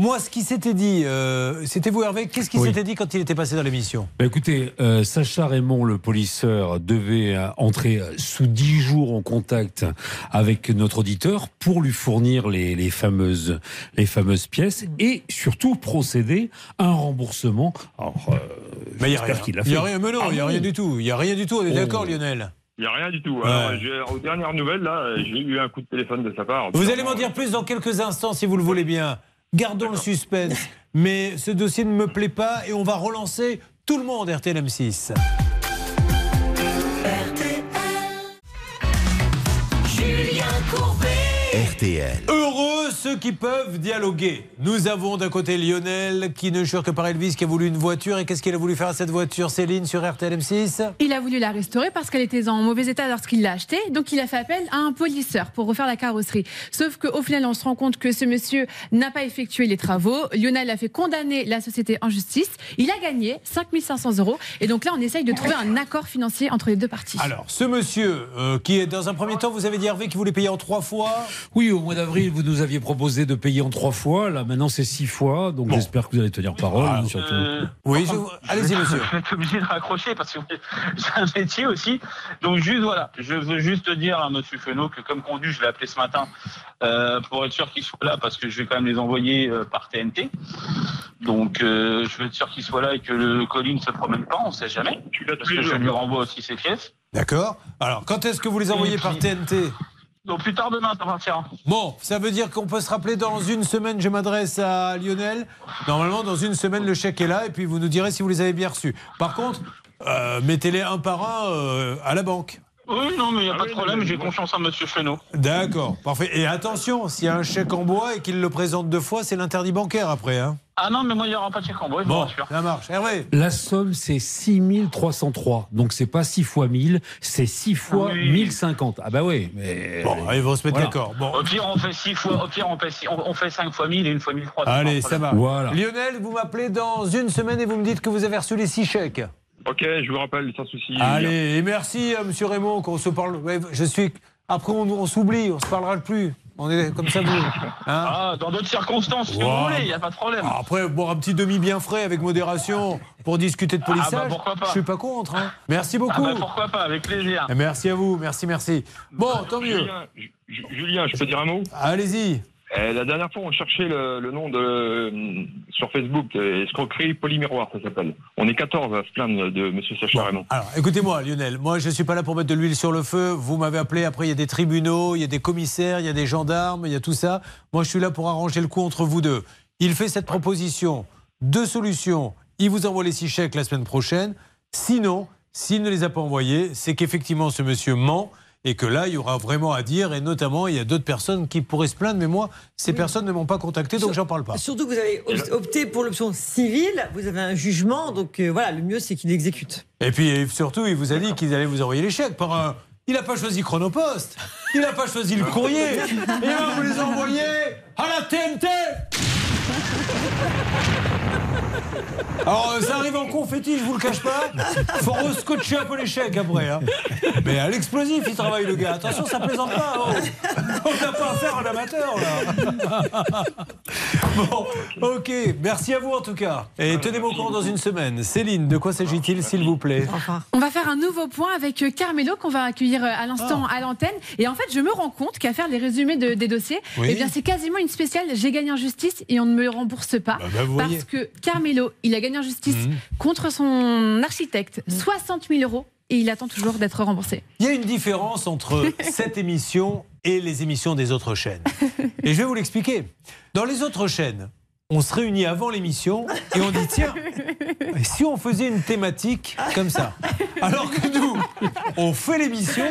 moi, ce qui s'était dit, euh, c'était vous Hervé, qu'est-ce qui Oui. s'était dit quand il était passé dans l'émission? Bah, écoutez, euh, Sacha Raymond, le polisseur, devait euh, entrer euh, sous dix jours en contact avec notre auditeur pour lui fournir les, les fameuses, les fameuses pièces et surtout procéder à un remboursement. Alors, euh, Mais il n'y a j'espère rien. qu'il l'a Il y a fait. rien, mais non, il n'y a Ah rien du tout. Il n'y a rien du tout, on est Oh. d'accord, Lionel Il n'y a rien du tout. Ouais. Alors, j'ai- aux dernières nouvelles, là, j'ai eu un coup de téléphone de sa part. Vous allez m'en dire plus dans quelques instants si vous le voulez bien. Gardons le suspense. Mais ce dossier ne me plaît pas et on va relancer tout le monde RTL M6. Julien Courbet. RTL. Heureux ceux qui peuvent dialoguer. Nous avons d'un côté Lionel qui ne jure que par Elvis qui a voulu une voiture. Et qu'est-ce qu'il a voulu faire à cette voiture, Céline, sur RTL M6 Il a voulu la restaurer parce qu'elle était en mauvais état lorsqu'il l'a achetée. Donc il a fait appel à un polisseur pour refaire la carrosserie. Sauf qu'au final, on se rend compte que ce monsieur n'a pas effectué les travaux. Lionel a fait condamner la société en justice. Il a gagné 5500 euros. Et donc là, on essaye de trouver un accord financier entre les deux parties. Alors, ce monsieur euh, qui est dans un premier temps, vous avez dit Hervé qui voulait payer en trois fois. Oui, au mois d'avril, vous nous aviez proposé de payer en trois fois. Là, maintenant, c'est six fois. Donc, j'espère que vous allez tenir parole. hein, surtout. Euh, Oui, je... allez-y, monsieur. Je vais être obligé de raccrocher parce que j'ai un métier aussi. Donc juste voilà, je veux juste dire à Monsieur Fenot que comme conduit, je l'ai appelé ce matin euh, pour être sûr qu'il soit là parce que je vais quand même les envoyer euh, par TNT. Donc euh, je veux être sûr qu'il soit là et que le colis ne se promène pas, on sait jamais. Parce que je lui renvoie aussi ses pièces. D'accord. Alors, quand est-ce que vous les envoyez par TNT Donc plus tard demain, ça partira. Bon, ça veut dire qu'on peut se rappeler dans une semaine, je m'adresse à Lionel. Normalement, dans une semaine, le chèque est là et puis vous nous direz si vous les avez bien reçus. Par contre, euh, mettez-les un par un euh, à la banque. Oui, non, mais il n'y a Ah pas de problème, j'ai confiance en Monsieur Fenot. D'accord, parfait. Et attention, s'il y a un chèque en bois et qu'il le présente deux fois, c'est l'interdit bancaire après. Hein. Ah non, mais moi il n'y aura pas de chèque en bois, je vous Bon, rassure. ça marche. Hervé La somme, c'est 6303. Donc, c'est pas 6 fois 1000, c'est 6 fois Oui. 1050. Ah, bah oui. Mais... Bon, ils vont se mettre Voilà. d'accord. Bon. Au pire, on fait six fois, au pire, on fait, on, fait 5 fois 1000 et une fois 1300. Allez, ça va. Voilà. Lionel, vous m'appelez dans une semaine et vous me dites que vous avez reçu les six chèques. Ok, je vous rappelle, sans souci. Allez, et merci, euh, monsieur Raymond, qu'on se parle. Ouais, je suis. Après, on, on s'oublie, on se parlera plus. On est comme ça, vous. Hein Ah, dans d'autres circonstances, si vous voulez, il n'y a pas de problème. Ah, Après, boire un petit demi bien frais avec modération pour discuter de Ah, bah, polissage, pourquoi pas. je suis pas contre. hein. Merci Ah, beaucoup. bah, pourquoi pas, avec plaisir. Et Merci à vous, merci, merci. Bon, tant mieux. Julien, Ju- Julien, je peux dire un mot? Allez-y. Euh, La dernière fois, on cherchait le, le nom de euh, sur Facebook, euh, escroquerie polymiroir, ça s'appelle. On est 14 à se plaindre de Monsieur Sacha Raymond. Alors, écoutez-moi, Lionel, moi, je suis pas là pour mettre de l'huile sur le feu. Vous m'avez appelé, après, il y a des tribunaux, il y a des commissaires, il y a des gendarmes, il y a tout ça. Moi, je suis là pour arranger le coup entre vous deux. Il fait cette proposition. Deux solutions. il vous envoie les six chèques la semaine prochaine. Sinon, s'il ne les a pas envoyés, c'est qu'effectivement ce monsieur ment et que là, il y aura vraiment à dire, et notamment, il y a d'autres personnes qui pourraient se plaindre, mais moi, ces personnes ne m'ont pas contacté, donc j'en parle pas. Surtout que vous avez op- opté pour l'option civile, vous avez un jugement, donc euh, voilà, le mieux c'est qu'il exécute. Et puis et surtout, il vous a dit qu'ils allaient vous envoyer les chèques par un. Il n'a pas choisi Chronopost, il n'a pas choisi le courrier, et il va vous les envoyer à la TNT Alors, euh, ça arrive en confetti, je vous le cache pas. Faut rescotcher un peu les chèques après. hein. Mais à l'explosif, il travaille le gars. Attention, ça plaisante pas. oh. On n'a pas affaire à un amateur, là. Bon, ok. Merci à vous en tout cas. Et tenez-moi au courant dans une semaine. Céline, de quoi s'agit-il, s'il vous plaît? On va faire un nouveau point avec euh, Carmelo qu'on va accueillir euh, à l'instant Ah. à l'antenne. Et en fait, je me rends compte qu'à faire les résumés de- des dossiers, Oui. eh bien, c'est quasiment une spéciale. J'ai gagné en justice et on ne me rembourse pas. bah, vous parce voyez. que Carmelo, il a gagné en justice Mhm. contre son architecte 60 000 euros et il attend toujours d'être remboursé. Il y a une différence entre cette émission et les émissions des autres chaînes. Et je vais vous l'expliquer. Dans les autres chaînes, on se réunit avant l'émission et on dit tiens, si on faisait une thématique comme ça Alors que nous, on fait l'émission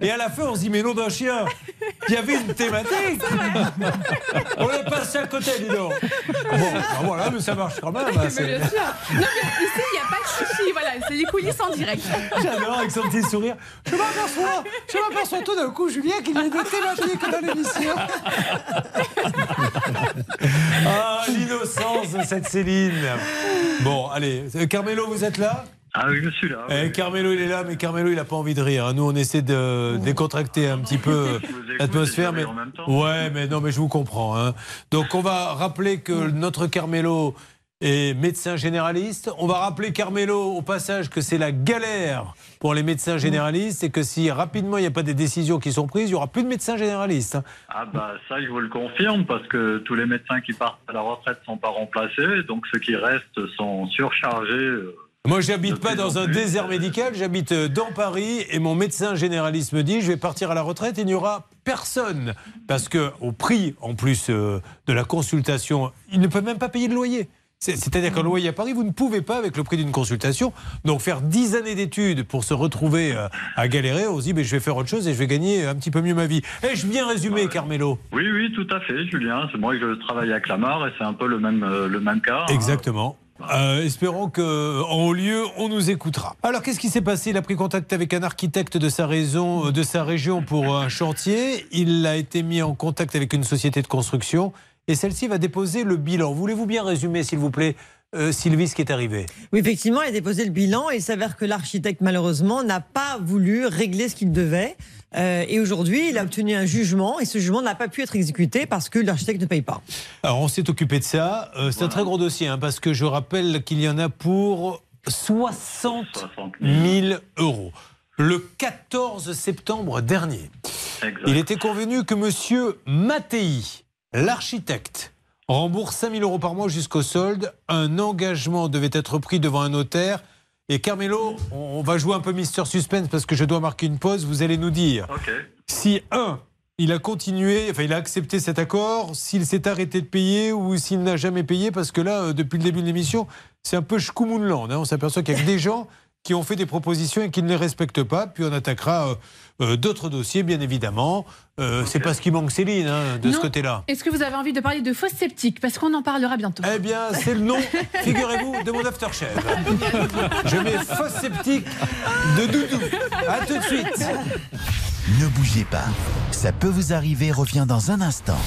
et à la fin on se dit mais nom d'un chien, il y avait une thématique On est passé à côté, dis donc Bon, ben voilà, mais ça marche quand même. hein, Mais bien sûr. Non, mais ici, il n'y a pas de chichi. Voilà, c'est les coulisses en direct. J'adore avec son petit sourire. Je m'aperçois, je m'aperçois tout d'un coup, Julien, qu'il y a des thématiques dans l'émission. Ah, l'innocence de cette Céline. Bon, allez, euh, Carmelo, vous êtes là? Ah oui, je suis là. Eh, Carmelo, il est là, mais Carmelo, il n'a pas envie de rire. Nous, on essaie de décontracter un petit peu l'atmosphère. Mais... Ouais, mais non, mais je vous comprends. hein. Donc, on va rappeler que notre Carmelo est médecin généraliste. On va rappeler Carmelo, au passage, que c'est la galère pour les médecins généralistes et que si rapidement il n'y a pas des décisions qui sont prises, il n'y aura plus de médecins généralistes. Ah bah ça je vous le confirme parce que tous les médecins qui partent à la retraite sont pas remplacés, donc ceux qui restent sont surchargés. euh, Moi, j'habite pas dans un désert médical, j'habite euh, dans Paris et mon médecin généraliste me dit je vais partir à la retraite et il n'y aura personne parce que au prix en plus euh, de la consultation, il ne peut même pas payer le loyer. C'est- C'est-à-dire qu'un loyer à Paris, vous ne pouvez pas avec le prix d'une consultation. Donc faire 10 années d'études pour se retrouver euh, à galérer, on se dit mais je vais faire autre chose et je vais gagner un petit peu mieux ma vie. Ai-je bien résumé, Carmelo Oui, oui, tout à fait, Julien. C'est moi je travaille à Clamart et c'est un peu le même, euh, le même cas. hein. Exactement. Euh, espérons que en haut lieu, on nous écoutera. Alors, qu'est-ce qui s'est passé? Il a pris contact avec un architecte de sa, raison, de sa région pour un chantier. Il a été mis en contact avec une société de construction et celle-ci va déposer le bilan. Voulez-vous bien résumer, s'il vous plaît, euh, Sylvie, ce qui est arrivé? Oui, effectivement, il a déposé le bilan et il s'avère que l'architecte, malheureusement, n'a pas voulu régler ce qu'il devait. Euh, et aujourd'hui, il a obtenu un jugement et ce jugement n'a pas pu être exécuté parce que l'architecte ne paye pas. Alors, on s'est occupé de ça. Euh, c'est un très gros dossier, hein, parce que je rappelle qu'il y en a pour 60 000 euros. Le 14 septembre dernier, il était convenu que Monsieur Mattei, l'architecte, rembourse 5 000 euros par mois jusqu'au solde. Un engagement devait être pris devant un notaire. Et Carmelo, on va jouer un peu Mister Suspense parce que je dois marquer une pause. Vous allez nous dire si, un, il a continué, enfin, il a accepté cet accord, s'il s'est arrêté de payer ou s'il n'a jamais payé, parce que là, euh, depuis le début de l'émission, c'est un peu Schkumunland. hein. On s'aperçoit qu'il y a que des gens qui ont fait des propositions et qui ne les respectent pas. Puis on attaquera euh, euh, d'autres dossiers, bien évidemment. Euh, C'est pas ce qui manque, Céline, hein, de ce côté-là. Est-ce que vous avez envie de parler de fausses sceptiques Parce qu'on en parlera bientôt. Eh bien, c'est le nom, figurez-vous, de mon aftershave. Je mets fausse sceptique de Doudou. À tout de suite. Ne bougez pas. Ça peut vous arriver revient dans un instant.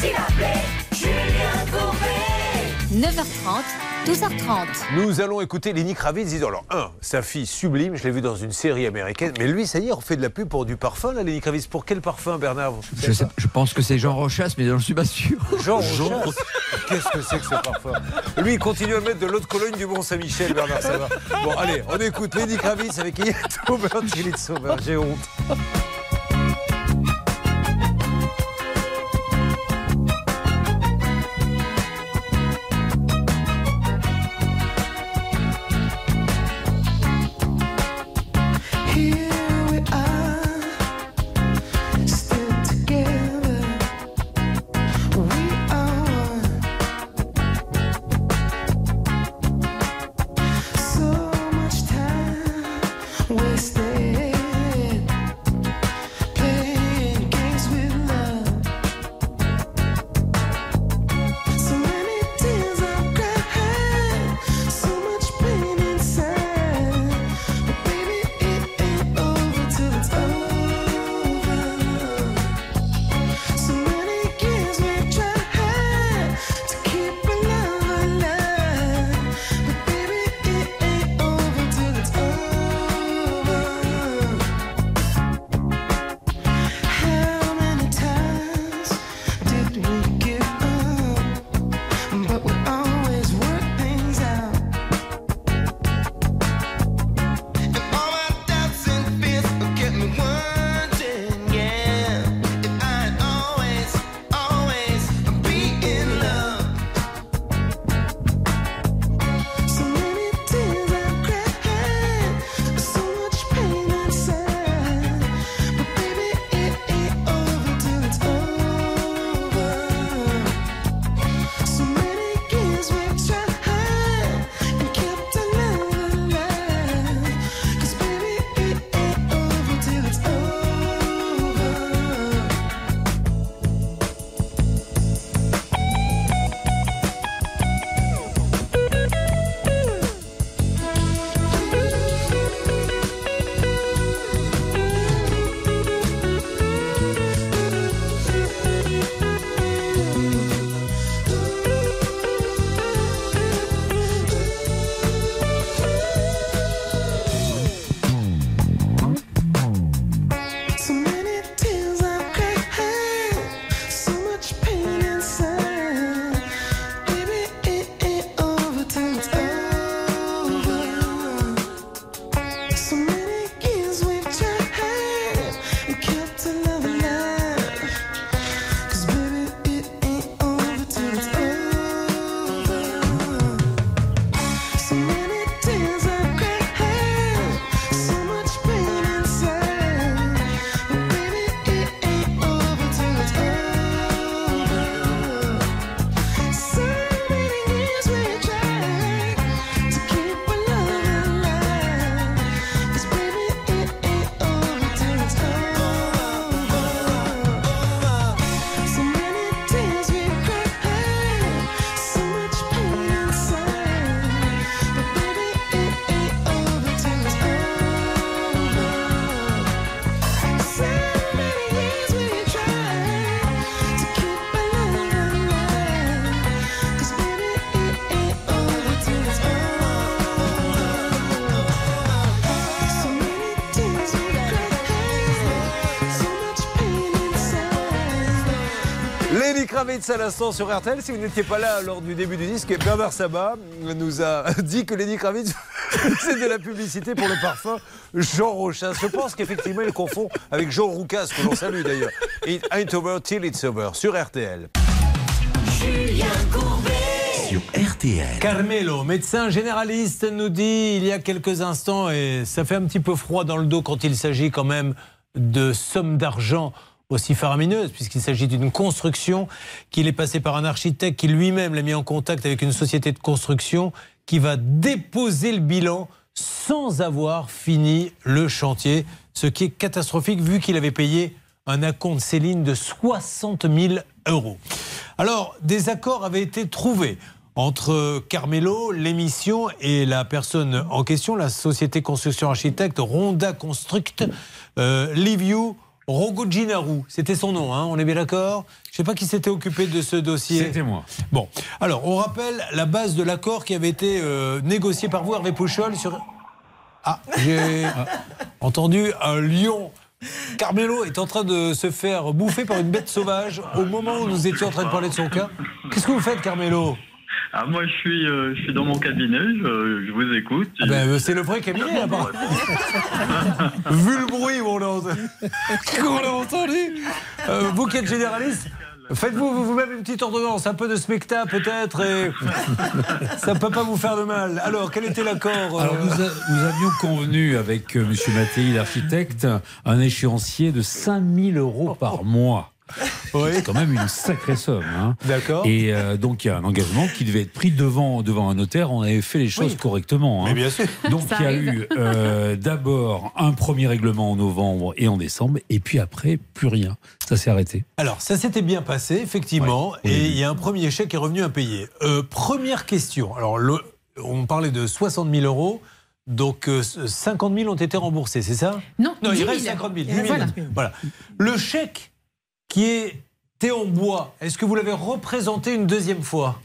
Faut-il appeler Julien Courbet 9h30, 12h30. Nous allons écouter Lenny Kravitz disant alors un, sa fille sublime, je l'ai vu dans une série américaine, mais lui ça y est, on fait de la pub pour du parfum là, Lenny Kravitz. Pour quel parfum Bernard vous Je, sais- pas je pense que c'est Jean Rochas, mais je ne suis pas sûr. Jean Rochas Qu'est-ce que c'est que ce parfum? Lui il continue à mettre de l'eau de Cologne du Mont Saint-Michel, Bernard, ça va. Bon allez, on écoute Lenny Kravitz avec de Sauveur, j'ai honte. Kravitz à l'instant sur RTL. Si vous n'étiez pas là lors du début du disque, Bernard Sabat nous a dit que Lenny Kravitz c'est de la publicité pour le parfum Jean Rochas. Je pense qu'effectivement il confond avec Jean Roucas, que l'on salue d'ailleurs. It ain't over till it's over sur RTL. Julien Courbet. Sur RTL. Carmelo, médecin généraliste, nous dit il y a quelques instants, et ça fait un petit peu froid dans le dos quand il s'agit quand même de sommes d'argent aussi faramineuses, puisqu'il s'agit d'une construction qu'il est passé par un architecte qui lui-même l'a mis en contact avec une société de construction qui va déposer le bilan sans avoir fini le chantier, ce qui est catastrophique vu qu'il avait payé un acompte Céline de 60 000 euros. Alors, des accords avaient été trouvés entre Carmelo, l'émission et la personne en question, la société construction architecte Ronda Construct, euh, Liviu Rogojinaru. C'était son nom, hein, on est bien d'accord Je ne sais pas qui s'était occupé de ce dossier. C'était moi. Bon, alors on rappelle la base de l'accord qui avait été euh, négocié par vous, Hervé Pouchol, sur. Ah, j'ai entendu un lion. Carmelo est en train de se faire bouffer par une bête sauvage au moment où nous étions en train de parler de son cas. Qu'est-ce que vous faites, Carmelo? Ah, moi, je suis, euh, je suis dans mon cabinet, je, je vous écoute. Ah ben, euh, C'est le vrai cabinet, là-bas. Vu le bruit où on l'a entendu. qu'on l'a entendu. Euh, vous qui êtes généraliste, faites-vous vous-même une petite ordonnance, un peu de spectacle peut-être, et ça ne peut pas vous faire de mal. Alors, quel était l'accord Alors, nous, a- nous avions convenu avec euh, M. Mattei, l'architecte, un échéancier de 5000 euros par mois. C'est quand même une sacrée somme. hein. D'accord. Et euh, donc, il y a un engagement qui devait être pris devant, devant un notaire. On avait fait les choses Oui. correctement. hein. Mais bien sûr. Donc, il y a arrive. eu euh, d'abord un premier règlement en novembre et en décembre. Et puis après, plus rien. Ça s'est arrêté. Alors, ça s'était bien passé, effectivement, et il y a un premier chèque qui est revenu impayé. Euh, première question. Alors, le- on parlait de 60 000 euros. Donc, euh, 50 000 ont été remboursés, c'est ça? Non, non 10 il 000. reste 50 000. 10 000. Voilà. Voilà. Le chèque qui était en bois, est-ce que vous l'avez représenté une deuxième fois?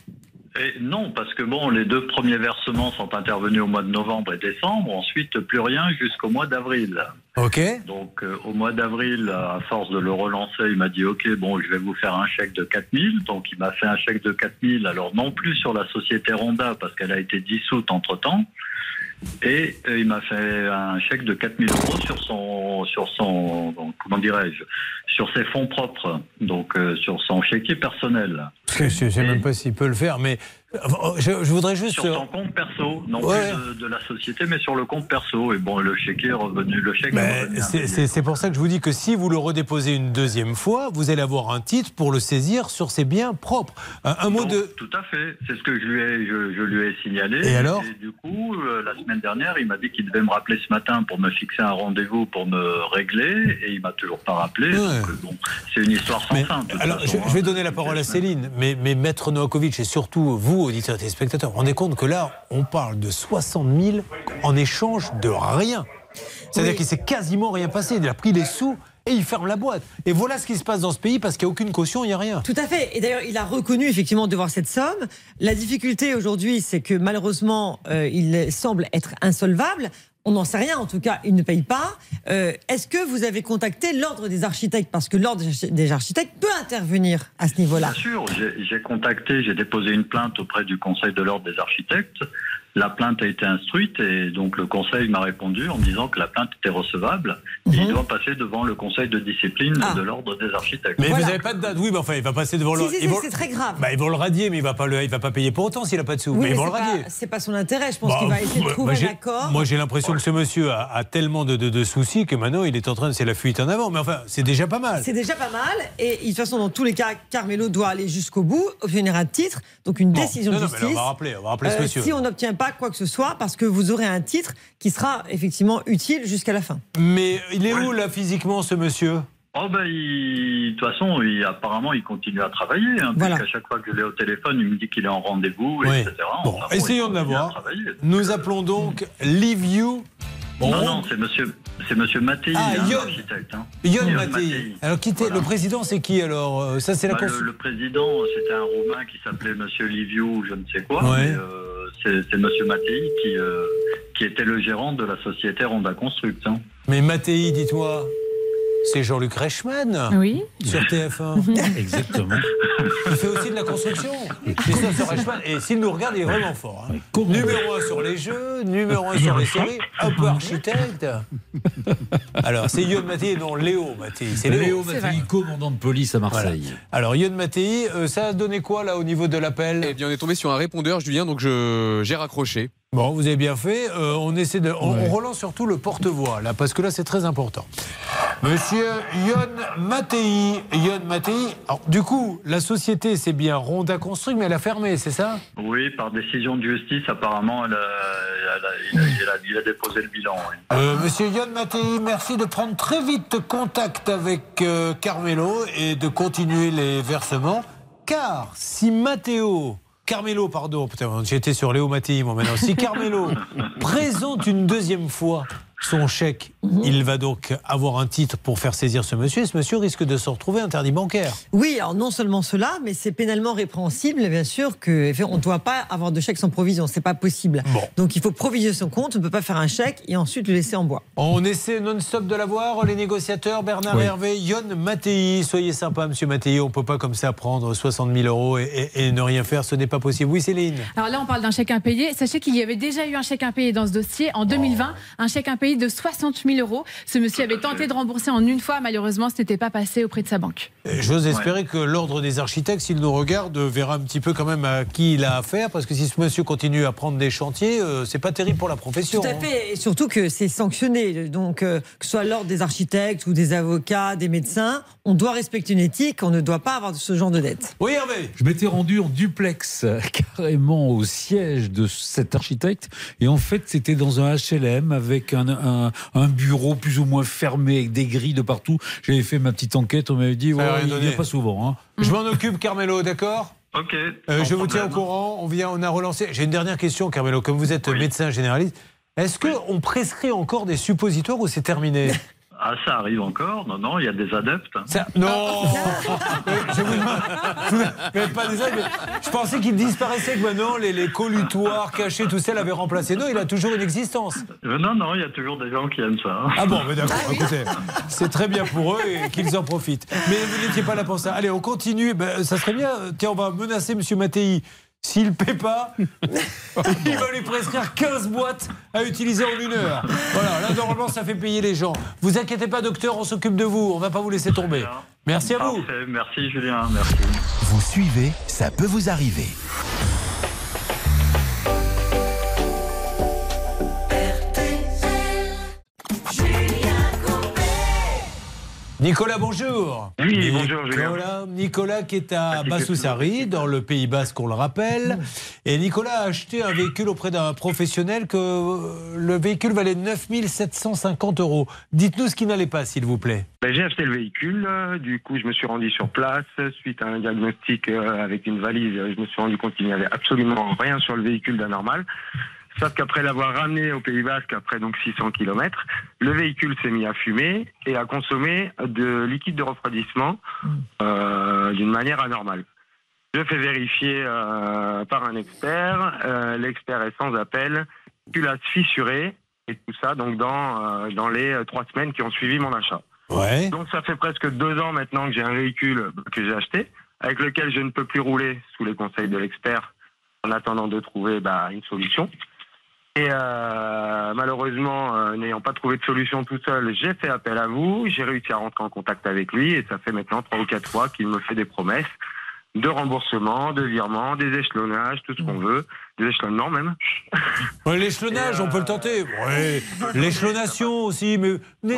Et non, parce que bon, les deux premiers versements sont intervenus au mois de novembre et décembre. Ensuite, plus rien jusqu'au mois d'avril. Ok. Donc, euh, au mois d'avril, à force de le relancer, il m'a dit OK, bon, je vais vous faire un chèque de 4000. Donc, il m'a fait un chèque de 4000. Alors, non plus sur la société Ronda, parce qu'elle a été dissoute entre temps. Et euh, il m'a fait un chèque de 4000 euros sur son, sur son, comment dirais-je, sur ses fonds propres, donc euh, sur son chéquier personnel. Je ne sais même pas s'il peut le faire, mais je, je voudrais juste. Sur son compte perso, non Ouais. plus de, de la société, mais sur le compte perso. Et bon, le chèque est revenu, le chèque Mais c'est- pour ça que je vous dis que si vous le redéposez une deuxième fois, vous allez avoir un titre pour le saisir sur ses biens propres. Un, un mot Donc, de. Tout à fait. C'est ce que je lui ai, je, je lui ai signalé. Et alors du coup, euh, la semaine dernière, il m'a dit qu'il devait me rappeler ce matin pour me fixer un rendez-vous pour me régler, et il m'a toujours pas rappelé. Ouais. Donc, euh, bon, c'est une histoire sans fin. de toute Alors, je, je vais hein. donner la parole à Céline, mais, mais Maître Novakovic et surtout vous, auditeurs et téléspectateurs, vous vous rendez compte que là, on parle de 60 000 en échange de rien. C'est-à-dire Oui. qu'il s'est quasiment rien passé. Il a pris les sous et il ferme la boîte. Et voilà ce qui se passe dans ce pays parce qu'il n'y a aucune caution, il n'y a rien. Tout à fait. Et d'ailleurs, il a reconnu effectivement devoir cette somme. La difficulté aujourd'hui, c'est que malheureusement, euh, il semble être insolvable. On n'en sait rien, en tout cas, il ne paye pas. Euh, Est-ce que vous avez contacté l'ordre des architectes? Parce que l'ordre des architectes peut intervenir à ce niveau-là. Bien sûr, j'ai contacté, j'ai déposé une plainte auprès du Conseil de l'ordre des architectes. La plainte a été instruite et donc le Conseil m'a répondu en me disant que la plainte était recevable et Mhm. il doit passer devant le Conseil de discipline Ah. de l'ordre des architectes. Mais vous n'avez pas de date. Oui, mais enfin, il va passer devant Si, le. si, ils si, vont- c'est très grave. Bah, ils vont le radier, mais il va pas le, il va pas payer pour autant s'il n'a pas de sous. Oui, mais ils mais vont le radier. pas- c'est pas son intérêt. Je pense Bah, qu'il va essayer de trouver un accord. Moi, j'ai l'impression que ce monsieur a, a tellement de, de- de soucis que maintenant, il est en train de. C'est la fuite en avant. Mais enfin, c'est déjà pas mal. C'est déjà pas mal. Et de toute façon, dans tous les cas, Carmelo doit aller jusqu'au bout, obtenir un titre, donc une Bon. décision Non, de non, mais là, justice. on va rappeler, on va rappeler ce Euh, monsieur. Si on n'obtient pas quoi que ce soit, parce que vous aurez un titre qui sera effectivement utile jusqu'à la fin. Mais il est où, là, physiquement, ce monsieur? Oh ben, il- de toute façon, il, apparemment, il continue à travailler. Hein, Voilà. Parce qu'à chaque fois que je l'ai au téléphone, il me dit qu'il est en rendez-vous, Oui. etc. Bon, Enfin, essayons de à l'avoir. Nous appelons donc Live You. Non, non, c'est monsieur, c'est monsieur Mattei, Ah, hein, Yon. Hein. Yon Yon Mattei. Alors, qui était- le président, c'est qui alors Euh, Ça, c'est la Bah, le, président, c'était un Roumain qui s'appelait Monsieur Liviu, je ne sais quoi. Ouais. mais, euh, c'est Monsieur Mattei qui, euh, qui était le gérant de la société Ronda Construct. hein. Mais Mattei, dites-moi. C'est Jean-Luc Reichmann Oui. sur TF1. Exactement. Il fait aussi de la construction. Christophe Reichmann. Et s'il nous regarde, il est vraiment fort. hein. Numéro 1 sur les jeux, numéro 1 sur les séries, un peu architecte. Alors, c'est Yon Mattei, non Léo Mattei. C'est Léo, Léo Mattei, commandant de police à Marseille. Voilà. Alors, Yon Mattei, euh, ça a donné quoi là au niveau de l'appel? Eh bien, on est tombé sur un répondeur, Julien, donc je- j'ai raccroché. Bon, vous avez bien fait. Euh, on essaie de, on, on relance surtout le porte-voix là, parce que là c'est très important. Monsieur Yon Mattei, Yon Mattei. Alors, du coup, la société c'est bien Ronda Construct, mais elle a fermé, c'est ça? Oui, par décision de justice, apparemment, elle a- elle a- il, a, il a- il a déposé le bilan. oui. Euh, Monsieur Yon Mattei, merci de prendre très vite contact avec euh, Carmelo et de continuer les versements. Car si Matteo, Carmelo, pardon, j'étais sur Léo Mattei moi maintenant. Si Carmelo présente une deuxième fois son chèque, il va donc avoir un titre pour faire saisir ce monsieur. Et ce monsieur risque de se retrouver interdit bancaire. Oui, alors non seulement cela, mais c'est pénalement répréhensible, bien sûr, qu'on ne doit pas avoir de chèque sans provision. C'est pas possible. Donc il faut provisionner son compte, on ne peut pas faire un chèque et ensuite le laisser en bois. On essaie non-stop de l'avoir, les négociateurs, Bernard Oui. Hervé, Yon Mattei. Soyez sympa, monsieur Mattei. On ne peut pas comme ça prendre 60 000 euros et, et- et ne rien faire. Ce n'est pas possible. Oui, Céline Alors là, on parle d'un chèque impayé. Sachez qu'il y avait déjà eu un chèque impayé dans ce dossier en 2020, un chèque impayé de 60 000 euros. Ce monsieur avait tenté de rembourser en une fois. Malheureusement, ce n'était pas passé auprès de sa banque. J'ose espérer que l'ordre des architectes, s'il nous regarde, verra un petit peu quand même à qui il a affaire, parce que si ce monsieur continue à prendre des chantiers, euh, c'est pas terrible pour la profession. Tout à hein. fait, et surtout que c'est sanctionné. Donc, euh, que ce soit l'ordre des architectes ou des avocats, des médecins, on doit respecter une éthique, on ne doit pas avoir ce genre de dette. Oui, Hervé Je m'étais rendu en duplex carrément au siège de cet architecte et en fait c'était dans un HLM avec un, un- un bureau plus ou moins fermé avec des grilles de partout. J'avais fait ma petite enquête, on m'avait dit ouais, rien il vient pas souvent. hein. Je m'en occupe, Carmelo, d'accord? Ok. Euh, je vous tiens au courant. On vient, on a relancé. J'ai une dernière question, Carmelo. Comme vous êtes médecin généraliste, est-ce qu'on prescrit encore des suppositoires ou c'est terminé? Ah, ça arrive encore Non, non, il y a des adeptes. Ça- Non Mais je vous demande- pas des mais Je pensais qu'il disparaissait, que maintenant les, les collutoires cachés, tout ça l'avait remplacé. Non, il a toujours une existence. Euh, non, non, il y a toujours des gens qui aiment ça. hein. Ah bon, mais d'accord, écoutez, c'est très bien pour eux et qu'ils en profitent. Mais vous n'étiez pas là pour ça. Allez, on continue. Ben, ça serait bien. Tiens, on va menacer M. Mattei. S'il ne paie pas, il va lui prescrire 15 boîtes à utiliser en une heure. Voilà, là, normalement, ça fait payer les gens. Vous inquiétez pas, docteur, on s'occupe de vous. On va pas vous laisser tomber. Merci à vous. Parfait, Merci Julien, merci. Vous suivez, ça peut vous arriver. Nicolas, bonjour. Oui, bonjour, Julien. Nicolas, Nicolas qui est à Bassoussari, dans le Pays Basque, on le rappelle. Et Nicolas a acheté un véhicule auprès d'un professionnel que euh, le véhicule valait 9 750 euros. Dites-nous ce qui n'allait pas, s'il vous plaît. Ben, j'ai acheté le véhicule, euh, du coup je me suis rendu sur place suite à un diagnostic euh, avec une valise. Je me suis rendu compte qu'il n'y avait absolument rien sur le véhicule d'anormal. Sauf qu'après l'avoir ramené au Pays Basque, après donc 600 km, le véhicule s'est mis à fumer et à consommer de liquide de refroidissement euh, d'une manière anormale. Je fais vérifier euh, par un expert. Euh, L'expert est sans appel. Culasse fissurée et tout ça donc dans euh, dans les euh, trois semaines qui ont suivi mon achat. Ouais. Donc ça fait presque deux ans maintenant que j'ai un véhicule que j'ai acheté, avec lequel je ne peux plus rouler sous les conseils de l'expert, en attendant de trouver bah, une solution. Et euh, malheureusement, euh, n'ayant pas trouvé de solution tout seul, j'ai fait appel à vous, j'ai réussi à rentrer en contact avec lui, et ça fait maintenant trois ou quatre fois qu'il me fait des promesses de remboursement, de virement, des échelonnages, tout ce qu'on veut, des échelonnements même. Ouais, L'échelonnage, on peut le tenter. Ouais. L'échelonnation aussi, mais, mais,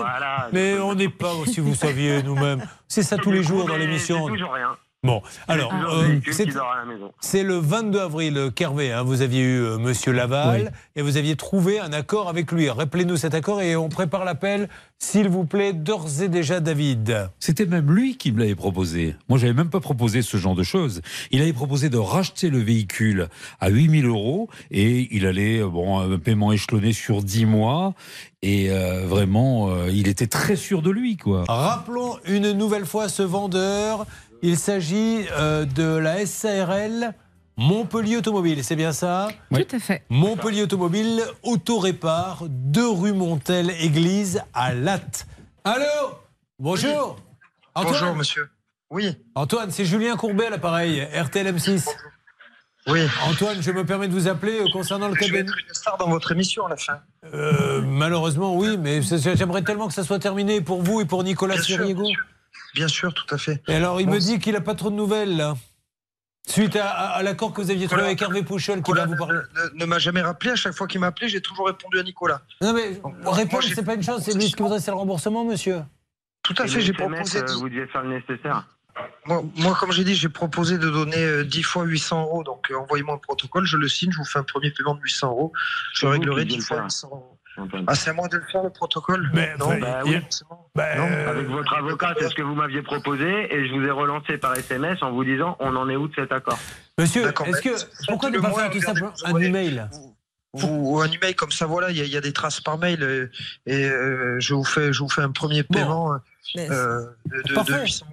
mais on n'est pas, si vous saviez, nous-mêmes. C'est ça tous les jours dans l'émission. Toujours rien. Bon, alors, toujours euh, c'est- qui dort à la maison. C'est le 22 avril, Kervé, hein, vous aviez eu euh, Monsieur Laval et vous aviez trouvé un accord avec lui. Rappelez-nous cet accord et on prépare l'appel, s'il vous plaît, d'ores et déjà, David. C'était même lui qui me l'avait proposé. Moi, j'avais même pas proposé ce genre de choses. Il avait proposé de racheter le véhicule à 8000 euros et il allait, euh, bon, un paiement échelonné sur 10 mois. Et euh, vraiment, euh, il était très sûr de lui, quoi. Rappelons une nouvelle fois ce vendeur. Il s'agit euh, de la SARL Montpellier Automobile, c'est bien ça? Tout à fait. Montpellier Automobile, autorépare, 2 rue Montel, église à Latte. Allô? Bonjour. Antoine? Bonjour, monsieur. Oui. Antoine, c'est Julien Courbet à l'appareil, RTL M6. Oui. Antoine, je me permets de vous appeler euh, concernant le Je vais cabinet. être une star dans votre émission à la fin. Euh, malheureusement, oui, mais j'aimerais tellement que ça soit terminé pour vous et pour Nicolas Siriego. Bien sûr. Tout à fait. Et alors, il Bon, me dit qu'il n'a pas trop de nouvelles, là. Suite à, à- à l'accord que vous aviez trouvé avec Hervé Pouchol, qui va vous parler. Ne, ne m'a jamais rappelé. À chaque fois qu'il m'a appelé, j'ai toujours répondu à Nicolas. Non, mais moi, répondre, c'est pas une chose, c'est lui ce qui voudrait, c'est le remboursement, monsieur. Tout à Et fait, j'ai proposé. euh, Vous deviez faire le nécessaire. Moi, moi, comme j'ai dit, j'ai proposé de donner euh, 10 fois 800 euros. Donc, euh, envoyez-moi un protocole, je le signe, je vous fais un premier paiement de 800 euros. Je vous réglerai qui devez 10 le fois faire. 800 euros. Ah, c'est à moi de le faire, le protocole? Mais, Non, bah oui. Bah, Non. euh, Avec votre avocat, c'est ce que vous m'aviez proposé et je vous ai relancé par SMS en vous disant on en est où de cet accord? Monsieur, est-ce mais que. Pourquoi ne pas faire tout simplement un email? Vous, ou un email comme ça, voilà, il y, a- il y a des traces par mail et euh, je, vous fais, je vous fais un premier paiement euh, euh, de, de- de Parfait. 800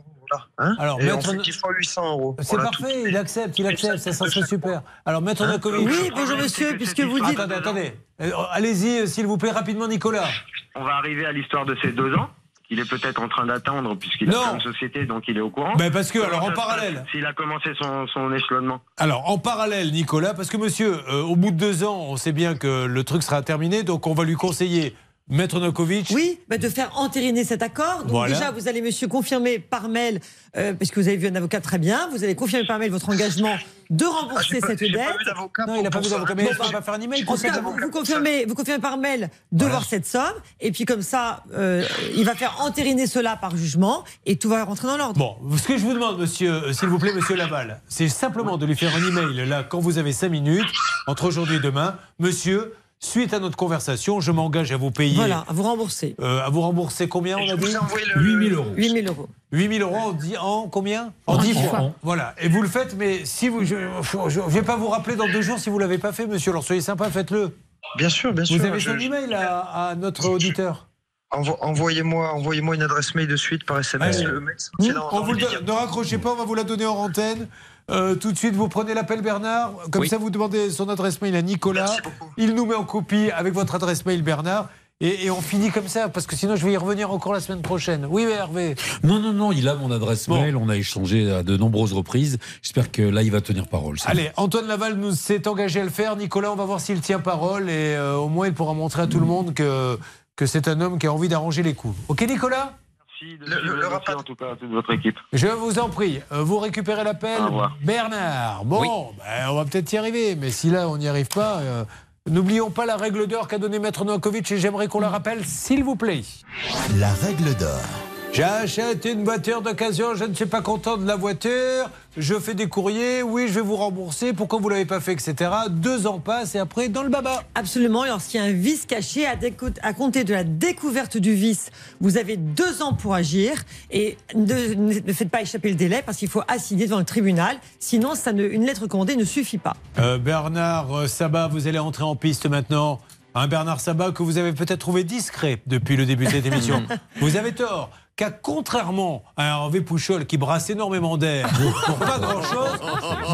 hein Alors, et on fait 10 fois 800 euros. C'est Voilà, parfait, tout. il accepte, il accepte, ça, ça serait super. Alors, Maître Nakovic. Oui, bonjour monsieur, puisque vous dites. Attendez, attendez. Euh, Allez-y, euh, s'il vous plaît, rapidement, Nicolas. On va arriver à l'histoire de ces deux ans qu'il est peut-être en train d'attendre puisqu'il plein de sociétés donc il est au courant. Ben, parce que, alors, en se parallèle. S'il a commencé son, son échelonnement. Alors, en parallèle, Nicolas, parce que monsieur, euh, au bout de deux ans, on sait bien que le truc sera terminé, donc on va lui conseiller, Maître Nokovic. Oui, bah, de faire entériner cet accord. Donc Voilà. déjà, vous allez, monsieur, confirmer par mail, euh, parce que vous avez vu un avocat très bien, vous allez confirmer par mail votre engagement de rembourser cette dette. Non, il n'a pas vu d'avocat, mais il pas faire un email En tout cas, vous, vous confirmez, vous confirmez par mail de voir cette somme, et puis comme ça, euh, il va faire entériner cela par jugement, et tout va rentrer dans l'ordre. Bon, ce que je vous demande, monsieur, euh, s'il vous plaît, monsieur Laval, c'est simplement de lui faire un email, là, quand vous avez cinq minutes, entre aujourd'hui et demain. Monsieur, suite à notre conversation, je m'engage à vous payer. Voilà, à vous rembourser. euh, à vous rembourser combien, on a dit 8 000 euros. 8 000 euros. 8 000 euros en, en combien En En 10 dix fois. fois. Voilà. Et vous le faites, mais si vous. Je ne vais pas vous rappeler dans deux jours si vous ne l'avez pas fait, monsieur. Alors soyez sympa, faites-le. Bien sûr, bien sûr. Vous avez son je- email à, à notre auditeur Envo- Envoyez-moi envoyez une adresse mail de suite par SMS. Allez. Le mail sorti dans- On dans vous le l'immédiat. donne. Ne raccrochez pas, on va vous la donner en antenne. Euh, tout de suite, vous prenez l'appel Bernard. Comme Oui. ça, vous demandez son adresse mail à Nicolas. Il nous met en copie avec votre adresse mail Bernard. Et, et on finit comme ça, parce que sinon je vais y revenir encore la semaine prochaine. Oui, mais Hervé. Non, non, non, il a mon adresse mail, on a échangé à de nombreuses reprises. J'espère que là, il va tenir parole. Allez, Antoine Laval nous s'est engagé à le faire. Nicolas, on va voir s'il tient parole. Et euh, au moins, il pourra montrer à tout le monde que, que c'est un homme qui a envie d'arranger les coups. Ok, Nicolas? Merci de suivre le dossier, en tout cas à toute votre équipe. Je vous en prie, euh, vous récupérez l'appel. Au revoir. Bernard, bon, ben, on va peut-être y arriver, mais si là on n'y arrive pas, euh, n'oublions pas la règle d'or qu'a donnée Maître Novakovic et j'aimerais qu'on la rappelle, s'il vous plaît. La règle d'or. J'achète une voiture d'occasion, je ne suis pas content de la voiture, je fais des courriers, oui, je vais vous rembourser, pourquoi vous l'avez pas fait, etc. Deux ans passent et après, dans le baba. Absolument. Lorsqu'il y a un vice caché, à, compter de la découverte du vice, vous avez deux ans pour agir. Et ne, ne faites pas échapper le délai parce qu'il faut assigner devant le tribunal. Sinon, ça ne- une lettre commandée ne suffit pas. Euh, Bernard euh, Sabat, vous allez entrer en piste maintenant. Un Bernard Sabat que vous avez peut-être trouvé discret depuis le début de cette émission. vous avez tort. Car contrairement à Hervé Pouchol qui brasse énormément d'air pour pas grand-chose,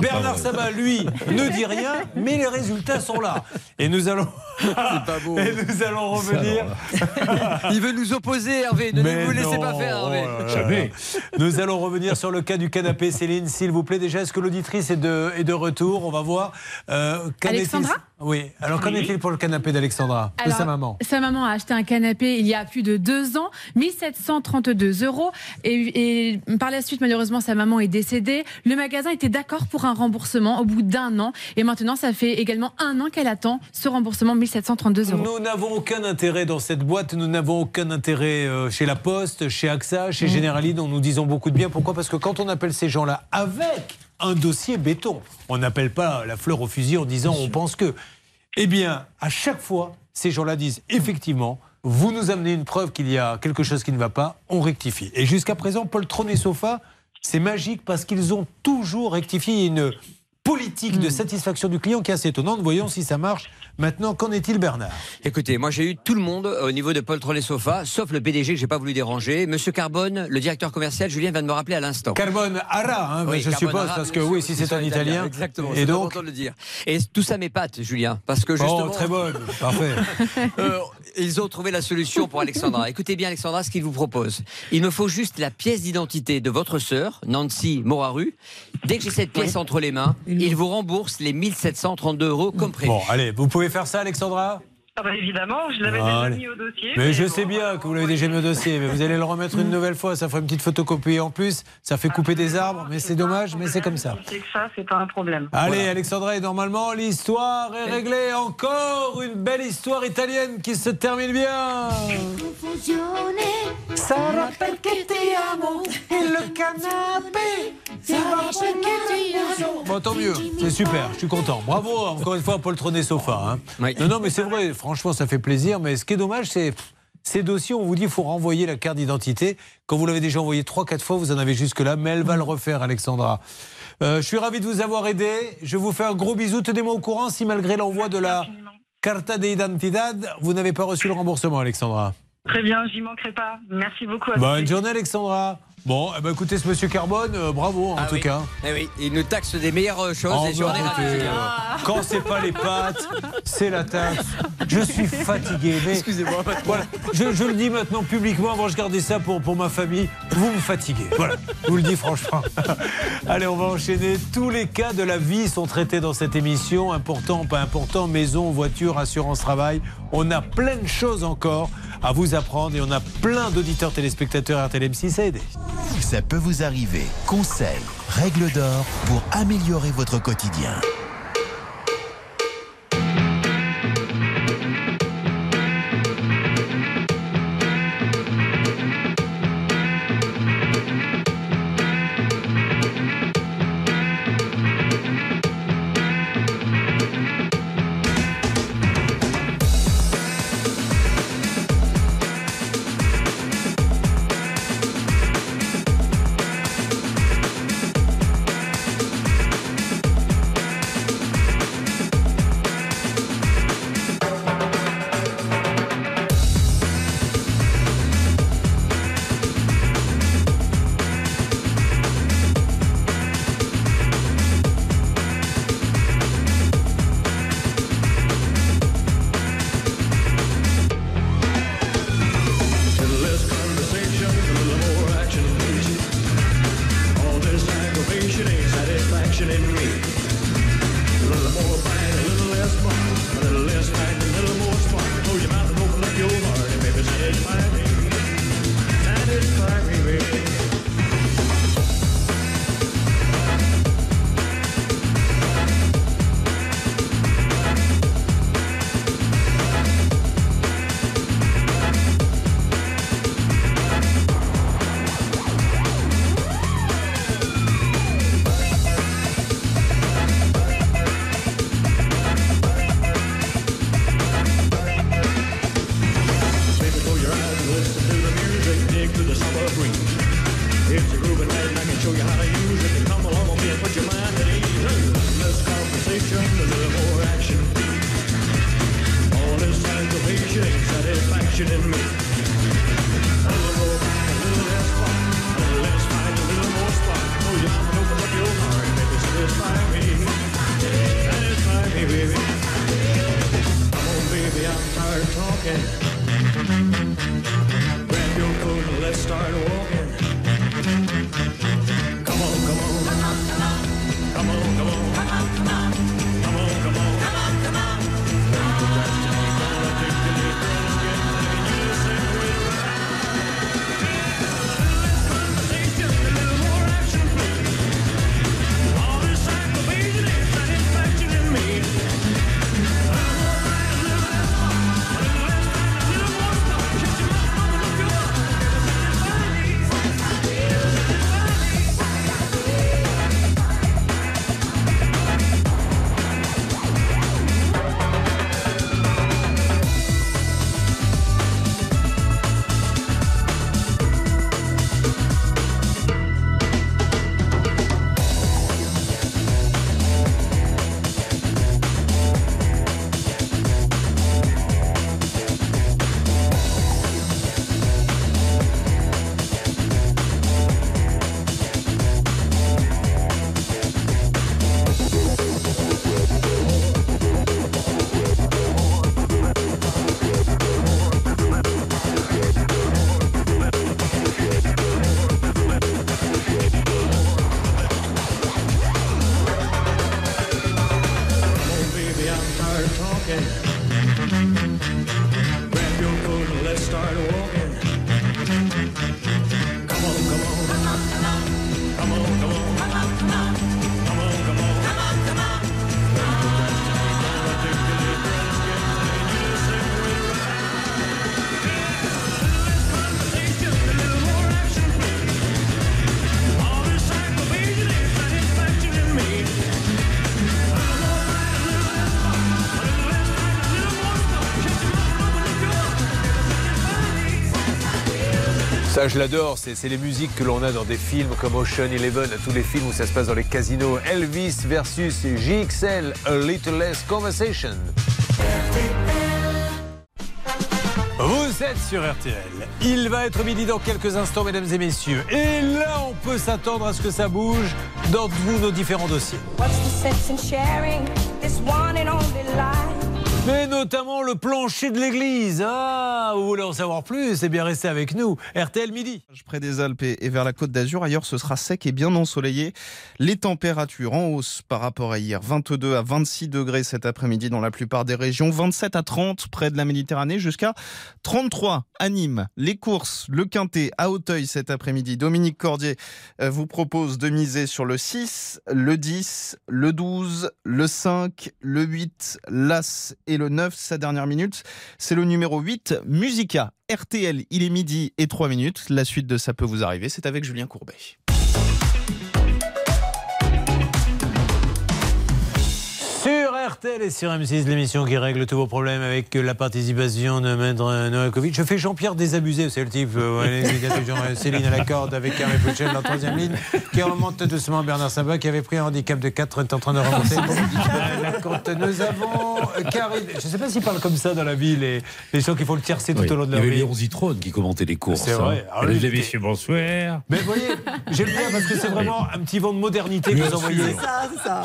Bernard Sabat, lui, ne dit rien, mais les résultats sont là. Et nous allons, Et nous allons revenir. Il veut nous opposer, Hervé. Ne Mais vous laissez non, pas faire, Hervé. oh. Nous allons revenir sur le cas du canapé. Céline, s'il vous plaît, déjà, est-ce que l'auditrice est de, est de retour? On va voir. Euh, Alexandra? Oui. Alors, qu'en est-il pour le canapé d'Alexandra De sa maman? Sa maman a acheté un canapé il y a plus de deux ans, 1732 euros. Et, et par la suite, malheureusement, sa maman est décédée. Le magasin était d'accord pour un remboursement au bout d'un an. Et maintenant, ça fait également un an qu'elle attend ce remboursement 1732 euros. Nous n'avons aucun intérêt dans cette boîte, nous n'avons aucun intérêt euh, chez La Poste, chez AXA, chez Generali, dont nous disons beaucoup de bien. Pourquoi? Parce que quand on appelle ces gens-là avec un dossier béton, on n'appelle pas la fleur au fusil en disant on pense que. Eh bien, à chaque fois, ces gens-là disent effectivement, vous nous amenez une preuve qu'il y a quelque chose qui ne va pas, on rectifie. Et jusqu'à présent, Paul Trône et Sofa, c'est magique parce qu'ils ont toujours rectifié une politique de satisfaction du client qui est assez étonnante. Voyons si ça marche Maintenant, qu'en est-il, Bernard? Écoutez, moi j'ai eu tout le monde au niveau de Paul Trolley Sofa, sauf le PDG que j'ai pas voulu déranger. Monsieur Carbone, le directeur commercial, Julien vient de me rappeler à l'instant. Carbone Ara, hein, Oui, je Carbone suppose, Ara, parce que oui, si c'est en italien. italien, exactement, Et c'est donc, important de le dire. Et tout ça m'épate, Julien, parce que justement. Oh, très bonne, parfait. Euh, ils ont trouvé la solution pour Alexandra. Écoutez bien, Alexandra, ce qu'il vous propose. Il me faut juste la pièce d'identité de votre sœur, Nancy Moraru. Dès que j'ai cette pièce entre les mains, il vous rembourse les 1732 euros comme prévu. Bon, allez, vous pouvez faire ça, Alexandra? Ah bah évidemment, je l'avais Allez. déjà mis au dossier. Mais je bon, sais bien que vous l'avez déjà mis au dossier, mais vous allez le remettre une nouvelle fois. Ça fera une petite photocopie en plus. Ça fait couper des arbres, mais c'est dommage, mais c'est comme ça. C'est que ça, c'est pas un problème. Allez, Alexandra, et normalement, l'histoire est réglée. Encore une belle histoire italienne qui se termine bien. Sarà perché ti amo le canapé. Bon, tant mieux, c'est super, je suis content. Bravo, encore une fois, Paul Tronet Sofa. hein. Non, non, mais c'est vrai, franchement, ça fait plaisir. Mais ce qui est dommage, c'est ces dossiers, on vous dit qu'il faut renvoyer la carte d'identité. Quand vous l'avez déjà envoyé 3-4 fois, vous en avez jusque-là, mais elle va le refaire, Alexandra. Euh, je suis ravi de vous avoir aidé. Je vous fais un gros bisou. Tenez-moi au courant si, malgré l'envoi de la Carta de Identidad, vous n'avez pas reçu le remboursement, Alexandra. Très bien, j'y manquerai pas. Merci beaucoup. à Bonne journée, Alexandra. Bon, eh ben, écoutez, ce monsieur Carbone, euh, bravo en Ah tout oui. cas. Eh oui, il nous taxe des meilleures choses Oh, et je en ai écoutez, ravi. euh, Quand c'est pas les pâtes, c'est la taxe. Je suis fatigué. Mais Excusez-moi. Voilà, je, je le dis maintenant publiquement. Avant, je gardais ça pour, pour ma famille. Vous me fatiguez. Voilà, je vous le dis franchement. Allez, on va enchaîner. Tous les cas de la vie sont traités dans cette émission. Important, pas important, maison, voiture, assurance, travail. On a plein de choses encore à vous apprendre et on a plein d'auditeurs téléspectateurs RTLM6 à aider. Ça peut vous arriver. Conseils, règles d'or pour améliorer votre quotidien. Ça, je l'adore. C'est les musiques que l'on a dans des films comme Ocean Eleven, tous les films où ça se passe dans les casinos. Elvis versus JXL, A Little Less Conversation. Vous êtes sur RTL. Il va être midi dans quelques instants, mesdames et messieurs. Et là, on peut s'attendre à ce que ça bouge dans tous nos différents dossiers. What's the sense in sharing this one and only life? Mais notamment le plancher de l'église. Ah, vous voulez en savoir plus Eh bien, restez avec nous. RTL midi. Près des Alpes et vers la côte d'Azur, ailleurs ce sera sec et bien ensoleillé. Les températures en hausse par rapport à hier. 22 à 26 degrés cet après-midi dans la plupart des régions. 27 à 30 près de la Méditerranée jusqu'à 33 à Nîmes. Les courses, le Quintet à Auteuil cet après-midi. Dominique Cordier euh, vous propose de miser sur le 6, le 10, le 12, le 5, le 8, l'As et le 9. Sa dernière minute, c'est le numéro 8, Musica. RTL, il est midi et 3 minutes. La suite de Ça peut vous arriver, c'est avec Julien Courbet. RTL et sur M6, l'émission qui règle tous vos problèmes avec la participation de Maître Novakovic. Je fais Jean-Pierre désabusé, c'est le type. euh, Céline à la corde avec Hervé Pouchel en troisième ligne, qui remonte doucement. Bernard Sabat, qui avait pris un handicap de 4, est en train de remonter. Euh, la côte. Nous avons euh, Karine. Je ne sais pas s'ils parlent comme ça dans la vie, les, les gens qui font le tiercé tout Oui. au long de Il y avait vie. Léon Zitrone qui commentait les courses. C'est vrai. hein. Ah Mesdames et j'étais- messieurs, bonsoir. Mais vous voyez, j'aime bien parce que c'est vraiment un petit vent de modernité que vous envoyez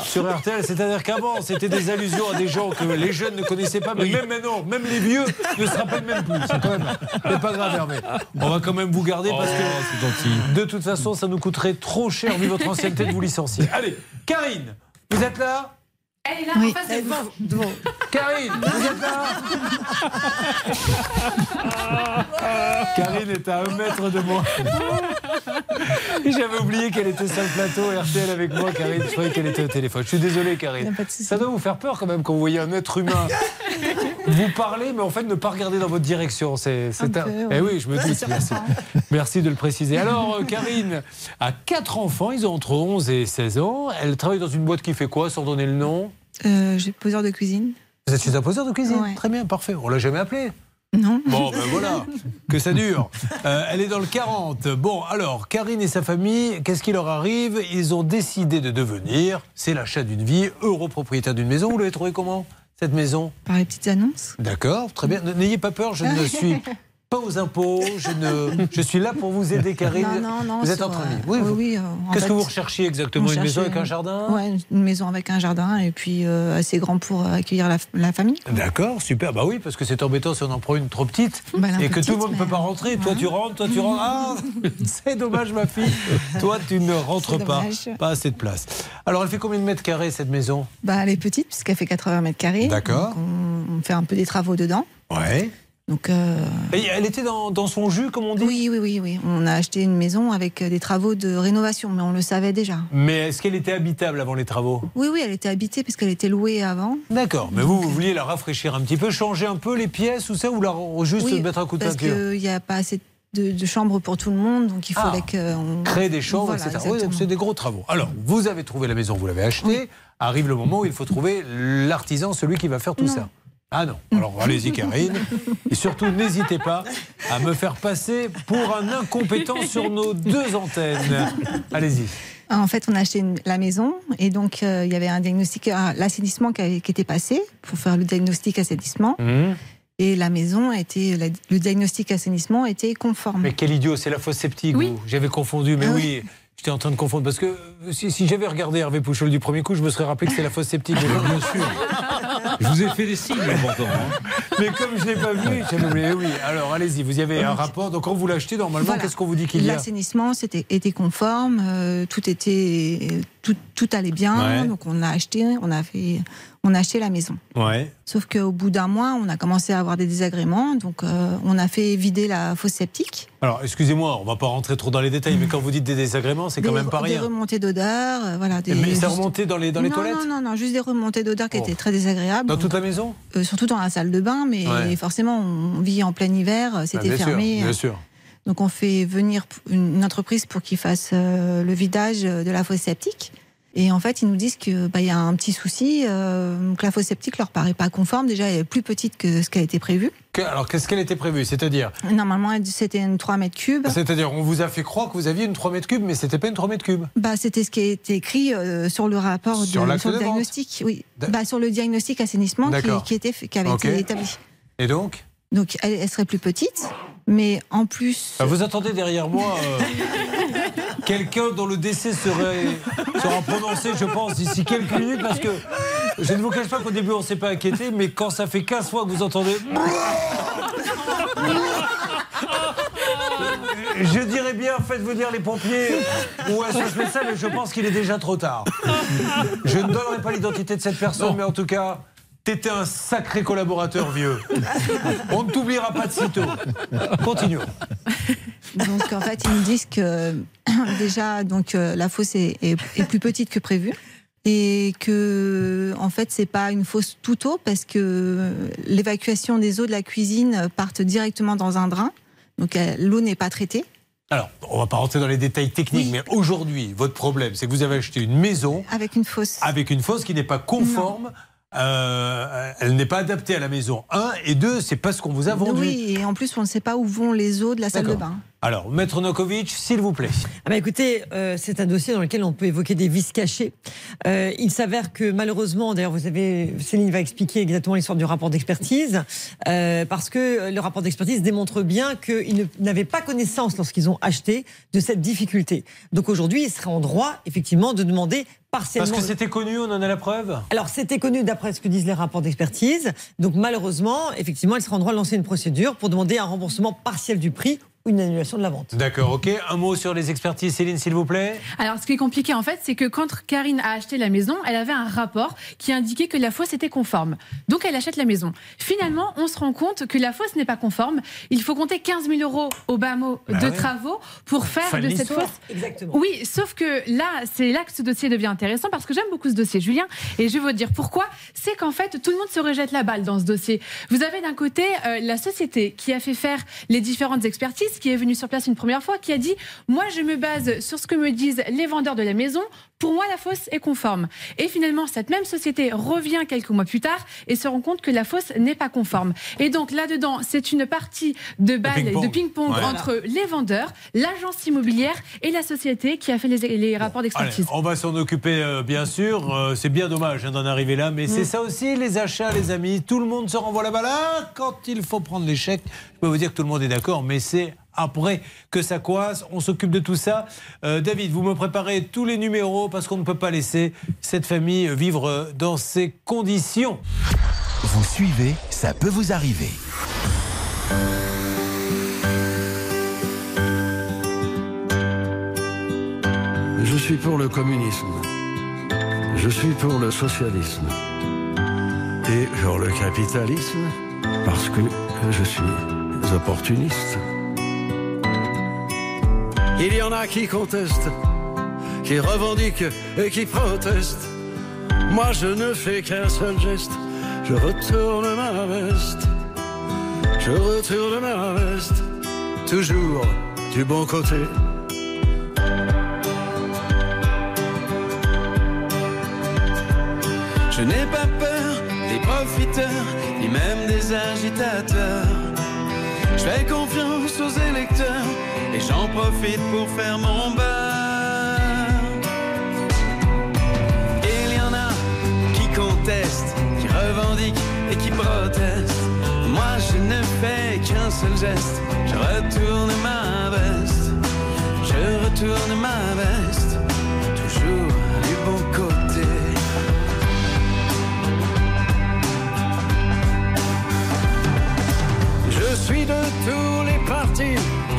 sur RTL. C'est-à-dire qu'avant, c'était des allusions à des gens que les jeunes ne connaissaient pas, mais même maintenant, même les vieux ne se rappellent même plus. C'est quand même, c'est pas grave, Hervé. On va quand même vous garder parce Oh, que de toute façon, ça nous coûterait trop cher vu votre ancienneté de vous licencier. Allez, Karine, vous êtes là? Elle est là Oui. en face de vous. Karine, vous êtes là Karine est à un mètre de moi. J'avais oublié qu'elle était sur le plateau RTL avec moi, Karine. Je croyais qu'elle était au téléphone. Je suis désolé, Karine. Ça doit vous faire peur quand même quand vous voyez un être humain vous parler, mais en fait ne pas regarder dans votre direction. C'est, Un un- peu, Eh oui, je me c'est Merci. Merci de le préciser. Alors, euh, Karine a quatre enfants. Ils ont entre 11 et 16 ans. Elle travaille dans une boîte qui fait quoi, sans donner le nom? Euh, J'ai poseur de cuisine. Vous êtes chez un poseur de cuisine Ouais. Très bien, parfait. On l'a jamais appelé. Non. Bon, ben voilà, que ça dure. Euh, elle est dans le 40. Bon, alors, Karine et sa famille, qu'est-ce qui leur arrive? Ils ont décidé de devenir, c'est l'achat d'une vie, europropriétaire d'une maison. Vous l'avez trouvé comment, cette maison? Par les petites annonces. D'accord, très bien. N'ayez pas peur, je ne suis pas aux impôts. Je, ne, je suis là pour vous aider, Karine. Non, non, non. Vous êtes entre euh, amis. oui, oui. euh, Qu'est-ce que vous recherchiez exactement Une maison avec un jardin? Ouais, une maison avec un jardin et puis euh, assez grand pour accueillir la, la famille. D'accord, super. Bah oui, parce que c'est embêtant si on en prend une trop petite Bah, et que tout le monde ne peut pas rentrer. Toi, tu rentres, toi, tu rentres. Ah, c'est dommage, ma fille. Toi, tu ne rentres pas. Pas assez de place. Alors, elle fait combien de mètres carrés, cette maison? Bah, elle est petite puisqu'elle fait 80 mètres carrés. D'accord. On, on fait un peu des travaux dedans. Ouais. Donc, euh, Et elle était dans, dans son jus, comme on dit? Oui, oui, oui, oui. On a acheté une maison avec euh, des travaux de rénovation, mais on le savait déjà. Mais est-ce qu'elle était habitable avant les travaux? Oui, oui, elle était habitée puisqu'elle était louée avant. D'accord. Mais vous, vous vouliez la rafraîchir un petit peu, changer un peu les pièces ou ça, ou la, juste Oui, mettre un coup de parce peinture? qu'il n'y a pas assez de, de chambres pour tout le monde, donc il Ah. fallait qu'on créer des chambres, Voilà, etc. Oui, donc c'est des gros travaux. Alors, vous avez trouvé la maison, vous l'avez achetée. Arrive le moment où il faut trouver l'artisan, celui qui va faire tout ça. Ah non. Alors allez-y, Karine. Et surtout, n'hésitez pas à me faire passer pour un incompétent sur nos deux antennes. Allez-y. Ah, En fait, on a acheté une- la maison et donc euh, il y avait un diagnostic, ah, l'assainissement qui, était passé pour faire le diagnostic assainissement. Hum. Et la maison a été, la- le diagnostic assainissement était conforme. Mais quel idiot, c'est la fosse septique. Oui. J'avais confondu, mais Ah oui. J'étais en train de confondre parce que euh, si, si j'avais regardé Hervé Pouchol du premier coup, je me serais rappelé que c'est la fosse septique. Bien sûr. Je vous ai fait des signes pourtant. hein. Mais comme je ne l'ai pas vu, j'avais oublié. Oui, alors allez-y, vous y avez un rapport. Donc quand vous l'achetez, normalement, Voilà. qu'est-ce qu'on vous dit qu'il y a L'assainissement c'était, était conforme, euh, tout était, tout, tout allait bien, Ouais. donc on a acheté, on a fait, on a acheté la maison. Ouais. Sauf qu'au bout d'un mois, on a commencé à avoir des désagréments, donc euh, on a fait vider la fosse septique. Alors, excusez-moi, on va pas rentrer trop dans les détails, mais quand vous dites des désagréments, c'est quand Des- même pas Des rien. remontées d'odeur, euh, voilà. Des, Mais ça remontait dans les, dans les toilettes Non, non, non, juste des remontées d'odeur qui Oh. étaient très désagréables. Dans toute la maison Euh, surtout dans la salle de bain, mais Ouais. forcément, on vit en plein hiver, euh, c'était sûr, fermé. bien sûr. Donc on fait venir une entreprise pour qu'ils fassent le vidage de la fosse septique. Et en fait, ils nous disent qu'il bah, y a un petit souci, euh, que la fosse septique leur paraît pas conforme. Déjà, elle est plus petite que ce qui a été prévu. Que- alors, qu'est-ce qu'elle était prévue? C'est-à-dire? Normalement, c'était une 3 mètres cubes. C'est-à-dire, on vous a fait croire que vous aviez une 3 mètres cubes, mais c'était pas une 3 mètres cubes. Bah, c'était ce qui a été écrit euh, sur le rapport Sur de, l'acte sur le de diagnostic. Oui, bah, sur le diagnostic assainissement qui, était qui avait été établi. Et donc? Donc, elle, elle serait plus petite, mais en plus. Ah, Vous attendez derrière moi euh, quelqu'un dont le décès serait, sera prononcé, je pense, d'ici quelques minutes, parce que je ne vous cache pas qu'au début on ne s'est pas inquiété, mais quand ça fait 15 fois que vous entendez. Je dirais bien, faites-vous dire les pompiers ou un médecin, mais je pense qu'il est déjà trop tard. Je ne donnerai pas l'identité de cette personne, mais en tout cas, t'étais un sacré collaborateur vieux. On ne t'oubliera pas de sitôt. Continuons. Donc en fait, ils nous disent que déjà donc euh, la fosse est, est- est plus petite que prévu et que en fait c'est pas une fosse tout eau parce que l'évacuation des eaux de la cuisine partent directement dans un drain. Donc euh, l'eau n'est pas traitée. Alors, on va pas rentrer dans les détails techniques, mais aujourd'hui, votre problème, c'est que vous avez acheté une maison Avec une fosse. avec une fosse qui n'est pas conforme. euh, elle n'est pas adaptée à la maison. Un et deux, c'est pas ce qu'on vous a vendu. Oui, et en plus on ne sait pas où vont les eaux de la salle de bain. Alors, Maître Nokovic, s'il vous plaît. Ah bah écoutez, euh, c'est un dossier dans lequel on peut évoquer des vices cachés. Euh, il s'avère que malheureusement, d'ailleurs, vous avez, Céline va expliquer exactement l'histoire du rapport d'expertise, euh, parce que le rapport d'expertise démontre bien qu'ils n'avaient pas connaissance lorsqu'ils ont acheté de cette difficulté. Donc aujourd'hui, ils seraient en droit, effectivement, de demander partiellement. Parce que c'était connu, on en a la preuve? Alors, c'était connu d'après ce que disent les rapports d'expertise. Donc, malheureusement, effectivement, elle sera en droit de lancer une procédure pour demander un remboursement partiel du prix une annulation de la vente. D'accord, ok. Un mot sur les expertises, Céline, s'il vous plaît. Alors, ce qui est compliqué, en fait, c'est que quand Karine a acheté la maison, elle avait un rapport qui indiquait que la fosse était conforme. Donc, elle achète la maison. Finalement, on se rend compte que la fosse n'est pas conforme. Il faut compter 15 000 euros au bas mot Bah de ouais. travaux pour faire de cette fosse. Exactement. Oui, sauf que là, c'est là que ce dossier devient intéressant parce que j'aime beaucoup ce dossier, Julien, et je vais vous dire pourquoi. C'est qu'en fait, tout le monde se rejette la balle dans ce dossier. Vous avez d'un côté euh, la société qui a fait faire les différentes expertises, qui est venue sur place une première fois, qui a dit Moi, je me base sur ce que me disent les vendeurs de la maison. Pour moi, la fosse est conforme. Et finalement, cette même société revient quelques mois plus tard et se rend compte que la fosse n'est pas conforme. Et donc là-dedans, c'est une partie de balles, ping-pong. de ping-pong Ouais. entre les vendeurs, l'agence immobilière et la société qui a fait les, les rapports Allez, d'expertise. on va s'en occuper, euh, bien sûr. Euh, c'est bien dommage hein, d'en arriver là, mais c'est ça aussi, les achats, les amis. Tout le monde se renvoie la balle. Ah, quand il faut prendre l'échec, je peux vous dire que tout le monde est d'accord, mais c'est après que ça coince. On s'occupe de tout ça. Euh, David, vous me préparez tous les numéros parce qu'on ne peut pas laisser cette famille vivre dans ces conditions. Vous suivez, ça peut vous arriver. Je suis pour le communisme. Je suis pour le socialisme. Et pour le capitalisme, parce que je suis opportuniste. Il y en a qui contestent, qui revendiquent et qui protestent. Moi, je ne fais qu'un seul geste. Je retourne ma veste. Je retourne ma veste. Toujours du bon côté. Je n'ai pas peur des profiteurs, ni même des agitateurs. Je fais confiance aux électeurs et j'en profite pour faire mon beurre. Il y en a qui contestent, qui revendiquent et qui protestent. Moi je ne fais qu'un seul geste, je retourne ma veste. Je retourne ma veste, toujours du bon côté. Je suis de partis,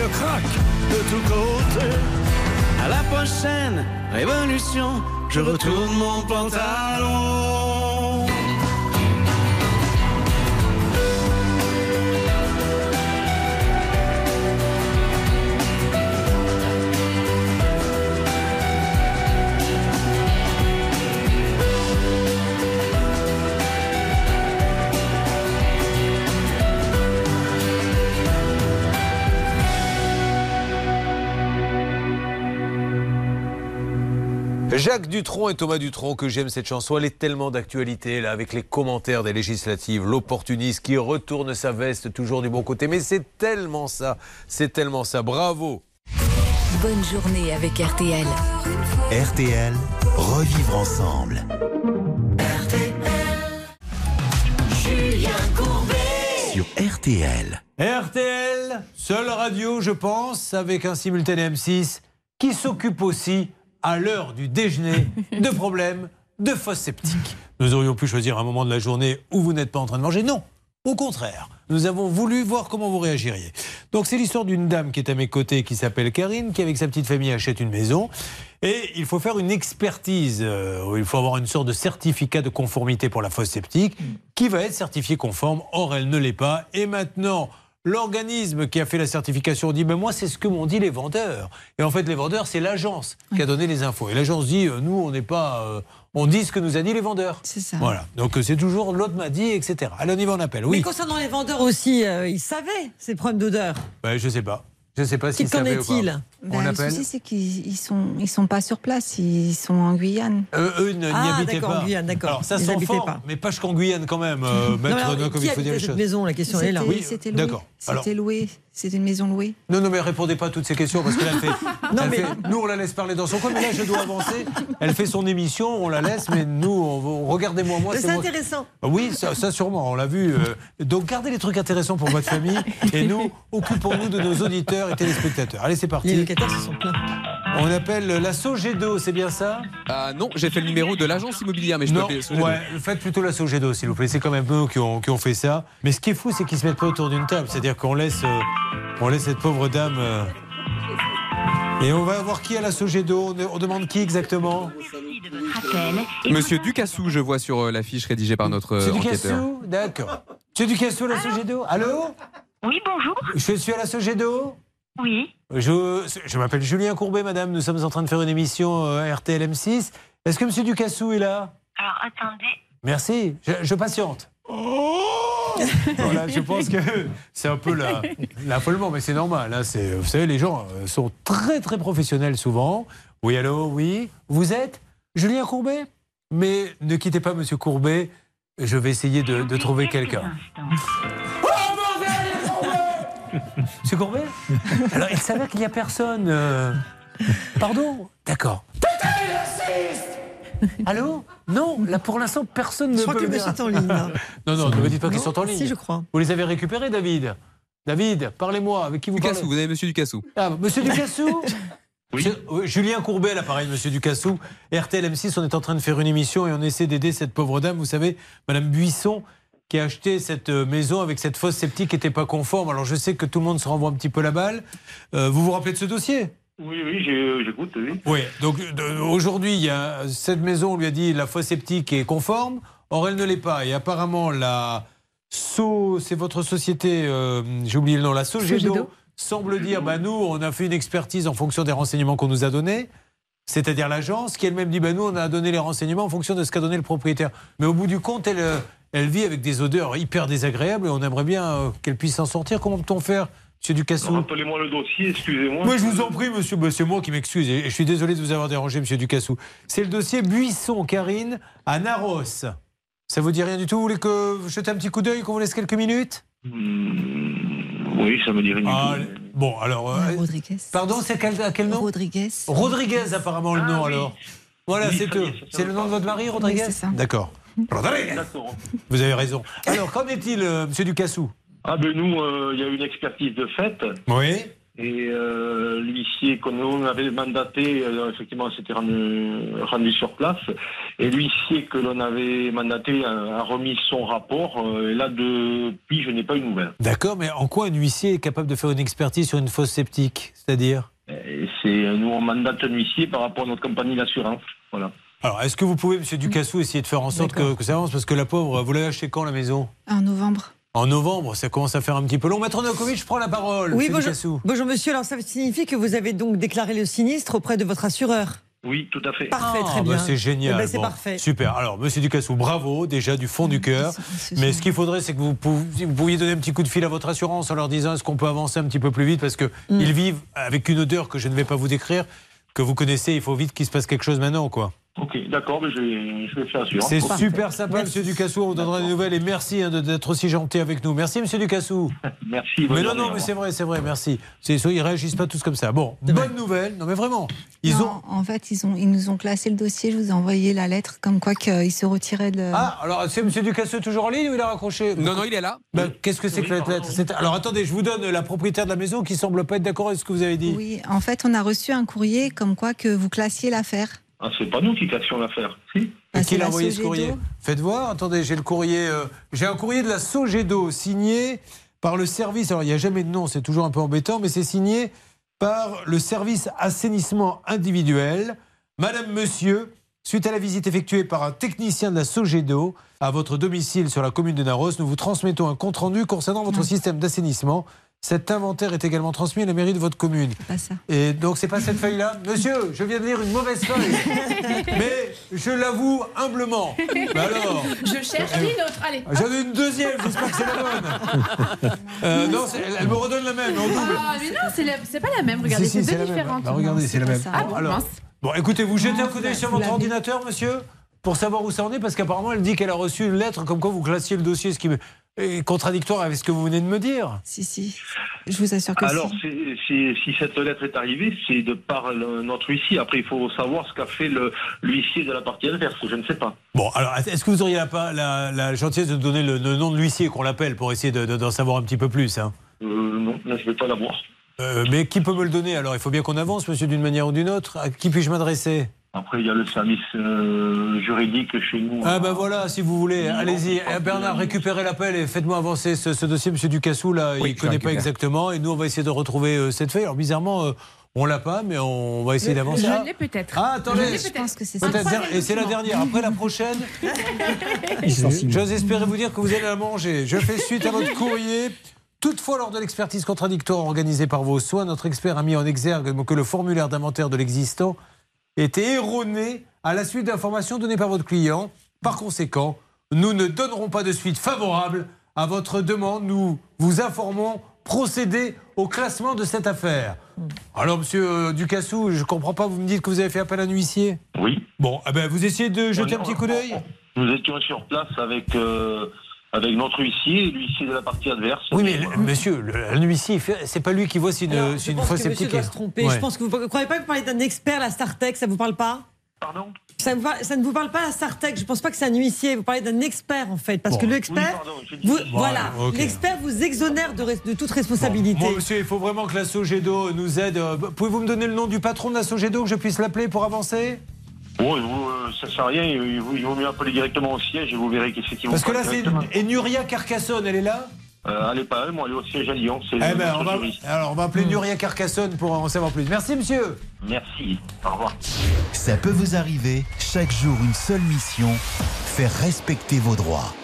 qu'elle craque de tous côtés. À la prochaine révolution, je retourne mon pantalon. Jacques Dutronc et Thomas Dutronc, que j'aime cette chanson, elle est tellement d'actualité, là, avec les commentaires des législatives, l'opportuniste qui retourne sa veste toujours du bon côté. Mais c'est tellement ça, c'est tellement ça. Bravo Bonne journée avec RTL. RTL, revivre ensemble. Julien Courbet. Sur RTL. RTL, seule radio, je pense, avec un simultané M6, qui s'occupe aussi, à l'heure du déjeuner, de problèmes de fosse septique. Nous aurions pu choisir un moment de la journée où vous n'êtes pas en train de manger. Non, au contraire. Nous avons voulu voir comment vous réagiriez. Donc c'est l'histoire d'une dame qui est à mes côtés, qui s'appelle Karine, qui avec sa petite famille achète une maison. Et il faut faire une expertise, euh, il faut avoir une sorte de certificat de conformité pour la fosse septique, qui va être certifié conforme? Or, elle ne l'est pas. Et maintenant, l'organisme qui a fait la certification dit, mais moi, c'est ce que m'ont dit les vendeurs. Et en fait, les vendeurs, c'est l'agence qui a donné les infos. Et l'agence dit, euh, nous, on n'est pas... euh, on dit ce que nous a dit les vendeurs. C'est ça. Voilà. Donc euh, c'est toujours l'autre m'a dit, etc. Allez, on y va, on appelle. Oui. Mais concernant les vendeurs aussi, euh, ils savaient ces problèmes d'odeur. Ouais, je sais pas. Je sais pas si Qu'en est-il Ben, On le appelle souci, c'est qu'ils ils sont, ils sont pas sur place, ils sont en Guyane. Euh, eux ne- n'y Ah, habitaient pas. en Guyane, d'accord. Alors ça Ils s'en habitaient fort, pas. mais pas jusqu'en Guyane quand même, euh, Non, maître mais alors, comme il faut dire les choses. maison La question est là. Oui, d'accord. C'était loué. C'était une maison louée. Non, non, mais répondez pas à toutes ces questions parce qu'elle a fait. Non, elle mais- fait- Nous, on la laisse parler dans son coin, mais là, je dois avancer. Elle fait son émission, on la laisse, mais nous, on, on- regardez-moi, moi, c'est moi- intéressant. Ah Oui, ça, ça sûrement, on l'a vu. euh, donc gardez les trucs intéressants pour votre famille et nous, occupons-nous de nos auditeurs et téléspectateurs. Allez, c'est Les parti. locataires se sont plaints. On appelle la Sogedo, c'est bien ça? Ah non, j'ai fait le numéro de l'agence immobilière, mais je peux Non, appeler Sogedo. ouais, faites plutôt la Sogedo, s'il vous plaît. C'est quand même eux qui ont, qui ont fait ça. Mais ce qui est fou, c'est qu'ils se mettent pas autour d'une table. C'est-à-dire qu'on laisse, euh, on laisse cette pauvre dame. euh, Et on va voir qui à la Sogedo. On, on demande qui exactement Monsieur Ducassou, je vois sur euh, l'affiche rédigée par notre euh, C'est enquêteur. Ducassou D'accord. C'est Ducassou à la Sogedo Allô Oui, bonjour. Je suis à la Sogedo Oui. Je, je m'appelle Julien Courbet, madame. Nous sommes en train de faire une émission euh, RTL M6. Est-ce que monsieur Ducassou est là? Alors, attendez. Merci. Je, je patiente. Voilà, je pense que c'est un peu la- l'affolement, mais c'est normal. hein. C'est- vous savez, les gens euh, sont très très professionnels souvent. Oui, allô, oui. Vous êtes Julien Courbet? Mais ne quittez pas Monsieur Courbet. Je vais essayer de, de trouver quelqu'un. Monsieur Courbet? Alors, il savait qu'il n'y a personne. euh, Pardon? D'accord. Allô? Non, là pour l'instant, personne ne Je crois peut que le dire. est en ligne. là. Non, non, ne me dites pas qu'ils sont en ligne. Si, je crois. Vous les avez récupérés, David? David, parlez-moi, avec qui vous Ducassou, parlez? vous avez monsieur Ducassou. Ah, Monsieur Ducassou? Oui, Julien Courbet, l'appareil, Monsieur Ducassou. RTL M6, on est en train de faire une émission et on essaie d'aider cette pauvre dame, vous savez, Madame Buisson, qui a acheté cette euh, maison avec cette fosse septique qui n'était pas conforme. Alors je sais que tout le monde se renvoie un petit peu la balle. Euh, vous vous rappelez de ce dossier? Oui, oui, j'ai- j'écoute, oui. Oui, donc de- aujourd'hui, il y a cette maison, on lui a dit la fosse septique est conforme, or elle ne l'est pas. Et apparemment, la So, c'est votre société, euh, j'ai oublié le nom, la Sogedo, semble dire bah, nous, on a fait une expertise en fonction des renseignements qu'on nous a donnés. C'est-à-dire l'agence qui elle-même dit bah, nous, on a donné les renseignements en fonction de ce qu'a donné le propriétaire. Mais au bout du compte, elle, euh, elle vit avec des odeurs hyper désagréables et on aimerait bien euh, qu'elle puisse s'en sortir. Comment peut-on faire Monsieur Ducassou Rappelez-moi le dossier, excusez-moi. Moi, je vous en prie, monsieur. Bah, c'est moi qui m'excuse. Et je suis désolé de vous avoir dérangé, monsieur Ducassou. C'est le dossier Buisson, Karine, à Naros. Ça vous dit rien du tout Vous voulez que vous jetez un petit coup d'œil, qu'on vous laisse quelques minutes? Oui, ça me dirait du Ah, tout. Bon, alors. euh, Rodriguez. Pardon, c'est quel, à quel nom? Rodriguez. Rodriguez, apparemment, le Ah, nom, oui. alors. Voilà, Oui, c'est ça C'est le nom de votre mari, Rodriguez? Oui, c'est ça. D'accord. Rodriguez D'accord. Vous avez raison. Alors, qu'en est-il, euh, monsieur Ducassou? Ah ben nous, euh, il y a eu une expertise de fait. Oui. Et euh, l'huissier qu'on nous avait mandaté, euh, effectivement, s'était rendu, rendu sur place. Et l'huissier que l'on avait mandaté a, a remis son rapport. euh, et là, depuis, je n'ai pas eu de nouvelles. D'accord, mais en quoi un huissier est capable de faire une expertise sur une fosse septique C'est-à-dire? C'est nous on mandate un huissier par rapport à notre compagnie d'assurance. Voilà. Alors, est-ce que vous pouvez, monsieur Ducassou, essayer de faire en sorte que, que ça avance? Parce que la pauvre, vous l'avez acheté quand, la maison? En novembre. En novembre, ça commence à faire un petit peu long. Maître Novakovic, je prends la parole. Oui, bonjour, bonjour monsieur. Alors ça signifie que vous avez donc déclaré le sinistre auprès de votre assureur. Oui, tout à fait. Parfait, Ah, très bah, bien. c'est génial. Eh ben, c'est Bon, parfait. Super. Alors, monsieur Ducassou, bravo, déjà du fond du cœur. Mais ce qu'il faudrait, c'est que vous, pouviez, vous pouviez donner un petit coup de fil à votre assurance en leur disant est-ce qu'on peut avancer un petit peu plus vite? Parce qu'ils Mm. vivent avec une odeur que je ne vais pas vous décrire, que vous connaissez. Il faut vite qu'il se passe quelque chose maintenant, quoi. Ok, d'accord, mais je vais, je vais faire assurance. C'est super sympa, monsieur Ducassou. On vous donnera des nouvelles et merci hein, de- d'être aussi gentil avec nous. Merci, monsieur Ducassou. Merci. Mais non, non, mais c'est vrai, c'est vrai, merci. C'est- Ils réagissent pas tous comme ça. Bon, bonne nouvelle. Non, mais vraiment. Ils Non, ont. En fait, ils, ont, ils nous ont classé le dossier. Je vous ai envoyé la lettre comme quoi qu'ils se retiraient de. Ah, alors c'est monsieur Ducassou toujours en ligne ou il a raccroché Non, non, il est là. Ben, Qu'est-ce que c'est que la lettre? C'est- Alors attendez, je vous donne la propriétaire de la maison qui semble pas être d'accord avec ce que vous avez dit. Oui, en fait, on a reçu un courrier comme quoi que vous classiez l'affaire. Ah, c'est pas nous qui cassions l'affaire. Si. C'est qui l'a envoyé ce courrier? Faites voir, attendez, j'ai le courrier. euh, j'ai un courrier de la Sogedo signé par le service. Alors il n'y a jamais de nom, c'est toujours un peu embêtant, mais c'est signé par le service assainissement individuel. Madame, monsieur, suite à la visite effectuée par un technicien de la Sogedo à votre domicile sur la commune de Naros, nous vous transmettons un compte-rendu concernant votre système d'assainissement. Cet inventaire est également transmis à la mairie de votre commune. Pas ça. Et donc, c'est pas cette feuille-là Monsieur, je viens de lire une mauvaise feuille. Mais je l'avoue humblement. Mais alors Je cherche une autre. Allez. J'en ai une deuxième, j'espère que c'est la bonne. Euh, non, elle, elle me redonne la même, en double. Ah, mais non, c'est pas la même. Regardez, Si, si, c'est deux différentes. Bah, regardez, c'est la même. Ah bon, alors, bon, écoutez, vous jetez un Non, coup d'œil sur votre ordinateur, monsieur, pour savoir où ça en est, parce qu'apparemment, elle dit qu'elle a reçu une lettre comme quoi vous classiez le dossier, ce qui me- contradictoire avec ce que vous venez de me dire. Si, si. Je vous assure que Alors, si. c'est- c'est- si cette lettre est arrivée, c'est de par le- notre huissier. Après, il faut savoir ce qu'a fait le- l'huissier de la partie adverse. Je ne sais pas. Bon, alors, est-ce que vous auriez la, la, la gentillesse de donner le, le nom de l'huissier qu'on l'appelle pour essayer de- de- d'en savoir un petit peu plus hein? Euh, non, là, je ne vais pas l'avoir. Euh, mais qui peut me le donner? Alors, il faut bien qu'on avance, monsieur, d'une manière ou d'une autre. À qui puis-je m'adresser? Après, il y a le service euh, juridique chez nous. Ah ben voilà, si vous voulez, allez-y. Eh, Bernard, récupérez l'appel et faites-moi avancer ce, ce dossier. Monsieur Ducassou, là, Oui, il je connaît pas exactement. Et nous, on va essayer de retrouver euh, cette feuille. Alors, bizarrement, euh, on l'a pas, mais on va essayer d'avancer. Je l'ai peut-être. Ah, Je attendez. l'ai Je pense que c'est der- Et c'est la dernière. Après la prochaine, j'ose espérer vous dire que vous allez la manger. Je fais suite à votre courrier. Toutefois, lors de l'expertise contradictoire organisée par vos soins, notre expert a mis en exergue que le formulaire d'inventaire de l'existant était erroné à la suite d'informations données par votre client. Par conséquent, nous ne donnerons pas de suite favorable à votre demande. Nous vous informons procéder au classement de cette affaire. Alors, monsieur euh, Ducassou, je comprends pas, vous me dites que vous avez fait appel à un huissier? Oui. Bon, eh ben, vous essayez de jeter un petit coup d'œil? Nous étions sur place avec, euh, avec notre huissier et l'huissier de la partie adverse. Oui, mais le- monsieur, le- un huissier, il fait- c'est pas lui qui voit si une, Alors, si je une pense que monsieur sceptique doit est- se tromper. Ouais. Je pense que vous ne croyez pas que vous parlez d'un expert, la Startech, ça vous parle pas? Pardon? Ça, vous parle- ça ne vous parle pas la Startech. Je ne pense pas que c'est un huissier. Vous parlez d'un expert en fait, parce Bon. que l'expert, Oui, vous- Bon, voilà, l'expert vous exonère de, toute responsabilité. Bon, monsieur, il faut vraiment que la Sogedo nous aide. Euh, Pouvez-vous me donner le nom du patron de la Sogedo, que je puisse l'appeler pour avancer? Oui, vous, euh, ça sert à rien. Il vaut, mieux appeler directement au siège et vous verrez qu'effectivement. Parce que là, c'est. Et Nuria Carcassonne, elle est là Euh, elle n'est pas elle, moi, elle est au siège à Lyon. Eh ben, on va, alors, on va appeler Nuria Carcassonne pour en savoir plus. Merci, monsieur. Merci. Au revoir. Ça peut vous arriver, chaque jour une seule mission, faire respecter vos droits.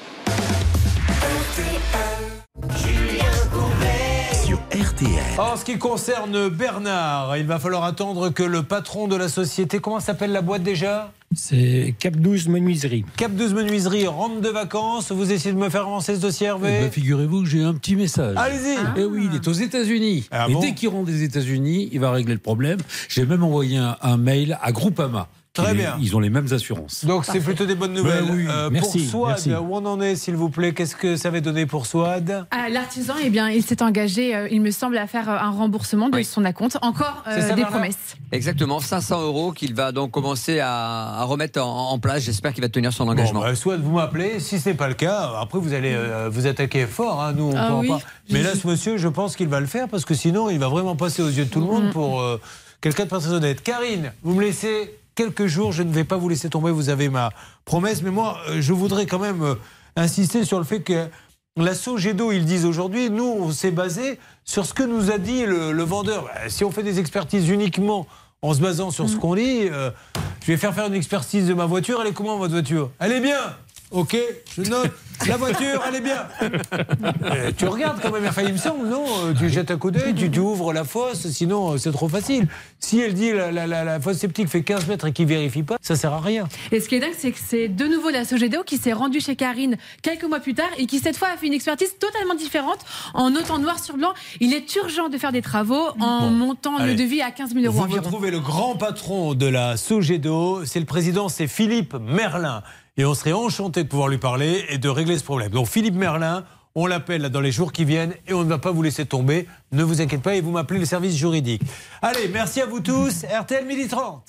RTL. En ce qui concerne Bernard, il va falloir attendre que le patron de la société. Comment s'appelle la boîte déjà? C'est Cap 12 Menuiserie. Cap 12 Menuiserie, rentre de vacances. Vous essayez de me faire avancer ce dossier, Hervé? Eh ben, Figurez-vous que j'ai un petit message. Allez-y. Eh oui, il est aux États-Unis. Ah et bon? dès qu'il rentre des États-Unis, il va régler le problème. J'ai même envoyé un, un mail à Groupama. Très bien. Ils ont les mêmes assurances. Donc c'est plutôt des bonnes nouvelles. Ben oui, Euh, merci, pour Swad, merci. où on en est, s'il vous plaît Qu'est-ce que ça va donner pour Swad? Ah, L'artisan, eh bien, il s'est engagé, euh, il me semble, à faire euh, un remboursement de son acompte. Encore euh, ça, des Bernard? promesses. Exactement, 500 euros qu'il va donc commencer à, à remettre en, en place. J'espère qu'il va tenir son engagement. Bon, bah, soit vous m'appelez, si ce n'est pas le cas, après vous allez euh, vous attaquer fort, hein, nous on Ah oui. pas. Mais là, ce monsieur, je pense qu'il va le faire parce que sinon, il va vraiment passer aux yeux de tout le monde pour euh, quelqu'un de pas très honnête. Karine, vous me laissez quelques jours, je ne vais pas vous laisser tomber, vous avez ma promesse, mais moi, euh, je voudrais quand même euh, insister sur le fait que la Sogedo, ils disent aujourd'hui, nous, on s'est basé sur ce que nous a dit le, le vendeur. Bah, si on fait des expertises uniquement en se basant sur ce qu'on dit, euh, je vais faire faire une expertise de ma voiture. Elle est comment votre voiture? Elle est bien Ok, je note. La voiture, elle est bien. Euh, tu regardes quand même, enfin, il me semble, non? Euh, Tu jettes un coup d'œil, tu, tu ouvres la fosse, sinon euh, c'est trop facile. Si elle dit la, la, la, la fosse sceptique fait 15 mètres et qu'il vérifie pas, ça sert à rien. Et ce qui est dingue, c'est que c'est de nouveau la Sogedo qui s'est rendue chez Karine quelques mois plus tard et qui cette fois a fait une expertise totalement différente en notant noir sur blanc. Il est urgent de faire des travaux en montant allez. le devis à 15 000 euros Vous environ. retrouvez le grand patron de la Sogedo, c'est le président, c'est Philippe Merlin. Et on serait enchanté de pouvoir lui parler et de régler ce problème. Donc Philippe Merlin, on l'appelle dans les jours qui viennent et on ne va pas vous laisser tomber. Ne vous inquiétez pas et vous m'appelez le service juridique. Allez, merci à vous tous. RTL 12h30.